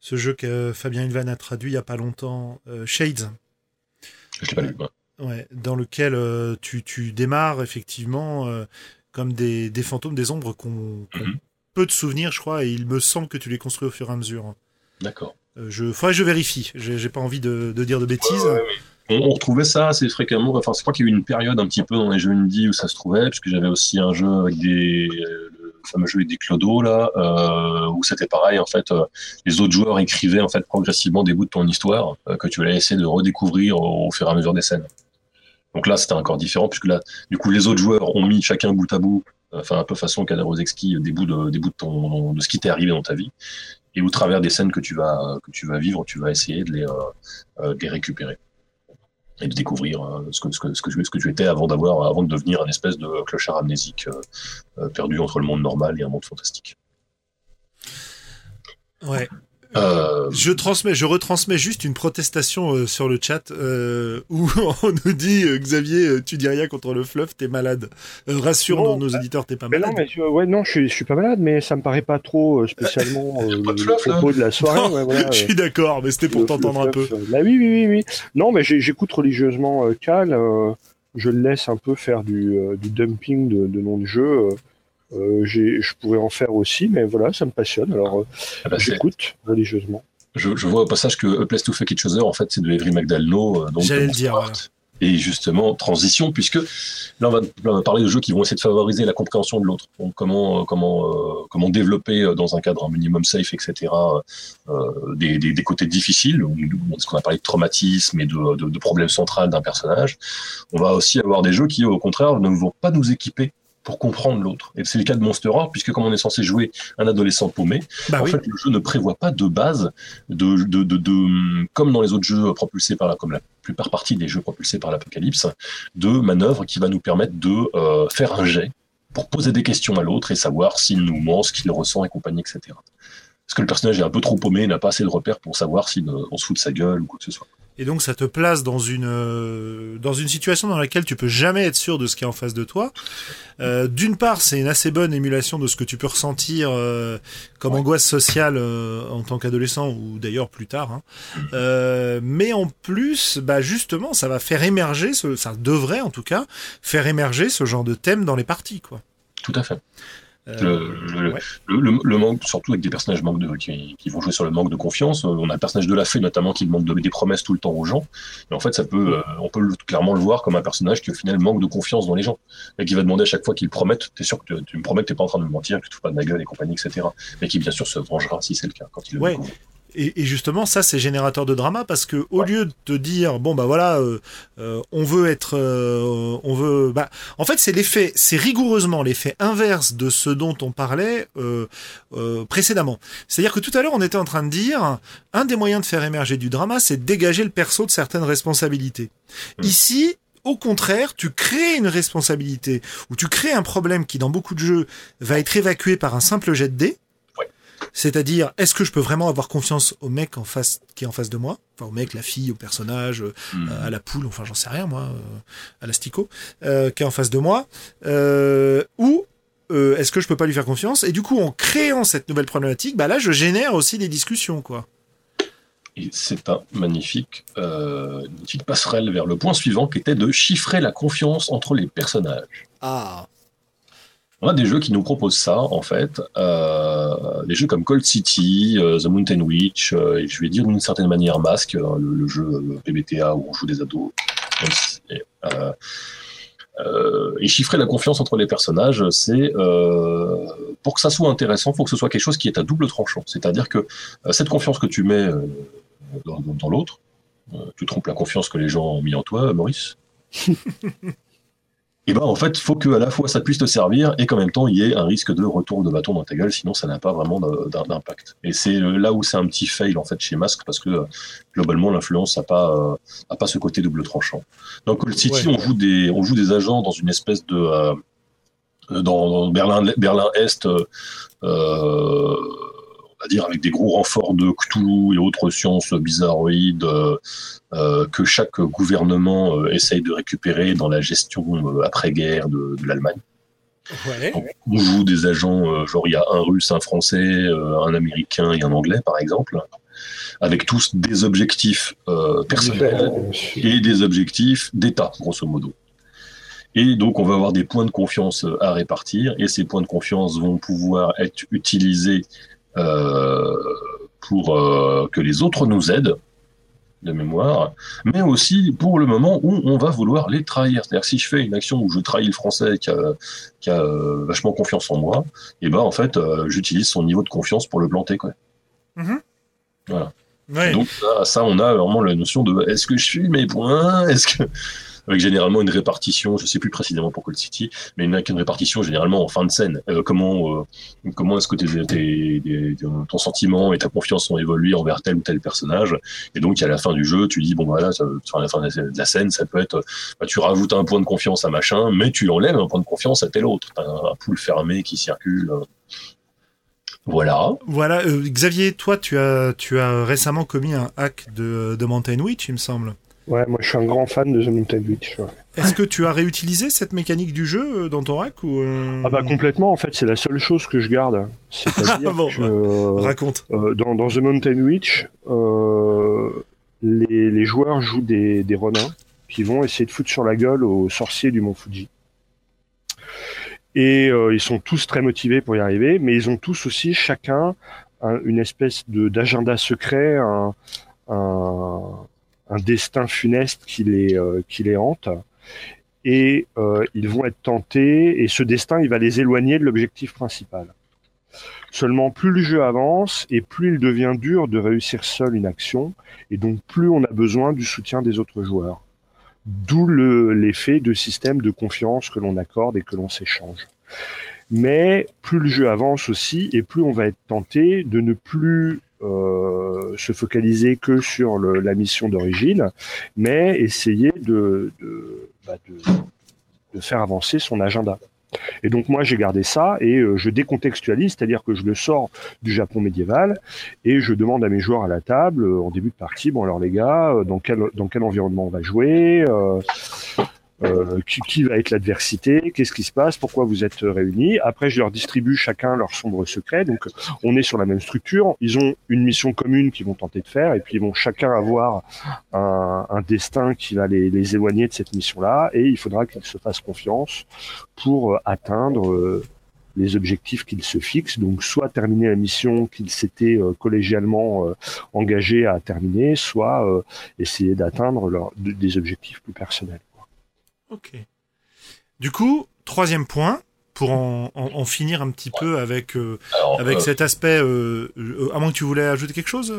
ce jeu que Fabien Ilvan a traduit il y a pas longtemps, euh, Shades. Je l'ai pas lu. ouais. Ouais, dans lequel euh, tu, tu démarres effectivement euh, comme des, des fantômes, des ombres qu'on qu'on Mhm. peu de souvenirs, je crois, et il me semble que tu les construis au fur et à mesure. D'accord. Euh, je, faudrait que je vérifie. J'ai j'ai pas envie de, de dire de bêtises. On, retrouvait ça assez fréquemment. Enfin, je crois qu'il y a eu une période un petit peu dans les jeux indie où ça se trouvait, puisque j'avais aussi un jeu avec des euh, fameux jeu avec des clodos là, euh, où c'était pareil. En fait, euh, les autres joueurs écrivaient en fait progressivement des bouts de ton histoire euh, que tu allais essayer de redécouvrir au, au fur et à mesure des scènes. Donc là, c'était encore différent, puisque là, du coup, les autres joueurs ont mis chacun bout à bout, euh, enfin un peu façon Kadarozexki, des bouts de des bouts de ton de ce qui t'est arrivé dans ta vie, et au travers des scènes que tu vas que tu vas vivre, tu vas essayer de les récupérer et de découvrir euh, ce, que, ce, que, ce, que, ce que tu étais avant d'avoir avant de devenir un espèce de clochard amnésique euh, euh, perdu entre le monde normal et un monde fantastique. Ouais. Euh, Je transmets, je retransmets juste une protestation euh, sur le chat euh, où on nous dit euh, Xavier, tu dis rien contre le fluff, t'es malade. Euh, rassure Non, nos, nos auditeurs, t'es pas Mais malade. non, mais je- ouais, non, je suis, je suis pas malade, mais ça me paraît pas trop euh, spécialement euh, pas de le fluff, là. propos de la soirée. Non, ouais, voilà, je suis d'accord, mais c'était pour t'entendre un peu. Bah oui, oui, oui, oui. Non, mais j'écoute religieusement euh, Cal. euh, je le laisse un peu faire du, euh, du dumping de, de noms de jeu. Euh, je pourrais en faire aussi, mais voilà, ça me passionne. Alors, euh, ah bah, j'écoute religieusement. je, je vois au passage que A Place to Fuck Each Other, en fait, c'est de Avery McDalno. euh, J'allais le dire. Et justement, transition, puisque là, on va, on va parler de jeux qui vont essayer de favoriser la compréhension de l'autre. Comment, comment, euh, comment développer dans un cadre un minimum safe, etc., euh, des, des, des, côtés difficiles, ce qu'on a parlé de traumatisme et de, de, de problèmes centrales d'un personnage. On va aussi avoir des jeux qui, au contraire, ne vont pas nous équiper pour comprendre l'autre. Et c'est le cas de Monster Heart, puisque comme on est censé jouer un adolescent paumé, bah en oui. fait, le jeu ne prévoit pas de base de, de, de, de, comme dans les autres jeux propulsés par la, comme la plupart partie des jeux propulsés par l'apocalypse, de manœuvres qui va nous permettre de euh, faire un jet pour poser des questions à l'autre et savoir s'il nous ment, ce qu'il ressent et compagnie, etc. Parce que le personnage est un peu trop paumé, n'a pas assez de repères pour savoir si on se fout de sa gueule ou quoi que ce soit. Et donc ça te place dans une euh, dans une situation dans laquelle tu peux jamais être sûr de ce qui est en face de toi. Euh, D'une part, c'est une assez bonne émulation de ce que tu peux ressentir euh, comme ouais. angoisse sociale euh, en tant qu'adolescent ou d'ailleurs plus tard. Hein. Euh, mais en plus, bah justement, ça va faire émerger, ce, ça devrait en tout cas faire émerger ce genre de thème dans les parties, quoi. Tout à fait. Euh, le, ouais. le, le, manque, surtout avec des personnages manque de, qui, qui, vont jouer sur le manque de confiance. Euh, on a le personnage de la fée notamment qui demande de, des promesses tout le temps aux gens. Et en fait, ça peut, euh, on peut clairement le voir comme un personnage qui au final manque de confiance dans les gens et qui va demander à chaque fois qu'il promette, t'es sûr que tu, tu, me promets que t'es pas en train de me mentir, que tu te fous pas de ma gueule et compagnie, etc. Mais qui bien sûr se vengera si c'est le cas quand il le ouais. Et, et, justement, ça, c'est générateur de drama parce que au ouais. lieu de te dire, bon bah voilà, euh, euh, on veut être, euh, on veut, bah, en fait, c'est l'effet, c'est rigoureusement l'effet inverse de ce dont on parlait euh, précédemment. C'est-à-dire que tout à l'heure, on était en train de dire, un des moyens de faire émerger du drama, c'est de dégager le perso de certaines responsabilités. Mmh. Ici, au contraire, tu crées une responsabilité ou tu crées un problème qui, dans beaucoup de jeux, va être évacué par un simple jet de dés c'est-à-dire, est-ce que je peux vraiment avoir confiance au mec en face, qui est en face de moi? Enfin, au mec, la fille, au personnage, mmh. à la poule, enfin, j'en sais rien, moi, euh, à l'asticot, euh, qui est en face de moi. Euh, ou euh, est-ce que je peux pas lui faire confiance? Et du coup, en créant cette nouvelle problématique, bah là, je génère aussi des discussions, quoi. Et c'est un magnifique, euh, une petite passerelle vers le point suivant qui était de chiffrer la confiance entre les personnages. Ah on a des jeux qui nous proposent ça, en fait. Euh, des jeux comme Cold City, euh, The Mountain Witch, euh, et je vais dire d'une certaine manière Mask, le, jeu PBTA où on joue des ados. Et, chiffrer la confiance entre les personnages, c'est pour que ça soit intéressant, il faut que ce soit quelque chose qui est à double tranchant. C'est-à-dire que cette confiance que tu mets dans l'autre, tu trompes la confiance que les gens ont mis en toi, Maurice et ben en fait, il faut que à la fois ça puisse te servir et qu'en même temps il y ait un risque de retour de bâton dans ta gueule, sinon ça n'a pas vraiment d'impact. Et c'est là où c'est un petit fail en fait chez Mask parce que globalement l'influence n'a pas euh, a pas ce côté double tranchant. Dans Cold City, ouais. on joue des on joue des agents dans une espèce de euh, dans, dans, Berlin Berlin Est. Euh, on va dire avec des gros renforts de Cthulhu et autres sciences bizarroïdes euh, euh, que chaque gouvernement euh, essaye de récupérer dans la gestion euh, après-guerre de, de l'Allemagne. Ouais. On joue des agents, euh, genre il y a un russe, un français, euh, un américain et un anglais par exemple, avec tous des objectifs personnels et des objectifs d'État, grosso modo. Et donc, on va avoir des points de confiance à répartir, et ces points de confiance vont pouvoir être utilisés pour euh, que les autres nous aident de mémoire, mais aussi pour le moment où on va vouloir les trahir. C'est-à-dire si je fais une action où je trahis le français qui a, qui a euh, vachement confiance en moi, et ben en fait euh, j'utilise son niveau de confiance pour le planter quoi. -hmm. Voilà. Donc ça, ça, on a vraiment la notion de est-ce que je suis mes points, est-ce que avec généralement une répartition, je sais plus précisément pour Cold City, mais une, une répartition généralement en fin de scène. Euh, comment euh, comment est-ce que t'es, ton sentiment et ta confiance ont évolué envers tel ou tel personnage? Et donc à la fin du jeu, tu dis bon voilà, ça, à la fin de la scène, ça peut être, bah, tu rajoutes un point de confiance à machin, mais tu enlèves un point de confiance à tel autre. Un, un pool fermé qui circule. Voilà. Voilà, euh, Xavier, toi, tu as, tu as récemment commis un hack de, de Mountain Witch, il me semble. Ouais, moi je suis un grand fan de The Mountain Witch. Ouais. Est-ce que tu as réutilisé cette mécanique du jeu euh, dans ton rack ou euh... Ah bah complètement, en fait c'est la seule chose que je garde. C'est-à-dire bon, que, euh, raconte. Euh, dans, dans, The Mountain Witch, les, les, joueurs jouent des, des renins qui vont essayer de foutre sur la gueule aux sorciers du mont Fuji. Et ils sont tous très motivés pour y arriver, mais ils ont tous aussi chacun un, une espèce de d'agenda secret, un, un un destin funeste qui les, qui les hante et ils vont être tentés et ce destin il va les éloigner de l'objectif principal. Seulement, plus le jeu avance et plus il devient dur de réussir seul une action, et donc plus on a besoin du soutien des autres joueurs. D'où l'effet de système de confiance que l'on accorde et que l'on s'échange. Mais plus le jeu avance aussi, et plus on va être tenté de ne plus euh, se focaliser que sur la mission d'origine, mais essayer bah de, faire avancer son agenda. Et donc moi j'ai gardé ça et euh, je décontextualise, c'est-à-dire que je le sors du Japon médiéval et je demande à mes joueurs à la table euh, en début de partie, bon alors les gars, euh, dans quel environnement on va jouer euh, qui, va être l'adversité, qu'est-ce qui se passe, pourquoi vous êtes réunis? Après, je leur distribue chacun leur sombre secret. Donc, on est sur la même structure. Ils ont une mission commune qu'ils vont tenter de faire, et puis ils vont chacun avoir un, destin qui va les, éloigner de cette mission-là. Et il faudra qu'ils se fassent confiance pour euh, atteindre euh, les objectifs qu'ils se fixent. Donc, soit terminer la mission qu'ils s'étaient collégialement engagés à terminer, soit essayer d'atteindre des objectifs plus personnels. Ok. Du coup, troisième point, pour en, en, finir un petit peu avec, euh, avec euh, cet aspect, euh, à moins que tu voulais ajouter quelque chose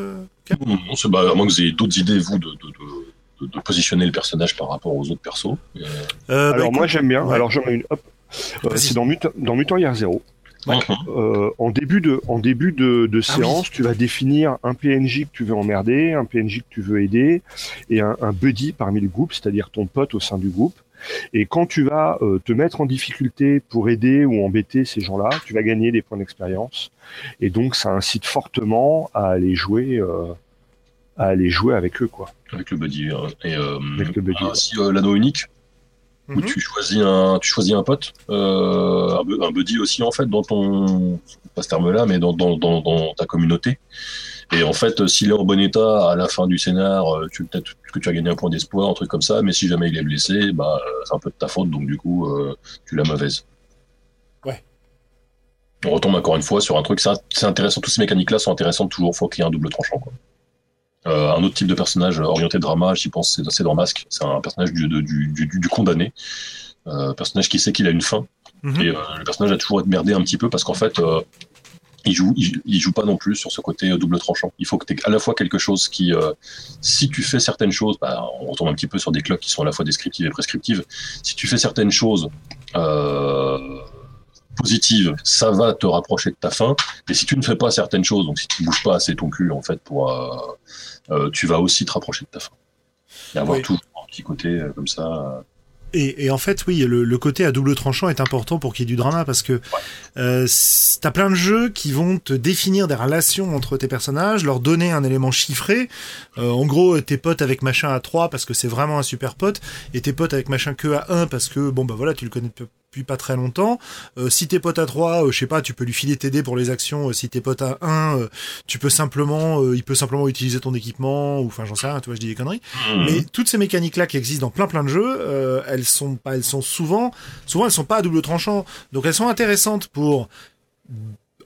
Non, c'est bah, à moins que vous ayez d'autres idées, vous, de, de, de, positionner le personnage par rapport aux autres persos. Bah, alors moi j'aime bien, alors j'en ai une, hop, c'est dans, Mut dans Mutant Year Zero. Euh, en début de, en début de, de ah séance, tu vas définir un PNJ que tu veux emmerder, un PNJ que tu veux aider, et un, un buddy parmi le groupe, c'est-à-dire ton pote au sein du groupe. Et quand tu vas euh, te mettre en difficulté pour aider ou embêter ces gens-là, tu vas gagner des points d'expérience. Et donc, ça incite fortement à aller jouer, euh, à aller jouer avec eux, quoi. Avec le buddy. Euh, et avec le buddy. Ainsi, l'anneau unique. Où mhm. tu choisis un, tu choisis un pote, un, un, buddy aussi en fait dans ton, pas ce terme-là, mais dans, dans, dans, dans ta communauté. Et en fait, s'il est en bon état à la fin du scénar, euh, tu peut-être que tu as gagné un point d'espoir, un truc comme ça. Mais si jamais il est blessé, bah c'est un peu de ta faute, donc du coup, euh, tu l'as mauvaise. Ouais. On retombe encore une fois sur un truc. C'est intéressant. Toutes ces mécaniques-là sont intéressantes toujours. Faut qu'il y ait un double tranchant. Quoi. Euh, un autre type de personnage orienté drama, j'y pense, c'est dans Masque. C'est un personnage du, du, du, du condamné. Euh, personnage qui sait qu'il a une fin. Mm-hmm. Et euh, le personnage a toujours être merdé un petit peu parce qu'en fait, euh, il joue, il, joue pas non plus sur ce côté euh, double tranchant. Il faut que tu aies à la fois quelque chose qui, euh, si tu fais certaines choses, bah, on retombe un petit peu sur des cloques qui sont à la fois descriptives et prescriptives. Si tu fais certaines choses euh, positives, ça va te rapprocher de ta fin. Et si tu ne fais pas certaines choses, donc si tu bouges pas assez ton cul en fait pour, euh, tu vas aussi te rapprocher de ta fin. Et avoir toujours un petit côté comme ça. Et, et, en fait, oui, le, côté à double tranchant est important pour qu'il y ait du drama parce que euh, t'as plein de jeux qui vont te définir des relations entre tes personnages, leur donner un élément chiffré. Euh, en gros, tes potes avec machin à 3 parce que c'est vraiment un super pote, et tes potes avec machin que à 1 parce que bon bah voilà, tu le connais depuis pas très longtemps. Euh, si t'es pote à 3, euh, je sais pas, tu peux lui filer t'aider pour les actions. Euh, si t'es pote à 1, euh, tu peux simplement, il peut simplement utiliser ton équipement, ou enfin j'en sais rien, tu vois, je dis des conneries. Mmh. Mais toutes ces mécaniques là qui existent dans plein plein de jeux, elles sont pas, elles sont souvent, souvent elles sont pas à double tranchant. Donc elles sont intéressantes pour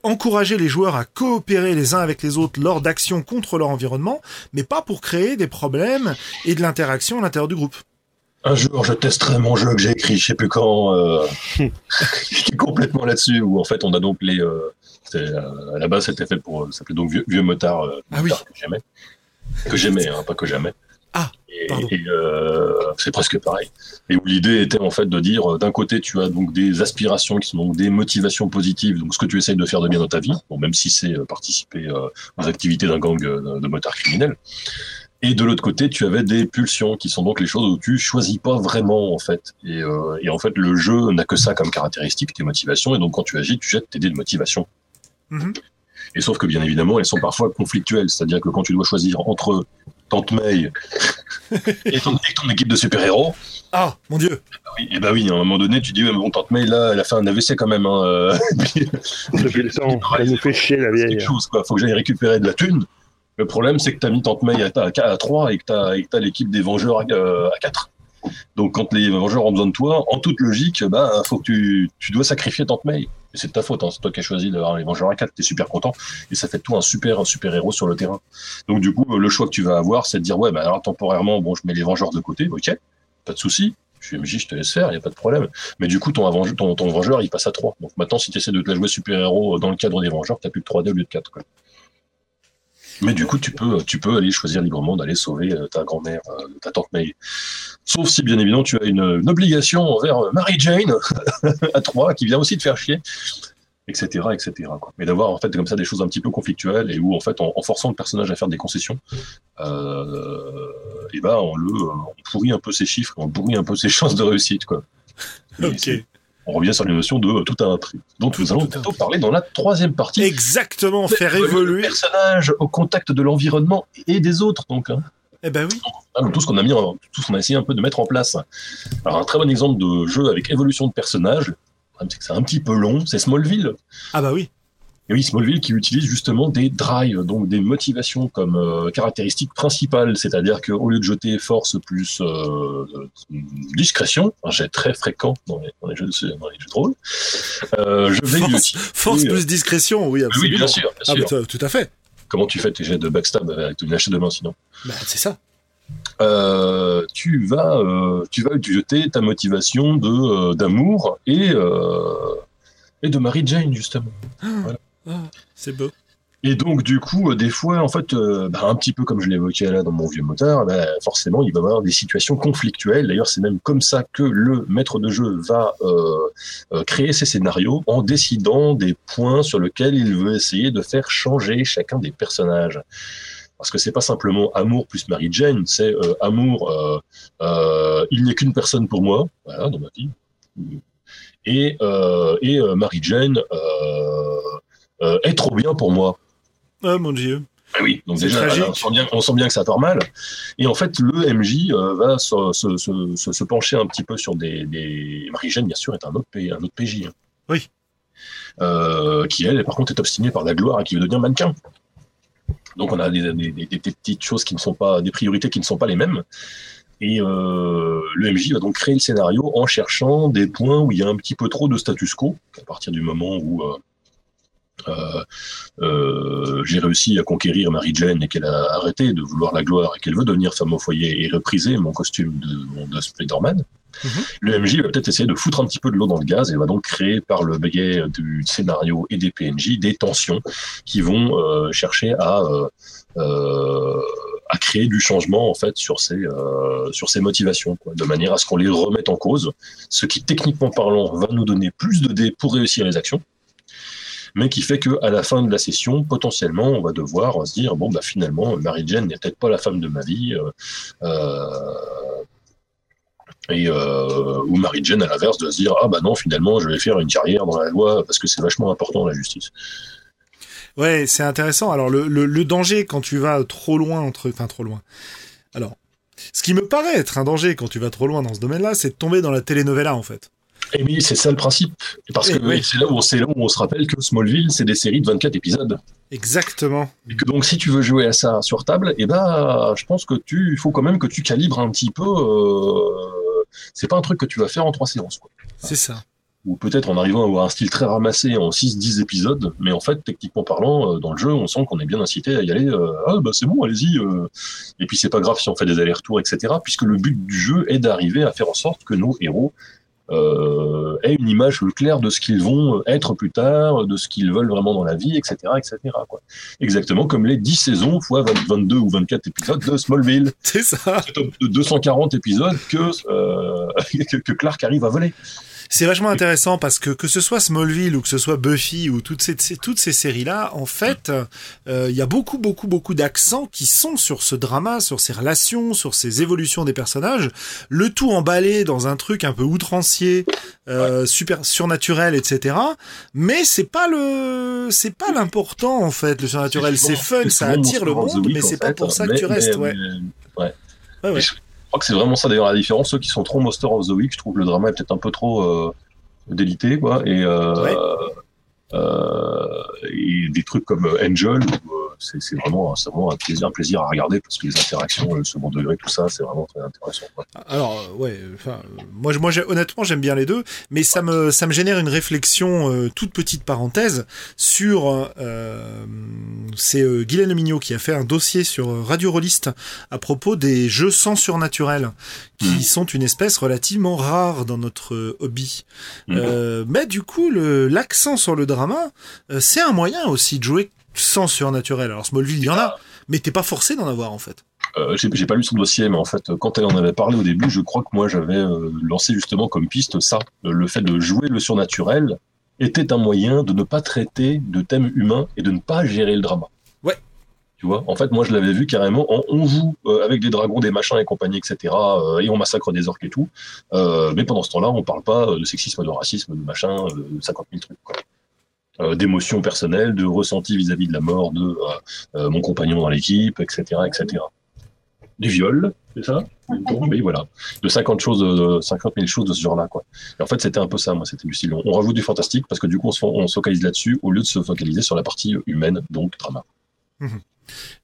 encourager les joueurs à coopérer les uns avec les autres lors d'actions contre leur environnement, mais pas pour créer des problèmes et de l'interaction à l'intérieur du groupe. Un jour, je testerai mon jeu que j'ai écrit, je sais plus quand, euh, est complètement là-dessus, où en fait on a donc les. Euh, euh, à la base, c'était fait pour. Ça s'appelait donc Vieux, vieux Motard, euh, ah oui. que j'aimais. Que j'aimais, hein, pas que jamais. Ah, et, et euh, c'est presque pareil. Et où l'idée était en fait de dire, euh, d'un côté, tu as donc des aspirations qui sont donc des motivations positives, donc ce que tu essayes de faire de bien dans ta vie, bon, même si c'est euh, participer euh, aux activités d'un gang de motards criminels. Et de l'autre côté, tu avais des pulsions qui sont donc les choses où tu choisis pas vraiment en fait. Et, euh, et en fait, le jeu n'a que ça comme caractéristique, tes motivations. Et donc quand tu agis, tu jettes tes dés de motivation. Mm -hmm. Et sauf que bien évidemment, elles sont parfois conflictuelles. C'est-à-dire que quand tu dois choisir entre Tante May et ton, et ton équipe de super-héros. Ah, mon Dieu oui, Et bah oui, à un moment donné, tu dis, ouais, bon, Tante May, là, elle a fait un AVC quand même. Hein, Depuis le temps, elle nous fait chier, la vieille. Chose, quoi. Faut que j'aille récupérer de la thune. Le problème, c'est que tu as mis Tante May à, à, à 3 et que tu as, l'équipe des Vengeurs à, à 4. Donc, quand les Vengeurs ont besoin de toi, en toute logique, bah, faut que tu, tu dois sacrifier Tante May. C'est de ta faute, hein. c'est toi qui as choisi d'avoir les Vengeurs à 4, t'es super content, et ça fait tout un super, un super héros sur le terrain. Donc du coup, le choix que tu vas avoir, c'est de dire, ouais, bah alors temporairement, bon, je mets les Vengeurs de côté, ok, pas de souci, je suis MJ, je te laisse faire, il a pas de problème. Mais du coup, ton, ton, ton, Vengeur, il passe à 3. Donc maintenant, si tu essaies de te la jouer super-héros dans le cadre des Vengeurs, tu plus que 3D au lieu de 4. Quoi. Mais du coup, tu peux, tu peux aller choisir librement d'aller sauver euh, ta grand-mère, euh, ta tante May. Sauf si, bien évidemment, tu as une, obligation envers euh, Mary Jane à 3 qui vient aussi te faire chier, etc., etc. Quoi. Mais d'avoir en fait comme ça des choses un petit peu conflictuelles et où en fait en, forçant le personnage à faire des concessions, et ben on le, pourrit un peu ses chiffres, on pourrit un peu ses chances de réussite, quoi. ok on revient sur les notions de tout à un prix. Donc nous allons bientôt parler dans la troisième partie. Exactement, faire évoluer le personnage au contact de l'environnement et des autres. Donc, hein. Eh ben oui. tout ce qu'on a mis, tout ce qu'on a essayé un peu de mettre en place. Alors un très bon exemple de jeu avec évolution de personnage, c'est un petit peu long, c'est Smallville. Ah bah oui. Et oui, Smallville qui utilise justement des drives, donc des motivations comme euh, caractéristique principale, c'est-à-dire qu'au lieu de jeter force plus euh, discrétion, un jet très fréquent dans les, jeux, de, dans les jeux de rôle, euh, je vais force, force plus discrétion, oui, absolument. Oui, bien sûr. Bien ah, tout à fait. Comment tu fais tes jets de backstab avec une hache de main sinon? Bah, C'est ça. Euh, tu vas euh, tu vas jeter ta motivation de d'amour et et de Mary Jane justement. Ah. Voilà. C'est beau. Et donc, du coup, euh, des fois, en fait, euh, bah, un petit peu comme je l'évoquais là dans mon vieux moteur, bah, forcément, il va y avoir des situations conflictuelles. D'ailleurs, c'est même comme ça que le maître de jeu va euh, créer ses scénarios en décidant des points sur lesquels il veut essayer de faire changer chacun des personnages. Parce que c'est pas simplement amour plus Mary Jane, c'est amour, il n'est qu'une personne pour moi, dans ma vie. Et, et Mary Jane, euh, est trop bien pour moi. Oh mon dieu. Ah oui, donc déjà, on sent, bien, on sent, bien, que ça part mal. Et en fait, le MJ euh, va se, se, se, se, pencher un petit peu sur des. des... Marie-Jeanne, bien sûr, est un autre, un autre PJ. Hein. Oui. Euh, qui, elle, par contre, est obstinée par la gloire et qui veut devenir mannequin. Donc, on a des, des, des, petites choses qui ne sont pas. des priorités qui ne sont pas les mêmes. Et euh, le MJ va donc créer le scénario en cherchant des points où il y a un petit peu trop de status quo, à partir du moment où. Euh, euh, j'ai réussi à conquérir Marie Jane et qu'elle a arrêté de vouloir la gloire et qu'elle veut devenir femme au foyer et repriser mon costume de, de Spider-Man. Mhm. Le MJ va peut-être essayer de foutre un petit peu de l'eau dans le gaz et va donc créer par le biais du scénario et des PNJ des tensions qui vont euh, chercher à à créer du changement en fait sur ces sur ces motivations quoi, de manière à ce qu'on les remette en cause ce qui techniquement parlant va nous donner plus de dés pour réussir les actions mais qui fait qu'à la fin de la session, potentiellement, on va devoir se dire bon bah finalement, Mary Jane n'est peut-être pas la femme de ma vie. Euh, euh euh, ou Mary Jane à l'inverse de se dire ah bah non finalement je vais faire une carrière dans la loi parce que c'est vachement important la justice. Ouais, c'est intéressant. Alors le, danger quand tu vas trop loin entre, enfin trop loin. Alors, ce qui me paraît être un danger quand tu vas trop loin dans ce domaine-là, c'est de tomber dans la telenovela en fait. Et oui, c'est ça le principe. Parce que c'est là, où on, là où on se rappelle que Smallville, c'est des séries de 24 épisodes. Exactement. Et que donc, si tu veux jouer à ça sur table, et eh ben, je pense que tu, il faut quand même que tu calibres un petit peu. Euh, c'est pas un truc que tu vas faire en trois séances. C'est ça. Ou peut-être en arrivant à avoir un style très ramassé en 6-10 épisodes, mais en fait, techniquement parlant, euh, dans le jeu, on sent qu'on est bien incité à y aller. Euh, ah bah c'est bon, allez-y. Et puis c'est pas grave si on fait des allers-retours, etc. Puisque le but du jeu est d'arriver à faire en sorte que nos héros euh, ait une image claire de ce qu'ils vont être plus tard, de ce qu'ils veulent vraiment dans la vie, etc. etc. Quoi. Exactement comme les 10 saisons fois 22 ou 24 épisodes de Smallville. C'est ça. De 240 épisodes que, euh, que Clark arrive à voler c'est vachement intéressant parce que que ce soit Smallville ou que ce soit Buffy ou toutes ces toutes ces séries là, en fait, euh, il y a beaucoup beaucoup beaucoup d'accents qui sont sur ce drama, sur ces relations, sur ces évolutions des personnages, le tout emballé dans un truc un peu outrancier, euh, super surnaturel, etc. Mais c'est pas le c'est pas l'important en fait. Le surnaturel, c'est fun, ça attire le monde, mais c'est pas pour ça que tu restes, ouais. ouais. ouais, crois que c'est vraiment ça d'ailleurs la différence. Ceux qui sont trop Monster of the je trouve le drama est peut-être un peu trop euh, délité, quoi. Et, euh, et des trucs comme Angel, où c'est vraiment, vraiment un plaisir, un plaisir à regarder parce que les interactions, le second degré, tout ça, c'est vraiment très intéressant. Alors euh, ouais, enfin euh, moi honnêtement j'aime bien les deux, mais ça me ça me génère une réflexion euh, toute petite parenthèse sur euh, c'est euh, Guylaine Mignot qui a fait un dossier sur euh, Radio Rollist à propos des jeux sans surnaturel qui Mhm. sont une espèce relativement rare dans notre euh, hobby. Mhm. Euh, mais du coup l'accent sur le drama euh, c'est un moyen aussi de jouer sans surnaturel. Alors Smallville il y en a, mais t'es pas forcé d'en avoir en fait. Euh, j'ai pas lu son dossier, mais en fait, quand elle en avait parlé au début, je crois que moi j'avais euh, lancé justement comme piste ça, Euh, le fait de jouer le surnaturel était un moyen de ne pas traiter de thèmes humains et de ne pas gérer le drama. Ouais. Tu vois, en fait, moi je l'avais vu carrément. en- on joue euh, avec des dragons, des machins et compagnie, etc. et on massacre des orques et tout. Mais pendant ce temps-là, on parle pas de sexisme, de racisme, de machin, euh, 50 000 trucs. Quoi. Euh, d'émotions personnelles, de ressentis vis-à-vis de la mort de euh, euh, mon compagnon dans l'équipe, etc., etc. Du viol, c'est ça? Oui, voilà. De 50 choses, de 50 000 choses de ce genre-là, quoi. Et en fait, c'était un peu ça, moi, c'était du style. On, on rajoute du fantastique parce que du coup, on se, on se focalise là-dessus au lieu de se focaliser sur la partie humaine, donc drama.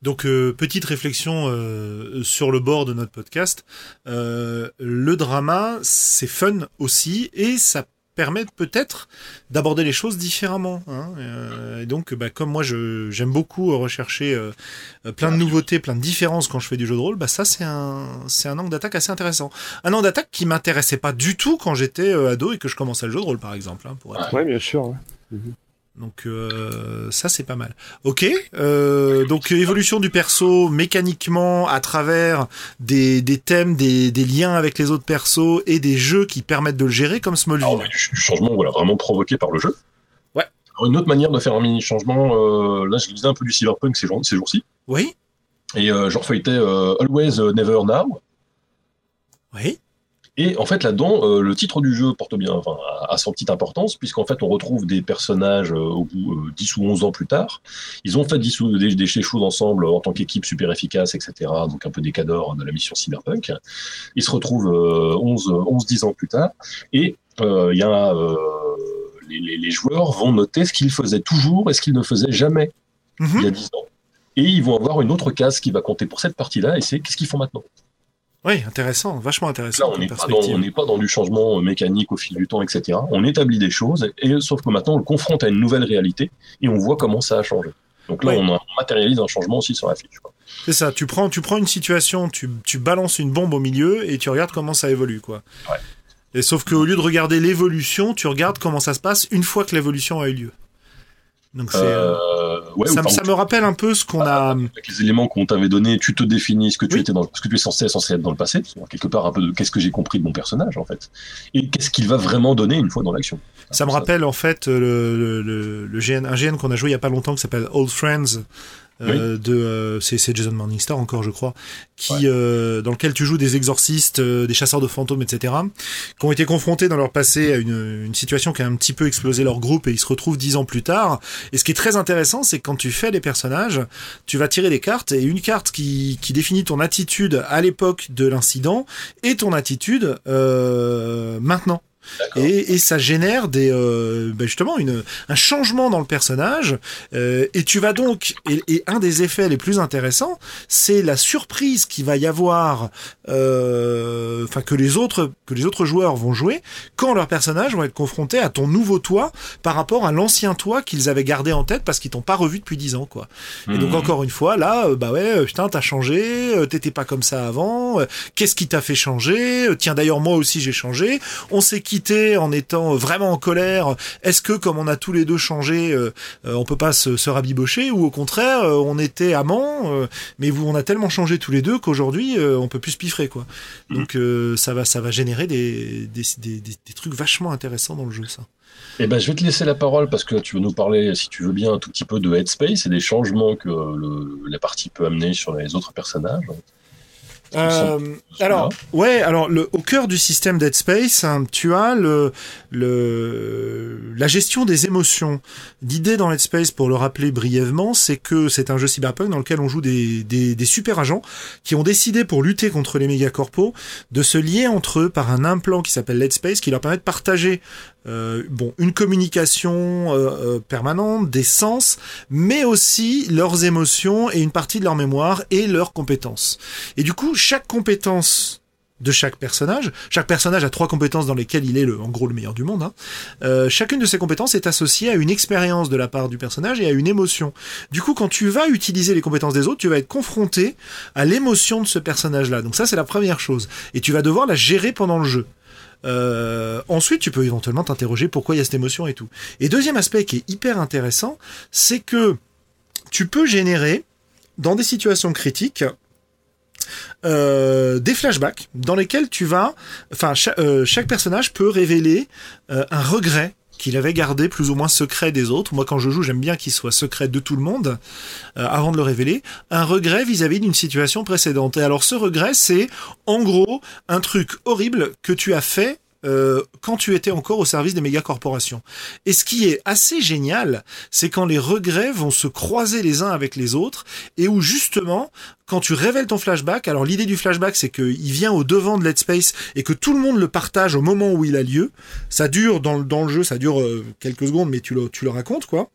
Donc euh, petite réflexion euh, sur le bord de notre podcast. Euh, le drama, c'est fun aussi et ça permet peut-être d'aborder les choses différemment. Hein. Euh, et donc, bah, comme moi, je- j'aime beaucoup rechercher euh, euh, plein de nouveautés, plein de différences quand je fais du jeu de rôle, bah ça c'est un c'est un angle d'attaque assez intéressant. Un angle d'attaque qui m'intéressait pas du tout quand j'étais euh, ado et que je commençais le jeu de rôle, par exemple. hein, pour être Ouais, bien sûr. ouais. Donc euh, ça c'est pas mal. Ok, euh, donc évolution du perso mécaniquement à travers des, des thèmes, des, des liens avec les autres persos et des jeux qui permettent de le gérer comme Smallville. Alors, oui, du, changement, voilà, vraiment provoqué par le jeu. Ouais. Alors, une autre manière de faire un mini changement, euh, là, je lisais un peu du cyberpunk ces jours- ces jours-ci, Oui, et je refeuilletais euh, Always Never Now. oui, Et en fait, là-dedans, euh, le titre du jeu porte bien, enfin, a, a son petite importance, puisqu'en fait, on retrouve des personnages euh, au bout euh, 10 ou 11 ans plus tard. Ils ont fait 10 ou des, des choses ensemble en tant qu'équipe super efficace, etc. Donc un peu des cadors de la mission Cyberpunk. Ils se retrouvent euh, 11, 11, 10 ans plus tard, et euh, il y a les, les- les joueurs vont noter ce qu'ils faisaient toujours et ce qu'ils ne faisaient jamais Mhm. il y a 10 ans. Et ils vont avoir une autre case qui va compter pour cette partie-là, et c'est qu'est-ce qu'ils font maintenant? Oui, intéressant, vachement Là, intéressant on comme n'est pas, on pas dans du changement mécanique au fil du temps, etc. On établit des choses, et sauf que maintenant, on le confronte à une nouvelle réalité, et on voit comment ça a changé. Donc là, Ouais. on, a- on matérialise un changement aussi sur la fiche. C'est ça, tu prends, tu prends une situation, tu, tu balances une bombe au milieu et tu regardes comment ça évolue, quoi. Ouais. Et sauf qu'au lieu de regarder l'évolution, tu regardes comment ça se passe une fois que l'évolution a eu lieu. Donc c'est, euh, Euh, ouais, ça, me- ça enfin, me rappelle un peu ce qu'on a. avec les éléments qu'on t'avait donnés, tu te définis ce que tu Oui. étais dans, ce que tu es censé, censé être dans le passé, quelque part un peu de qu'est-ce que j'ai compris de mon personnage en fait, et qu'est-ce qu'il va vraiment donner une fois dans l'action. Ça me rappelle en fait le, le, le, le GN, un GN qu'on a joué il y a pas longtemps qui s'appelle Old Friends. Euh, de euh, c'est c'est Jason Morningstar encore je crois qui Ouais. euh, dans lequel tu joues des exorcistes euh, des chasseurs de fantômes etc qui ont été confrontés dans leur passé à une, une situation qui a un petit peu explosé leur groupe et ils se retrouvent dix ans plus tard et ce qui est très intéressant c'est que quand tu fais les personnages tu vas tirer des cartes et une carte qui, qui définit ton attitude à l'époque de l'incident et ton attitude euh, maintenant. Et, et ça génère des euh, ben justement une, un changement dans le personnage euh, et tu vas donc et, et un des effets les plus intéressants c'est la surprise qu'il va y avoir euh, enfin que les autres que les autres joueurs vont jouer quand leurs personnages vont être confrontés à ton nouveau toi par rapport à l'ancien toi qu'ils avaient gardé en tête parce qu'ils t'ont pas revu depuis dix ans quoi et donc Mhm. encore une fois, là, euh, bah ouais, euh, putain, t'as changé, euh, t'étais pas comme ça avant. euh, Qu'est-ce qui t'a fait changer? Euh, Tiens, d'ailleurs, moi aussi j'ai changé. On s'est en étant vraiment en colère. Est-ce que comme on a tous les deux changé, euh, euh, on peut pas se, se rabibocher ou au contraire, euh, on était amants, euh, mais vous, on a tellement changé tous les deux qu'aujourd'hui, euh, on peut plus se piffrer quoi. Donc euh, ça va, ça va générer des des, des, des, des trucs vachement intéressants dans le jeu, ça. Eh ben, je vais te laisser la parole parce que tu veux nous parler, si tu veux bien, un tout petit peu de Headspace et des changements que le- la partie peut amener sur les autres personnages. Euh, alors, ouais, alors le, au cœur du système Dead Space, hein, tu as le, le, la gestion des émotions. L'idée dans Dead Space, pour le rappeler brièvement, c'est que c'est un jeu cyberpunk dans lequel on joue des, des, des super agents qui ont décidé pour lutter contre les mégacorpos de se lier entre eux par un implant qui s'appelle Dead Space qui leur permet de partager euh, bon, une communication euh, permanente, des sens, mais aussi leurs émotions et une partie de leur mémoire et leurs compétences. Et du coup, chaque compétence de chaque personnage. Chaque personnage a trois compétences dans lesquelles il est le, en gros le meilleur du monde. Hein. Euh, chacune de ces compétences est associée à une expérience de la part du personnage et à une émotion. Du coup, quand tu vas utiliser les compétences des autres, tu vas être confronté à l'émotion de ce personnage-là. Donc ça, c'est la première chose. Et tu vas devoir la gérer pendant le jeu. Euh, ensuite, tu peux éventuellement t'interroger pourquoi il y a cette émotion et tout. Et deuxième aspect qui est hyper intéressant, c'est que tu peux générer dans des situations critiques euh, des flashbacks dans lesquels tu vas, enfin euh, chaque, personnage peut révéler un regret qu'il avait gardé plus ou moins secret des autres. Moi, quand je joue, j'aime bien qu'il soit secret de tout le monde avant de le révéler. Un regret vis-à-vis d'une situation précédente. Et alors, ce regret, c'est en gros un truc horrible que tu as fait euh, quand tu étais encore au service des méga corporations. Et ce qui est assez génial, c'est quand les regrets vont se croiser les uns avec les autres et où justement, quand tu révèles ton flashback, alors l'idée du flashback, c'est qu'il vient au devant de Let's Space et que tout le monde le partage au moment où il a lieu. Ça dure dans, le jeu, ça dure euh, quelques secondes, mais tu le racontes, quoi.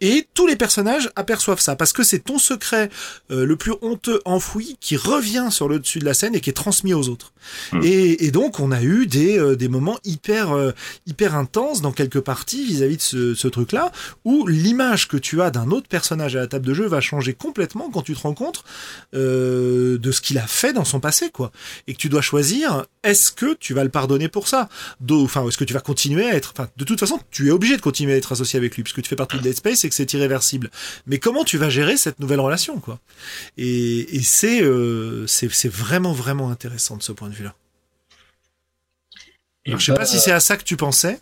Et tous les personnages aperçoivent ça, parce que c'est ton secret euh, le plus honteux enfoui qui revient sur le dessus de la scène et qui est transmis aux autres. Hmm. Et, donc on a eu des, euh, des moments hyper, euh, hyper intenses dans quelques parties vis-à-vis de ce, ce truc-là, où l'image que tu as d'un autre personnage à la table de jeu va changer complètement quand tu te rends compte de ce qu'il a fait dans son passé, quoi. Et que tu dois choisir, est-ce que tu vas le pardonner pour ça? Enfin, est-ce que tu vas continuer à être... Enfin, de toute façon, tu es obligé de continuer à être associé avec lui, puisque tu fais partie de Dead Space et que c'est irréversible. Mais comment tu vas gérer cette nouvelle relation, quoi? Et, et c'est, euh, c'est, vraiment, vraiment intéressant de ce point de vue-là. je sais pas si c'est à ça que tu pensais.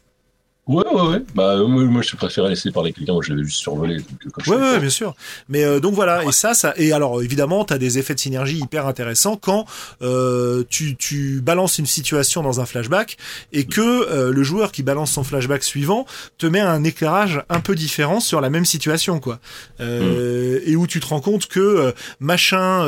Ouais, ouais, ouais. Bah, moi, je préférais laisser parler quelqu'un. Moi, je l'avais juste survolé. Donc, ouais, ouais, bien sûr. Mais euh, donc voilà. Et ça, ça. Et alors, évidemment, t'as des effets de synergie hyper intéressants quand euh, tu, tu balances une situation dans un flashback et que euh, le joueur qui balance son flashback suivant te met un éclairage un peu différent sur la même situation, quoi. Euh, mm. Et où tu te rends compte que euh, machin.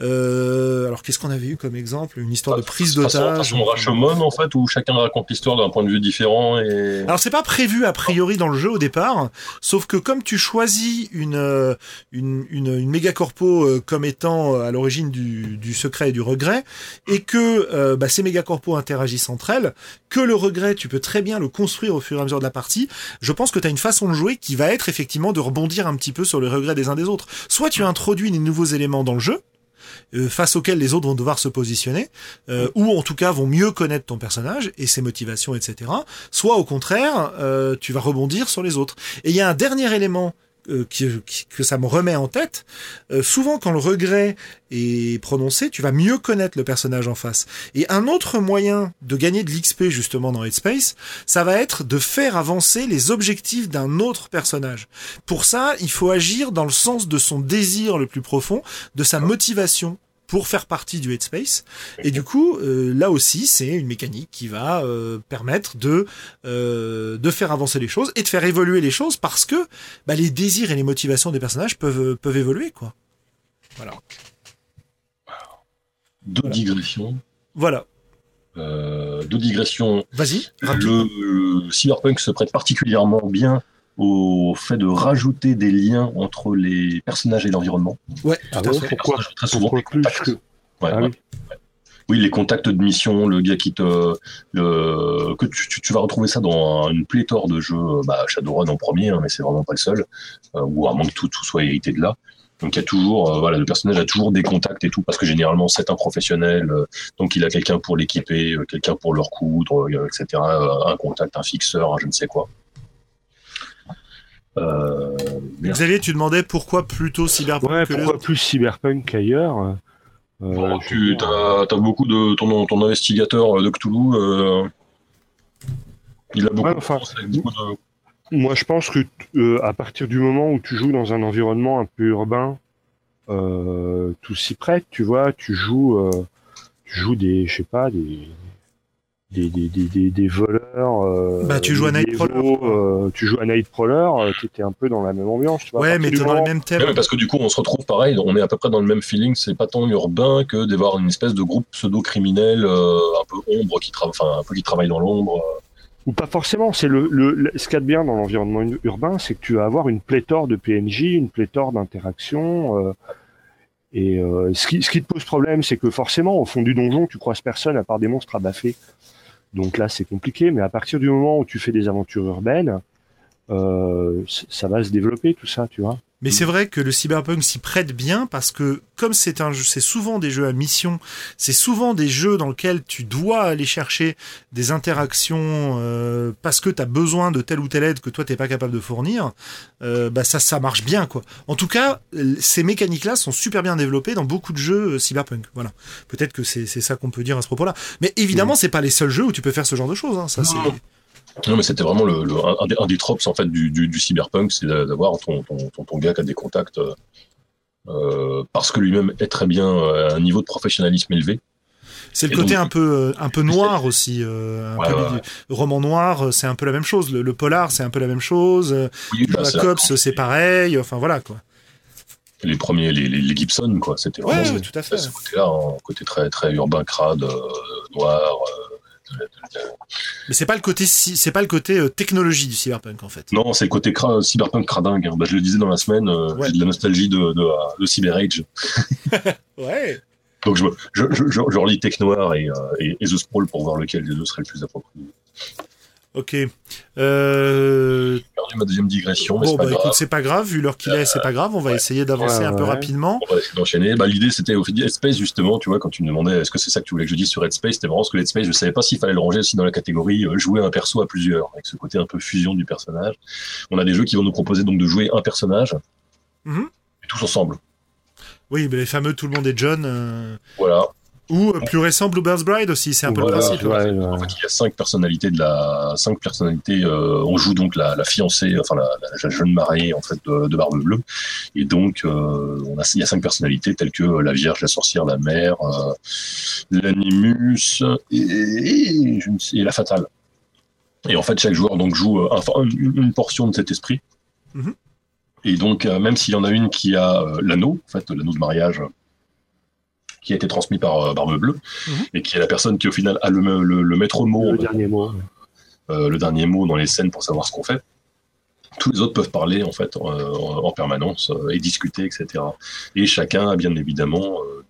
alors, qu'est-ce qu'on avait eu comme exemple? Une histoire de prise d'otage. Mon Rashomon, en fait, où chacun raconte l'histoire d'un point de vue différent et alors c'est pas prévu a priori dans le jeu au départ, sauf que comme tu choisis une euh, une, une, une euh, comme étant euh, à l'origine du, du secret et du regret, et que bah, ces méga corpos interagissent entre elles, que le regret tu peux très bien le construire au fur et à mesure de la partie, je pense que tu as une façon de jouer qui va être effectivement de rebondir un petit peu sur le regret des uns des autres. Soit tu introduis des nouveaux éléments dans le jeu, euh, face auxquels les autres vont devoir se positionner, euh, ou en tout cas vont mieux connaître ton personnage et ses motivations, etc. Soit au contraire, euh, tu vas rebondir sur les autres. Et il y a un dernier élément euh, que ça me remet en tête, euh, souvent quand le regret est prononcé, tu vas mieux connaître le personnage en face. Et un autre moyen de gagner de l'XP justement dans Headspace, ça va être de faire avancer les objectifs d'un autre personnage. Pour ça, il faut agir dans le sens de son désir le plus profond, de sa motivation pour faire partie du headspace. Et du coup, euh, là aussi, c'est une mécanique qui va euh, permettre de euh, de faire avancer les choses et de faire évoluer les choses parce que bah, les désirs et les motivations des personnages peuvent peuvent évoluer, quoi. Voilà. Deux digressions. Voilà. deux digressions. Vas-y. Le, le cyberpunk se prête particulièrement bien au fait de rajouter des liens entre les personnages et l'environnement. Ouais, ah pourquoi Très souvent, ah oui. les contacts de mission, le gars qui te, que tu, vas retrouver ça dans une pléthore de jeux, bah, Shadowrun en premier, hein, mais c'est vraiment pas le seul, euh, ou à moins que tout, tout soit hérité de là. Donc il y a toujours, euh, voilà, le personnage a toujours des contacts et tout, parce que généralement c'est un professionnel, euh, donc il a quelqu'un pour l'équiper, quelqu'un pour leur coudre, etc., un contact, un fixeur, je ne sais quoi. Euh, Xavier, tu demandais pourquoi plutôt Cyberpunk ouais, pourquoi plus Cyberpunk qu'ailleurs? Euh, Tu as, beaucoup de ton, ton investigateur de Cthulhu. Euh, il a beaucoup, enfin, de... Moi, je pense que euh, à partir du moment où tu joues dans un environnement un peu urbain, tout s'y prête. Tu vois, tu joues, tu joues des, je sais pas, des des, des, des, des, voleurs. Euh, bah, tu joues à Nightcrawler. Euh, tu joues à Nightcrawler, euh, tu étais un peu dans la même ambiance. Tu vois, ouais, mais tu dans le même thème. parce que du coup, on se retrouve pareil, on est à peu près dans le même feeling. C'est pas tant urbain que d'avoir une espèce de groupe pseudo-criminel un peu ombre qui, travaille enfin, un peu qui travaille dans l'ombre. ou pas forcément. C'est le, le, ce qu'il y a de bien dans l'environnement urbain, c'est que tu vas avoir une pléthore de PNJ, une pléthore d'interactions. Euh, et euh, ce, qui, ce qui te pose problème, c'est que forcément, au fond du donjon, tu croises personne à part des monstres à baffer. Donc là, c'est compliqué. Mais à partir du moment où tu fais des aventures urbaines, euh, ça va se développer tout ça, tu vois. Mais c'est vrai que le cyberpunk s'y prête bien parce que comme c'est un jeu, c'est souvent des jeux à mission, c'est souvent des jeux dans lesquels tu dois aller chercher des interactions euh, parce que tu as besoin de telle ou telle aide que toi t'es pas capable de fournir. Euh, bah ça, ça marche bien quoi. En tout cas, ces mécaniques-là sont super bien développées dans beaucoup de jeux euh, cyberpunk. Voilà. Peut-être que c'est ça qu'on peut dire à ce propos-là. Mais évidemment, c'est pas les seuls jeux où tu peux faire ce genre de choses. Hein. Ça c'est non, mais c'était vraiment le, un, des, tropes en fait du, du, cyberpunk, c'est d'avoir ton, ton, ton, gars qui a des contacts euh, euh, parce que lui-même est très bien à un niveau de professionnalisme élevé. C'est le côté un peu un peu noir aussi, euh, un roman noir, c'est un peu la même chose. Le, polar, c'est un peu la même chose. Oui, bah, la cops, c'est pareil. Enfin voilà quoi. Les premiers, les, les, Gibson, quoi. C'était vraiment tout à fait. ce côté-là, un côté très très urbain, crade, noir. Mais c'est pas le côté c'est pas le côté euh, technologie du cyberpunk en fait. Non, c'est le côté cyberpunk cradingue. Hein. Bah, je le disais dans la semaine, euh, j'ai de la nostalgie de, de, de Cyber Age. ouais. Donc je, je, je, je, relis Tech Noir et, euh, et, et, The Sprawl pour voir lequel des deux serait le plus approprié. Ok. Euh... J'ai perdu ma deuxième digression. Bon, bah écoute, c'est pas grave, vu l'heure qu'il est, c'est pas grave, on va essayer d'avancer un peu rapidement. On va essayer d'enchaîner. Bah, l'idée, c'était au Headspace, justement, tu vois, quand tu me demandais est-ce que c'est ça que tu voulais que je dise sur Headspace, c'était vraiment ce que Headspace, je savais pas s'il fallait le ranger aussi dans la catégorie euh, jouer un perso à plusieurs, avec ce côté un peu fusion du personnage. On a des jeux qui vont nous proposer donc de jouer un personnage, mm et tous ensemble. Oui, mais les fameux Tout le monde est John. Euh, voilà. Ou euh, plus récent Bluebird's Bride aussi, c'est un peu le principe. En fait, il y a cinq personnalités de la cinq personnalités. Euh, on joue donc la, la fiancée, enfin la, la, jeune mariée en fait de, de Barbe Bleue, et donc euh, on a il y a cinq personnalités telles que la Vierge, la Sorcière, la Mère, euh, l'Animus et, et, et, la Fatale. Et en fait, chaque joueur donc joue enfin, une, une portion de cet esprit. Mm -hmm. Et donc, même s'il y en a une qui a l'anneau, en fait, l'anneau de mariage qui a été transmis par euh, Barbe Bleue, Mhm. et qui est la personne qui au final a le, le, le maître mot, Le dernier mot. euh, le dernier mot dans les scènes pour savoir ce qu'on fait. Tous les autres peuvent parler en fait euh, en, en permanence euh, et discuter, etc. Et chacun a bien évidemment euh,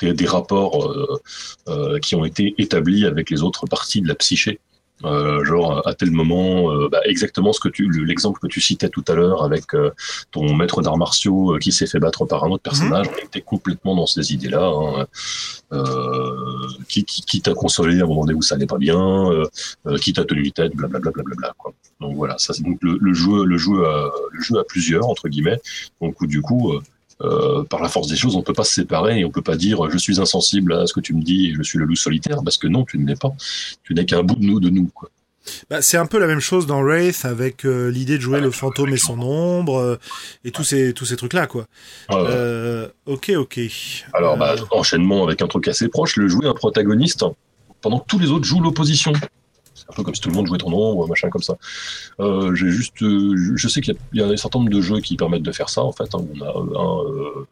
des, des rapports euh, euh, qui ont été établis avec les autres parties de la psyché. Euh, genre à tel moment, euh, bah, exactement ce que tu, le- l'exemple que tu citais tout à l'heure avec euh, ton maître d'arts martiaux euh, qui s'est fait battre par un autre personnage, on était complètement dans ces idées-là. hein. Euh, qui qui, qui t'a consolé à un moment donné où ça allait pas bien, qui t'a tenu tête, blablabla. Bla, bla, bla, quoi. Donc voilà, ça c'est donc le, le jeu, le jeu, à, le jeu à plusieurs entre guillemets. Donc où, du coup. Euh, par la force des choses, on peut pas se séparer et on peut pas dire je suis insensible à ce que tu me dis et je suis le loup solitaire parce que non, tu ne l'es pas. Tu n'es qu'un bout de nous, de nous. Quoi. Bah, c'est un peu la même chose dans Wraith avec euh, l'idée de jouer le fantôme et son ombre euh, et tous ces tous ces trucs là quoi. Euh, ok ok. Alors, bah, enchaînement avec un truc assez proche, le jouer un protagoniste pendant que tous les autres jouent l'opposition. Un peu comme si tout le monde jouait ton ombre, machin comme ça. Euh, j'ai juste, euh, je- sais qu'il y y, a un certain nombre de jeux qui permettent de faire ça, en fait. hein. On a euh, un, euh,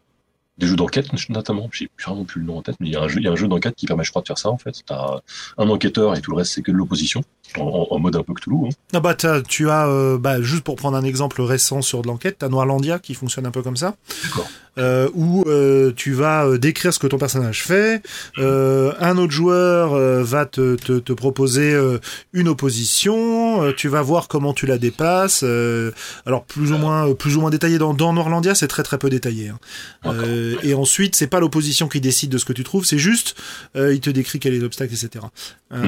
des jeux d'enquête, notamment. J'ai vraiment plus le nom en tête, mais il y a un jeu, jeu d'enquête qui permet, je crois, de faire ça, en fait. T'as un enquêteur et tout le reste, c'est que de l'opposition, en, mode un peu Cthulhu. Hein. Ah bah tu as euh, bah, juste pour prendre un exemple récent sur de l'enquête, t'as Noirlandia qui fonctionne un peu comme ça. Euh, où euh, tu vas euh, décrire ce que ton personnage fait, un autre joueur va te, te, te proposer une opposition, tu vas voir comment tu la dépasses. alors plus ou moins plus ou moins détaillé dans, dans Noirlandia, c'est très très peu détaillé. hein. Euh, et ensuite, c'est pas l'opposition qui décide de ce que tu trouves, c'est juste euh, il te décrit quels sont les obstacles, etc. Euh,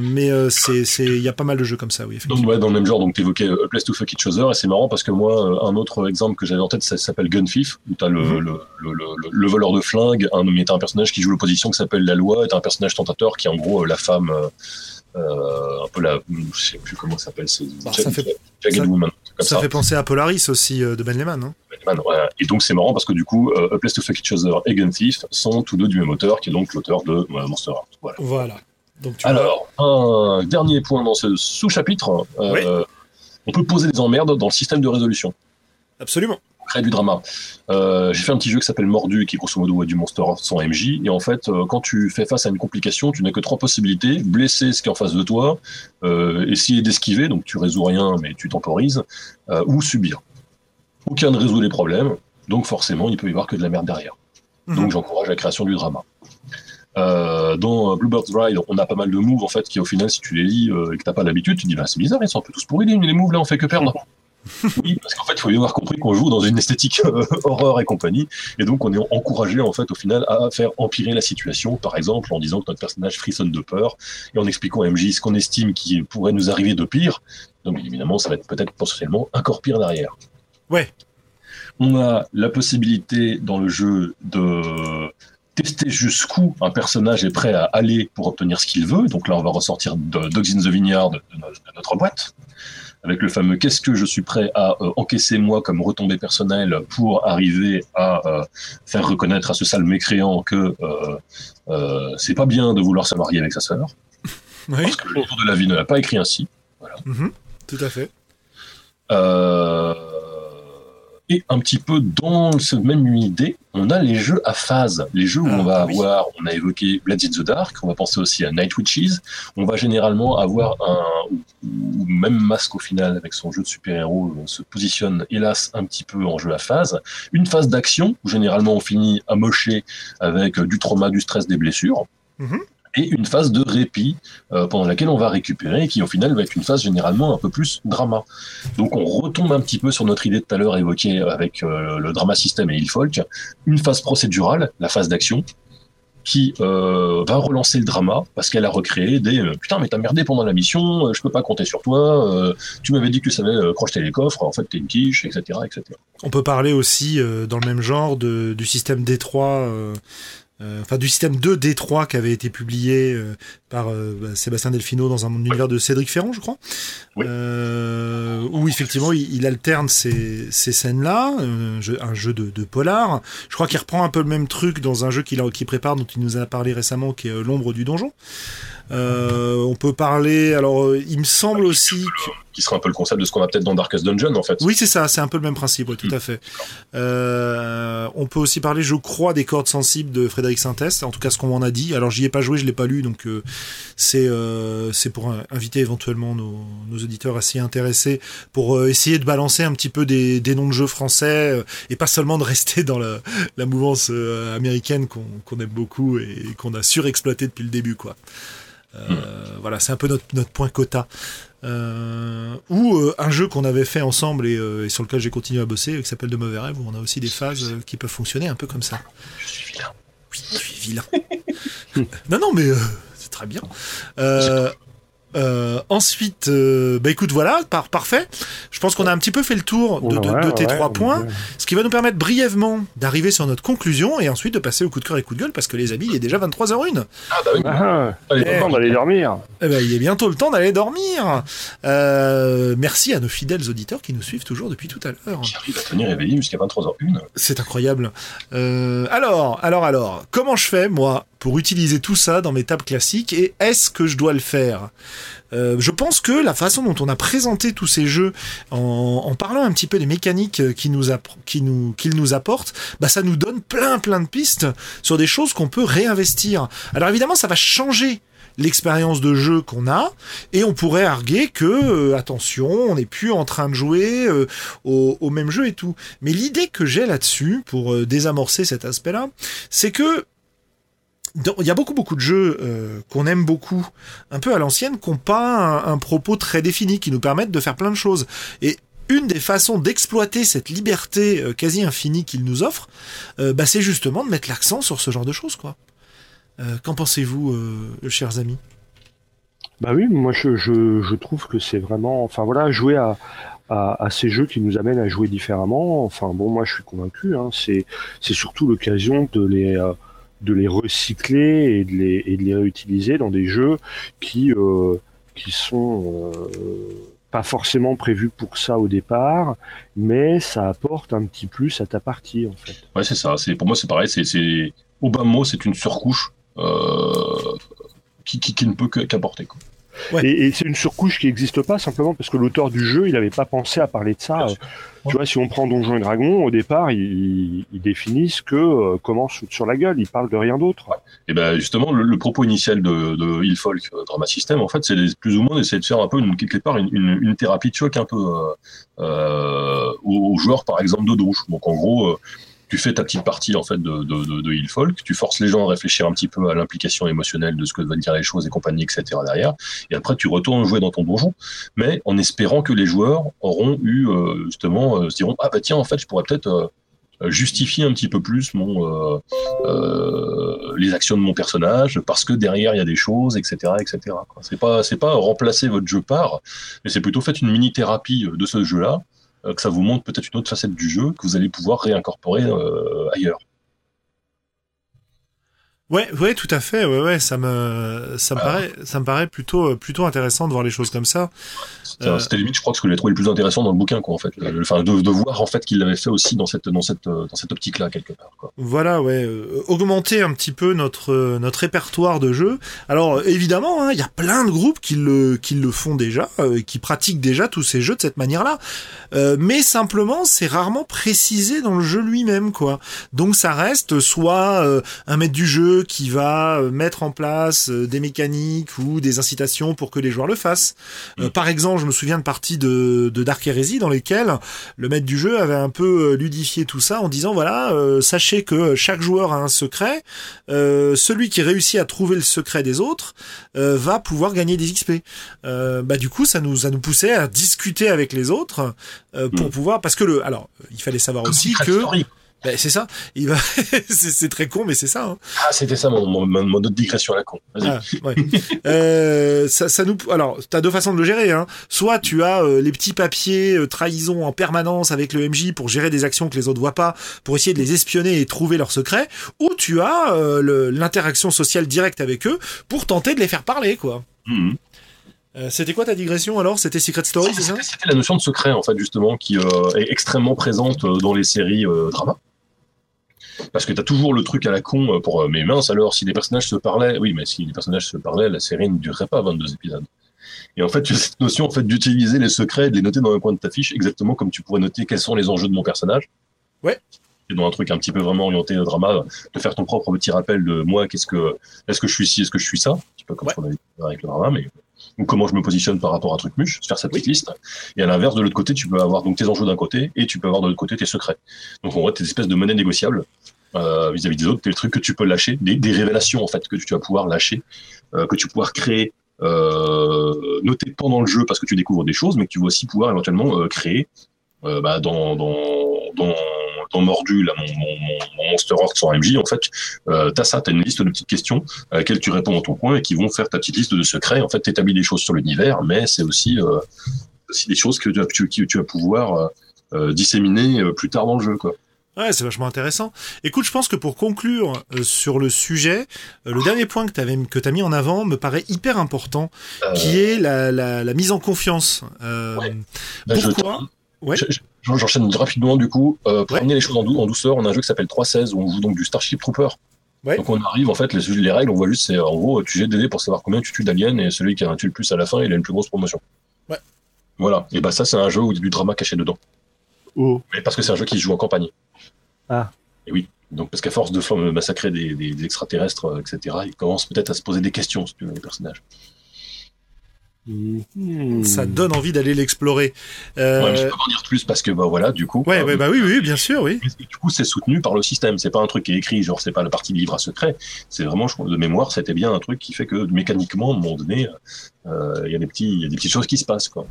Mais euh, c'est c'est il y a pas mal de jeux comme ça, oui. Donc ouais, dans le même genre, donc t'évoquais A Place to Fuck Each Other, et c'est marrant parce que moi, un autre exemple que j'avais en tête, ça s'appelle Gun Thief, où t'as le, Mhm. le, le, le, le voleur de flingue, un, mais t'as un personnage qui joue l'opposition qui s'appelle La Loi, et t'as un personnage tentateur qui est en gros la femme, un peu la, je sais plus comment ça s'appelle, c'est Bah, ça fait- ça- Woman, comme Ça ça. fait penser à Polaris aussi euh, de Ben Lehman. Hein. Batman, ouais. Et donc c'est marrant parce que du coup, euh, A Place to Fuck Each Other et Gun Thief sont tous deux du même auteur, qui est donc l'auteur de euh, Monster Heart. Voilà. Voilà. Donc tu Alors, un dernier point dans ce sous-chapitre, euh, Oui. on peut poser des emmerdes dans le système de résolution. Absolument. Créer du drama. Euh, j'ai fait un petit jeu qui s'appelle Mordu, qui grosso modo est du Monster sans MJ. Et en fait, euh, quand tu fais face à une complication, tu n'as que trois possibilités blesser ce qui est en face de toi, euh, essayer d'esquiver, donc tu résous rien, mais tu temporises, ou subir. Aucun ne résout les problèmes, donc forcément, il peut y avoir que de la merde derrière. Mhm. Donc j'encourage la création du drama. Euh, dans Bluebird's Ride, on a pas mal de moves en fait qui au final, si tu les lis euh, et que t'as pas l'habitude, tu te dis bah c'est bizarre, ils sont un peu tous pourris les moves là, on fait que perdre. Oui, parce qu'en fait, il faut bien avoir compris qu'on joue dans une esthétique euh, horreur et compagnie, et donc on est encouragé en fait au final à faire empirer la situation, par exemple en disant que notre personnage frissonne de peur et en expliquant à MJ ce qu'on estime qui pourrait nous arriver de pire. Donc évidemment, ça va être peut-être potentiellement encore pire derrière. Ouais. On a la possibilité dans le jeu de tester jusqu'où un personnage est prêt à aller pour obtenir ce qu'il veut. Donc là, on va ressortir de Dogs in the Vineyard de, no- de notre boîte, avec le fameux qu'est-ce que je suis prêt à euh, encaisser moi comme retombée personnelle pour arriver à euh, faire reconnaître à ce sale mécréant que euh, c'est pas bien de vouloir se marier avec sa sœur, Oui. parce que le tour de la vie ne l'a pas écrit ainsi. Mhm. Tout à fait. Euh, et un petit peu dans cette même idée, on a les jeux à phase. Les jeux où Ah, on va oui. avoir, on a évoqué Blades in the Dark, on va penser aussi à Night Witches. On va généralement avoir un, ou même Masque au final avec son jeu de super-héros, on se positionne hélas un petit peu en jeu à phase. Une phase d'action où généralement on finit amoché avec euh, du trauma, du stress, des blessures. Mhm. Et une phase de répit euh, pendant laquelle on va récupérer, qui au final va être une phase généralement un peu plus drama. Donc on retombe un petit peu sur notre idée de tout à l'heure évoquée avec euh, le drama système et Ilfolk, une phase procédurale, la phase d'action, qui euh, va relancer le drama parce qu'elle a recréé des putain mais t'as merdé pendant la mission, euh, je peux pas compter sur toi, tu m'avais dit que tu savais crocheter les coffres, en fait t'es une quiche, etc. etc. On peut parler aussi, dans le même genre, de, du système D3, euh, euh, enfin du système 2 D3 qui avait été publié euh, par euh, bah, Sébastien Delfino dans un univers de Cédric Ferrand, je crois, Oui. Euh, où effectivement il, il alterne ces, ces scènes-là, euh, un jeu de, de polar. Je crois qu'il reprend un peu le même truc dans un jeu qu'il a- qu'il prépare, dont il nous a parlé récemment, qui est euh, L'ombre du donjon. Euh, on peut parler, alors euh, il me semble aussi que... Qui sera un peu le concept de ce qu'on a peut-être dans Darkest Dungeon en fait. Oui, c'est ça, c'est un peu le même principe, ouais, tout Mm. à fait. Euh, on peut aussi parler, je crois, des cordes sensibles de Frédéric Sintès, en tout cas ce qu'on m'en a dit. Alors j'y ai pas joué, je l'ai pas lu, donc euh, c'est euh, c'est pour inviter éventuellement nos, nos auditeurs à s'y intéresser, pour essayer de balancer un petit peu des, des noms de jeux français, et pas seulement de rester dans la, la mouvance américaine qu'on qu'on aime beaucoup et qu'on a surexploité depuis le début, quoi. Euh, Voilà, c'est un peu notre, notre point quota. Euh, ou euh, un jeu qu'on avait fait ensemble et, euh, et sur lequel j'ai continué à bosser, qui s'appelle De Mauvais Rêves, où on a aussi des phases qui peuvent fonctionner un peu comme ça. Je suis vilain. Oui, je suis vilain. non, non, mais c'est très bien. Euh, ensuite, euh, bah écoute, voilà, par, parfait. Je pense qu'on a un petit peu fait le tour de, de- de tes ouais, trois points, ce qui va nous permettre brièvement d'arriver sur notre conclusion et ensuite de passer au coup de cœur et coup de gueule, parce que les amis, il est déjà 23h01. Ah bah oui. Ah, Allez, Eh, on va aller dormir. Eh ben, il est bientôt le temps d'aller dormir. Euh, merci à nos fidèles auditeurs qui nous suivent toujours depuis tout à l'heure. J'arrive à tenir éveillé jusqu'à 23h01. C'est incroyable. Euh, alors, alors, alors, comment je fais, moi, pour utiliser tout ça dans mes tables classiques et est-ce que je dois le faire? Euh, Je pense que la façon dont on a présenté tous ces jeux en, en parlant un petit peu des mécaniques qui nous qui nous, qu'ils nous apportent, bah, ça nous donne plein, plein de pistes sur des choses qu'on peut réinvestir. Alors évidemment, ça va changer l'expérience de jeu qu'on a et on pourrait arguer que euh, attention on n'est plus en train de jouer euh, au, au même jeu et tout mais l'idée que j'ai là-dessus pour désamorcer cet aspect-là c'est que il y a beaucoup beaucoup de jeux euh, qu'on aime beaucoup un peu à l'ancienne qui n'ont pas un, propos très défini qui nous permettent de faire plein de choses et une des façons d'exploiter cette liberté euh, quasi infinie qu'il nous offre, euh, bah, c'est justement de mettre l'accent sur ce genre de choses, quoi. Qu'en pensez-vous, chers amis? Bah oui, moi je, je, trouve que c'est vraiment, enfin voilà, jouer à, à, ces jeux qui nous amènent à jouer différemment. Enfin bon, moi je suis convaincu. Hein, c'est surtout l'occasion de les de les recycler et de les et de les réutiliser dans des jeux qui euh, sont euh, pas forcément prévus pour ça au départ, mais ça apporte un petit plus à ta partie en fait. Ouais, c'est ça. C'est pour moi, c'est pareil. C'est, c'est au bas c'est une surcouche euh, qui, qui, ne peut qu'apporter. Ouais. Et, et c'est une surcouche qui n'existe pas simplement parce que l'auteur du jeu, il n'avait pas pensé à parler de ça. Tu vois, si on prend Donjons et Dragons, au départ, ils, ils définissent que euh, comment sur la gueule, ils parlent de rien d'autre. Ouais. Et ben justement, le, le, propos initial de, de Hill Folk euh, Drama System, en fait, c'est plus ou moins d'essayer de faire un peu une, quelque part une, une, une thérapie de choc un peu euh, euh aux, joueurs, par exemple, de douche. Donc en gros tu fais ta petite partie en fait de, de, de Folk, tu forces les gens à réfléchir un petit peu à l'implication émotionnelle de ce que veulent dire les choses et compagnie, etc. derrière, et après tu retournes jouer dans ton donjon, mais en espérant que les joueurs auront eu euh, justement, euh, se diront ah bah tiens en fait je pourrais peut-être euh, justifier un petit peu plus les actions de mon personnage parce que derrière il y a des choses etc etc c'est pas c'est pas remplacer votre jeu par mais c'est plutôt fait une mini thérapie de ce jeu là que ça vous montre peut-être une autre facette du jeu que vous allez pouvoir réincorporer euh, ailleurs. Ouais, ouais, tout à fait. Ouais, ouais, ça me, ça me paraît, ça me paraît plutôt, plutôt intéressant de voir les choses comme ça. Euh, c'était limite, je crois, que ce que j'ai trouvé le plus intéressant dans le bouquin, quoi, en fait. Enfin, de, de voir en fait qu'il l'avait fait aussi dans cette, dans cette, dans cette optique-là quelque part. Quoi. Voilà, ouais, euh, augmenter un petit peu notre, notre répertoire de jeux. Alors évidemment, il hein, y a plein de groupes qui le, qui le font déjà, euh, qui pratiquent déjà tous ces jeux de cette manière-là. Euh, mais simplement, c'est rarement précisé dans le jeu lui-même, quoi. Donc ça reste soit euh, un maître du jeu qui va mettre en place des mécaniques ou des incitations pour que les joueurs le fassent. Mm. par exemple, je me souviens de parties de, de Dark Heresy dans lesquelles le maître du jeu avait un peu euh, ludifié tout ça en disant voilà, euh, sachez que chaque joueur a un secret, euh, celui qui réussit à trouver le secret des autres euh, va pouvoir gagner des XP. Euh, bah du coup, ça nous a nous poussé à discuter avec les autres pour mm. pouvoir parce que le alors il fallait savoir aussi que ben, c'est ça. Il va. c'est très con, mais c'est ça. Hein. Ah, c'était ça mon, mon, mon, autre digression à la con. Ah, ouais. euh, ça, ça nous. Alors, t'as deux façons de le gérer. Hein. Soit tu as euh, les petits papiers euh, trahison en permanence avec le MJ pour gérer des actions que les autres voient pas, pour essayer de les espionner et trouver leurs secrets. Ou tu as euh, l'interaction sociale directe avec eux pour tenter de les faire parler, quoi. Mmh. Euh, c'était quoi ta digression alors? C'était Secret Story, c'est ça? C'était la notion de secret en fait justement qui euh, est extrêmement présente dans les séries drama. Parce que tu as toujours le truc à la con pour mes minces alors si les personnages se parlaient, oui mais si les personnages se parlaient, la série ne durerait pas 22 épisodes. Et en fait, tu as cette notion en fait d'utiliser les secrets, de les noter dans un coin de ta fiche, exactement comme tu pourrais noter quels sont les enjeux de mon personnage. Ouais. Et dans un truc un petit peu vraiment orienté au drama, de faire ton propre petit rappel de moi, qu'est-ce que, est-ce que je suis ci, est-ce que je suis ça, un petit peu comme ouais. ce qu'on avait avec le drama, mais ou comment je me positionne par rapport à Trucmuche, faire sa petite oui. liste. Et à l'inverse, de l'autre côté, tu peux avoir donc tes enjeux d'un côté et tu peux avoir de l'autre côté tes secrets. Donc en vrai, tes espèces de monnaie négociable euh, vis-à-vis des autres, des trucs que tu peux lâcher, des, des, révélations en fait que tu vas pouvoir lâcher, euh, que tu vas pouvoir créer, euh, noter pendant le jeu parce que tu découvres des choses, mais que tu vas aussi pouvoir éventuellement créer bah, dans, dans, dans dans Mordu, là, mon, mon, mon Monster Horde sans MJ, en fait, euh, t'as ça, t'as une liste de petites questions à laquelle tu réponds dans ton coin et qui vont faire ta petite liste de secrets. En fait, t'établis des choses sur l'univers, mais c'est aussi, euh, aussi des choses que tu, tu, tu vas pouvoir euh, disséminer plus tard dans le jeu, quoi. Ouais, c'est vachement intéressant. Écoute, je pense que pour conclure euh, sur le sujet, euh, le dernier point que tu que t'as mis en avant me paraît hyper important, euh... qui est la, la, la, mise en confiance. Ouais. Pourquoi ouais. J'enchaîne rapidement du coup. Euh, pour ouais. amener les choses en, dou en, douceur, on a un jeu qui s'appelle 3.16 où on joue donc du Starship Trooper. Ouais. Donc on arrive en fait les, les règles, on voit juste c'est en gros tu jettes des dés pour savoir combien tu tues d'aliens et celui qui en tue le plus à la fin, il a une plus grosse promotion. Ouais. Voilà. Et bah ça c'est un jeu où il y a du drama caché dedans. Oh. Mais parce que c'est un jeu qui se joue en campagne. Ah. Et oui. Donc parce qu'à force de massacrer des, des, des extraterrestres, etc., ils commencent peut-être à se poser des questions sur les personnages. Mmh. Ça donne envie d'aller l'explorer. Euh... Ouais, je peux pas en dire plus parce que bah voilà, du coup. Ouais, euh, ouais bah oui, oui, bien sûr, oui. Du coup, c'est soutenu par le système. C'est pas un truc qui est écrit, genre c'est pas la partie livre à secret. C'est vraiment, je crois, de mémoire, c'était bien un truc qui fait que mécaniquement, à un moment donné, il euh, y a des petits, il y a des petites choses qui se passent, quoi.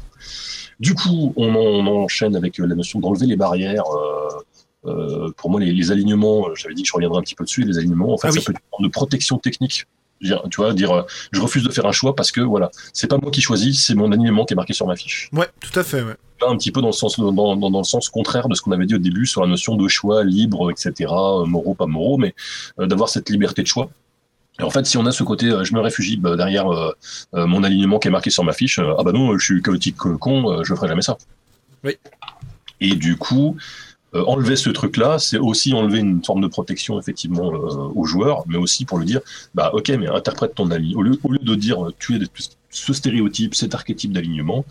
Du coup, on, en, on enchaîne avec la notion d'enlever les barrières. Euh, pour moi, les, les alignements, j'avais dit que je reviendrai un petit peu dessus. Les alignements, en fait, ah, ça oui. peut être une de protection technique dire, tu vois, dire, je refuse de faire un choix parce que voilà, c'est pas moi qui choisis, c'est mon alignement qui est marqué sur ma fiche. Ouais, tout à fait. Ouais. Là, un petit peu dans le sens, dans, dans, dans le sens contraire de ce qu'on avait dit au début sur la notion de choix libre, etc., moraux, pas moraux, mais euh, d'avoir cette liberté de choix. Et en fait, si on a ce côté, euh, je me réfugie bah, derrière euh, mon alignement qui est marqué sur ma fiche, ah bah non, je suis chaotique con, je ferai jamais ça. Oui. Et du coup, euh, enlever ce truc-là, c'est aussi enlever une forme de protection effectivement euh, aux joueurs, mais aussi pour le dire, bah ok, mais interprète ton ami. Au lieu, au lieu de dire euh, tu es ce stéréotype, cet archétype d'alignement,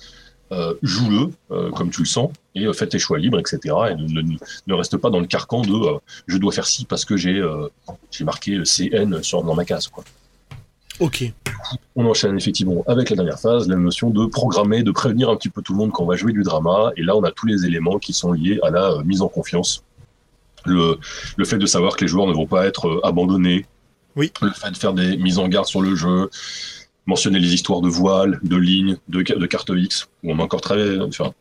euh, joue-le comme tu le sens et fais tes choix libres, etc. Et ne, ne, ne reste pas dans le carcan de je dois faire ci parce que j'ai j'ai marqué CN sur dans ma case quoi. Ok. On enchaîne effectivement avec la dernière phase, la notion de programmer, de prévenir un petit peu tout le monde quand on va jouer du drama. Et là, on a tous les éléments qui sont liés à la euh, mise en confiance. Le, le fait de savoir que les joueurs ne vont pas être euh, abandonnés. Oui. Le fait de faire des mises en garde sur le jeu. Mentionner les histoires de voiles, de lignes, de, de cartes X, où on a encore travaillé, enfin,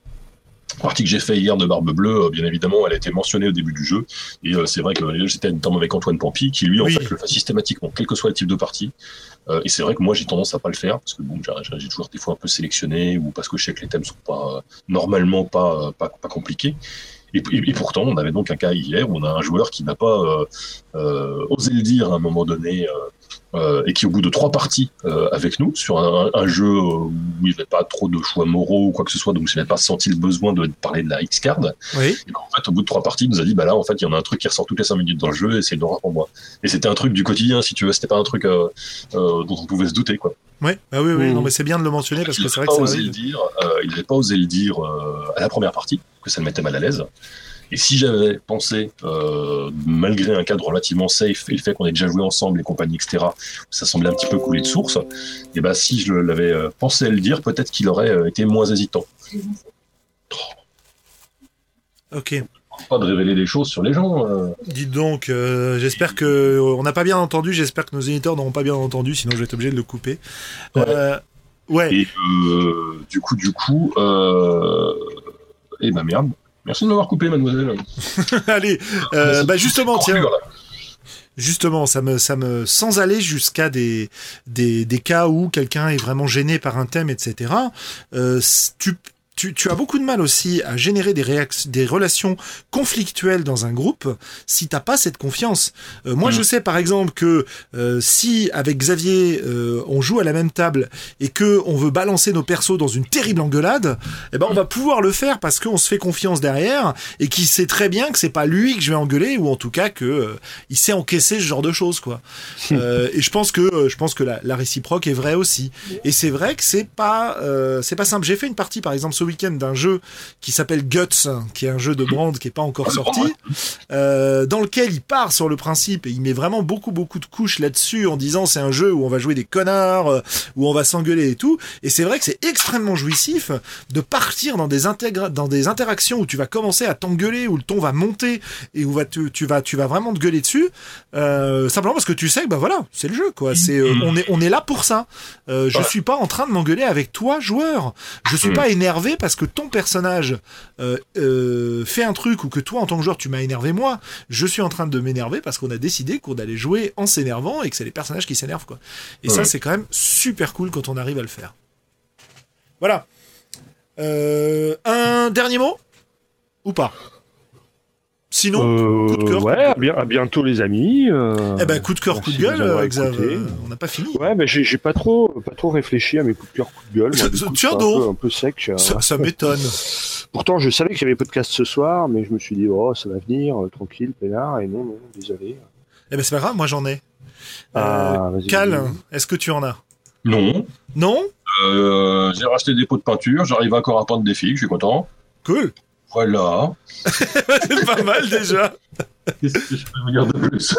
partie que j'ai fait hier de Barbe Bleue, euh, bien évidemment, elle a été mentionnée au début du jeu. Et euh, c'est vrai que j'étais notamment avec Antoine Pampi, qui lui, en Oui. fait, le fait systématiquement, quel que soit le type de partie. Euh, et c'est vrai que moi, j'ai tendance à pas le faire, parce que bon, j'ai toujours des fois un peu sélectionné, ou parce que je sais que les thèmes sont pas, euh, normalement pas, euh, pas, pas compliqués. Et, pourtant, on avait donc un cas hier où on a un joueur qui n'a pas euh, euh, osé le dire à un moment donné, euh, et qui au bout de trois parties euh, avec nous sur un, un jeu euh, où il n'y avait pas trop de choix moraux ou quoi que ce soit, donc je n'avais pas senti le besoin de parler de la X-card. Oui. Et qu'en fait, au bout de trois parties, il nous a dit, bah là, en fait, il y en a un truc qui ressort toutes les cinq minutes dans le jeu et c'est une horreur pour moi. Et c'était un truc du quotidien, si tu veux, c'était pas un truc euh, euh, dont on pouvait se douter, quoi. Ouais. Ah oui, oui. Non, mais c'est bien de le mentionner parce il que c'est vrai pas que ça osé le dire, euh, il n'avait pas osé le dire euh, à la première partie, que ça le mettait mal à l'aise. Et si j'avais pensé, euh, malgré un cadre relativement safe et le fait qu'on ait déjà joué ensemble et compagnie, etc., ça semblait un petit peu couler de source, et ben si je l'avais euh, pensé à le dire, peut-être qu'il aurait euh, été moins hésitant. Ok. Pas de révéler des choses sur les gens. euh. Dites donc, euh, j'espère que on n'a pas bien entendu. J'espère que nos éditeurs n'auront pas bien entendu, sinon je vais être obligé de le couper. Ouais. Ouais. Et du coup, du coup, et ben merde. Merci de m'avoir coupé, mademoiselle. Allez. euh, C'est- bah justement, tiens. Justement, ça me, ça me, sans aller jusqu'à des, des, des cas où quelqu'un est vraiment gêné par un thème, etc. Euh, tu, tu, tu as beaucoup de mal aussi à générer des des relations conflictuelles dans un groupe si t'as pas cette confiance. Euh, moi, Mm. je sais par exemple que euh, si avec Xavier euh, on joue à la même table et que on veut balancer nos persos dans une terrible engueulade, eh ben on va pouvoir le faire parce qu'on se fait confiance derrière et qu'il sait très bien que c'est pas lui que je vais engueuler ou en tout cas que il sait encaisser ce genre de choses quoi. Euh, et je pense que je pense que la, la réciproque est vraie aussi. Et c'est vrai que c'est pas c'est pas simple. J'ai fait une partie par exemple ce week-end d'un jeu qui s'appelle Guts, qui est un jeu de Brand qui est pas encore sorti, euh, dans lequel il part sur le principe et il met vraiment beaucoup beaucoup de couches là-dessus en disant c'est un jeu où on va jouer des connards, euh, où on va s'engueuler et tout. Et c'est vrai que c'est extrêmement jouissif de partir dans des dans des interactions où tu vas commencer à t'engueuler, où le ton va monter et où va tu, tu vas tu vas vraiment te gueuler dessus, euh, simplement parce que tu sais que bah voilà c'est le jeu quoi. C'est euh, on est on est là pour ça. Je Ouais. suis pas en train de m'engueuler avec toi joueur. Je suis Mm. pas énervé parce que ton personnage euh, euh, fait un truc ou que toi en tant que joueur tu m'as énervé moi. Je suis en train de m'énerver parce qu'on a décidé qu'on allait jouer en s'énervant et que c'est les personnages qui s'énervent quoi. Et ça c'est quand même super cool quand on arrive à le faire. Voilà. Euh, un dernier mot? Ou pas? Sinon, Euh, coup de cœur, ouais, coup de à, bien- à bientôt les amis. euh, eh ben coup de cœur, coup de gueule, euh, Xav, euh, on n'a pas fini. Ouais, mais j'ai pas trop, pas trop réfléchi à mes coups de cœur, coups de gueule. Moi, coup, Tiens c'est un donc. peu, un peu sec. euh, Ça, ça m'étonne. Pourtant, je savais qu'il y avait podcast ce soir, mais je me suis dit, oh, ça va venir, euh, tranquille, peinard, et non, non, désolé. Eh ben c'est pas grave, moi j'en ai. Euh, Ah, Cal, est-ce que tu en as? Non. Non? Euh, j'ai racheté des pots de peinture, j'arrive encore à peindre des filles, je suis content. Cool. Voilà. c'est pas mal déjà. Qu'est-ce que je peux dire de plus?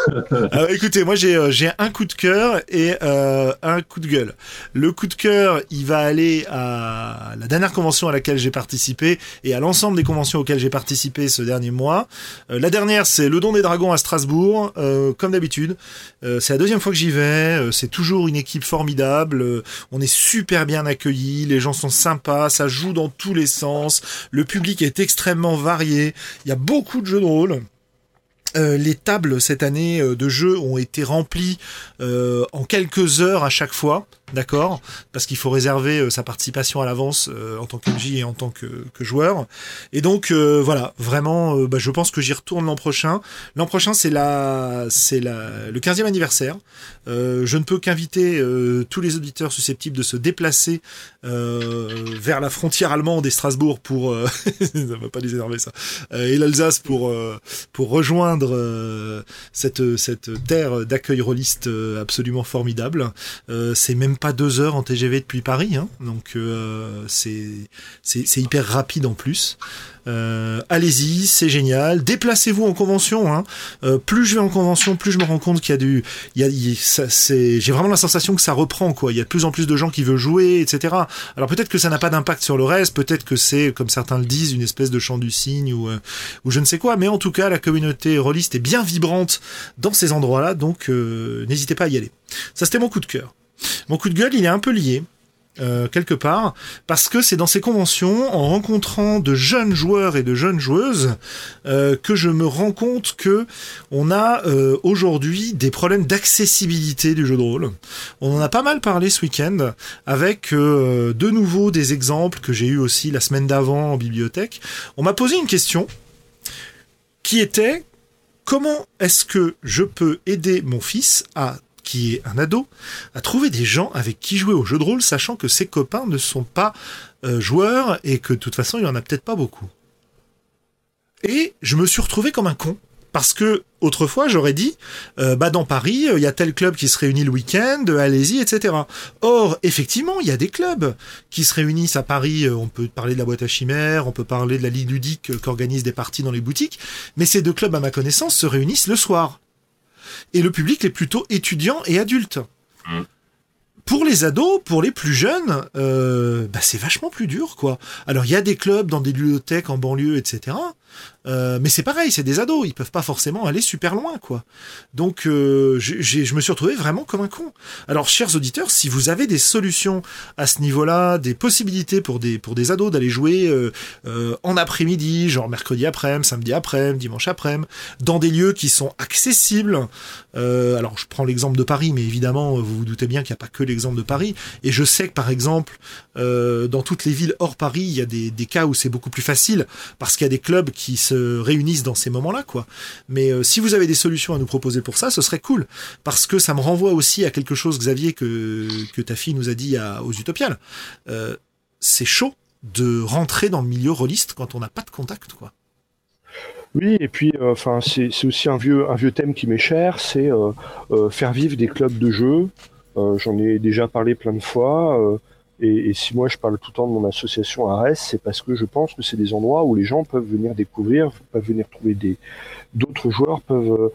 Alors, écoutez, moi j'ai euh, j'ai un coup de cœur et euh, un coup de gueule. Le coup de cœur, il va aller à la dernière convention à laquelle j'ai participé et à l'ensemble des conventions auxquelles j'ai participé ce dernier mois. Euh, la dernière, c'est le Don des Dragons à Strasbourg, comme d'habitude. C'est la deuxième fois que j'y vais. c'est toujours une équipe formidable. on est super bien accueillis. Les gens sont sympas. Ça joue dans tous les sens. Le public est extrêmement varié. Il y a beaucoup de jeux de rôle. Euh, les tables cette année euh, de jeu ont été remplies euh, en quelques heures à chaque fois, d'accord Parce qu'il faut réserver sa participation à l'avance en tant qu'MJ et en tant que, joueur. Et donc voilà, vraiment, bah, je pense que j'y retourne l'an prochain. L'an prochain, c'est la, c'est la, le 15e anniversaire. je ne peux qu'inviter tous les auditeurs susceptibles de se déplacer vers la frontière allemande et Strasbourg pour, ça va pas les énerver ça, et l'Alsace pour pour rejoindre euh, cette, cette terre d'accueil rôliste euh, absolument formidable. Euh, c'est même pas deux heures en TGV depuis Paris, hein, donc c'est c'est hyper rapide en plus. Euh, allez-y, c'est génial. Déplacez-vous en convention. Hein. Euh, plus je vais en convention, plus je me rends compte qu'il y a du, il y ça, c'est, j'ai vraiment la sensation que ça reprend quoi. Il y a de plus en plus de gens qui veulent jouer, etc. Alors peut-être que ça n'a pas d'impact sur le reste, peut-être que c'est, comme certains le disent, une espèce de chant du cygne ou, euh, ou je ne sais quoi. Mais en tout cas, la communauté rôliste est bien vibrante dans ces endroits-là, donc n'hésitez pas à y aller. Ça c'était mon coup de cœur. Mon coup de gueule, il est un peu lié. Euh, quelque part, parce que c'est dans ces conventions, en rencontrant de jeunes joueurs et de jeunes joueuses, euh, que je me rends compte que on a euh, aujourd'hui des problèmes d'accessibilité du jeu de rôle. On en a pas mal parlé ce week-end, avec de nouveau des exemples que j'ai eu aussi la semaine d'avant en bibliothèque. On m'a posé une question qui était comment est-ce que je peux aider mon fils à qui est un ado, à trouver des gens avec qui jouer au jeu de rôle, sachant que ses copains ne sont pas euh, joueurs et que de toute façon, il y en a peut-être pas beaucoup. Et je me suis retrouvé comme un con. Parce que autrefois j'aurais dit, euh, bah dans Paris, il y a tel club qui se réunit le week-end, allez-y, etc. Or, effectivement, il y a des clubs qui se réunissent à Paris. Euh, on peut parler de la boîte à chimères, on peut parler de la ligue ludique qui organise des parties dans les boutiques. Mais ces deux clubs, à ma connaissance, se réunissent le soir et le public est plutôt étudiant et adulte. Mmh. Pour les ados, pour les plus jeunes, euh, bah c'est vachement plus dur, quoi. Alors il y a des clubs dans des bibliothèques en banlieue, etc. Euh, mais c'est pareil, c'est des ados, ils peuvent pas forcément aller super loin, quoi. Donc, euh, je me suis retrouvé vraiment comme un con. Alors, chers auditeurs, si vous avez des solutions à ce niveau-là, des possibilités pour des pour des ados d'aller jouer euh, en après-midi, genre mercredi après-midi, samedi après-midi, dimanche après-midi, dans des lieux qui sont accessibles. alors, je prends l'exemple de Paris, mais évidemment, vous vous doutez bien qu'il n'y a pas que l'exemple de Paris. Et je sais que, par exemple, dans toutes les villes hors Paris, il y a des, des cas où c'est beaucoup plus facile parce qu'il y a des clubs qui se réunissent dans ces moments-là, quoi. Mais euh, si vous avez des solutions à nous proposer pour ça, ce serait cool, parce que ça me renvoie aussi à quelque chose, Xavier, que, que ta fille nous a dit aux Utopiales. Euh, c'est chaud de rentrer dans le milieu rôliste quand on n'a pas de contact, quoi. Oui, et puis euh, enfin c'est aussi un vieux un vieux thème qui m'est cher, c'est faire vivre des clubs de jeu. J'en ai déjà parlé plein de fois. Et, si moi je parle tout le temps de mon association Ares, c'est parce que je pense que c'est des endroits où les gens peuvent venir découvrir, peuvent venir trouver des d'autres joueurs peuvent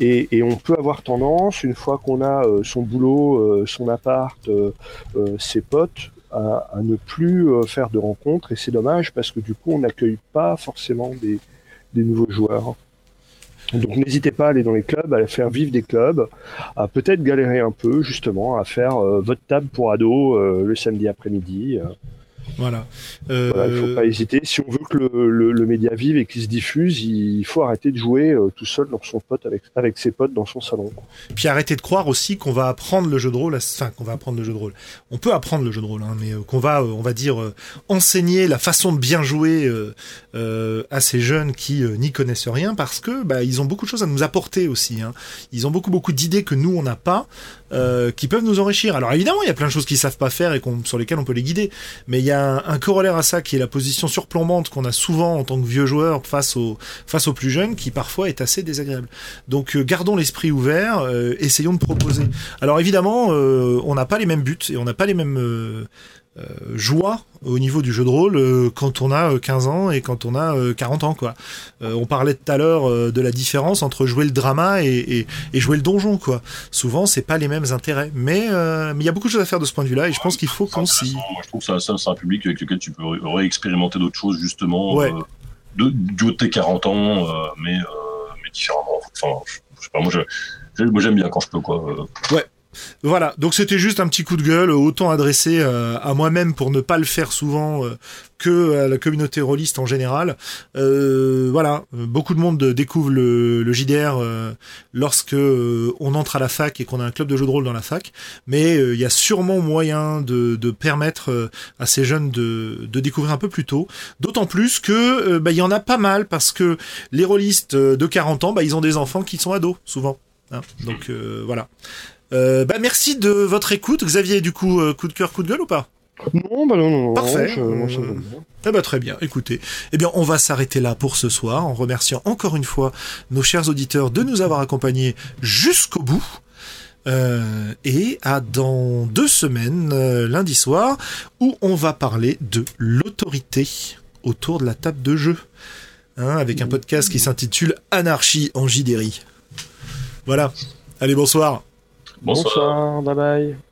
euh, et, on peut avoir tendance une fois qu'on a euh, son boulot, euh, son appart, ses potes à, à, ne plus faire de rencontres et c'est dommage parce que du coup on n'accueille pas forcément des nouveaux joueurs. Donc n'hésitez pas à aller dans les clubs, à faire vivre des clubs, à peut-être galérer un peu justement, à faire euh, votre table pour ados euh, le samedi après-midi. Euh. Voilà. Euh... Voilà, il faut pas hésiter. Si on veut que le, le, média vive et qu'il se diffuse, il faut arrêter de jouer euh, tout seul dans son pote avec, avec ses potes dans son salon. Puis arrêter de croire aussi qu'on va apprendre le jeu de rôle, enfin qu'on va apprendre le jeu de rôle. On peut apprendre le jeu de rôle, hein, mais euh, qu'on va, euh, on va dire, enseigner la façon de bien jouer à ces jeunes qui n'y connaissent rien, parce que bah, ils ont beaucoup de choses à nous apporter aussi. Hein. Ils ont beaucoup beaucoup d'idées que nous on n'a pas. Euh, qui peuvent nous enrichir. Alors évidemment, il y a plein de choses qu'ils savent pas faire et sur lesquelles on peut les guider, mais il y a un, corollaire à ça qui est la position surplombante qu'on a souvent en tant que vieux joueur face aux plus jeunes, qui parfois est assez désagréable. Donc euh, gardons l'esprit ouvert, euh, essayons de proposer. Alors évidemment, on n'a pas les mêmes buts et on n'a pas les mêmes joie au niveau du jeu de rôle euh, quand on a 15 euh, ans et quand on a 40 ans quoi. on parlait tout à l'heure de la différence entre jouer le drama et, et, jouer le donjon quoi. Souvent c'est pas les mêmes intérêts, mais il y a beaucoup de choses à faire de ce point de vue-là et je pense qu'il faut qu'on s'y. Moi je trouve que ça, c'est un public avec lequel tu peux réexpérimenter d'autres choses justement de, du haut de tes 40 ans, mais mais différemment. Enfin, je, sais pas moi je, moi j'aime bien quand je peux quoi. Ouais. Voilà, donc c'était juste un petit coup de gueule, autant adressé euh, à moi-même pour ne pas le faire souvent euh, que à la communauté rôliste en général. Euh, voilà, beaucoup de monde découvre le, JDR lorsque on entre à la fac et qu'on a un club de jeux de rôle dans la fac, mais il y a sûrement moyen de, permettre à ces jeunes de, de, découvrir un peu plus tôt. D'autant plus que bah, il y en a pas mal parce que les rôlistes de 40 ans, bah, ils ont des enfants qui sont ados souvent. Hein. donc voilà. Euh, bah merci de votre écoute. Xavier, du coup, euh, coup de cœur, coup de gueule ou pas? Non, bah non, non. Parfait. eh bah, très bien, écoutez. Eh bien, on va s'arrêter là pour ce soir en remerciant encore une fois nos chers auditeurs de nous avoir accompagnés jusqu'au bout. Euh, et à dans deux semaines, euh, lundi soir, où on va parler de l'autorité autour de la table de jeu. Hein, avec un podcast qui s'intitule Anarchie en Jidéry. Voilà. Allez, bonsoir. Bonsoir. Bonsoir, bye bye.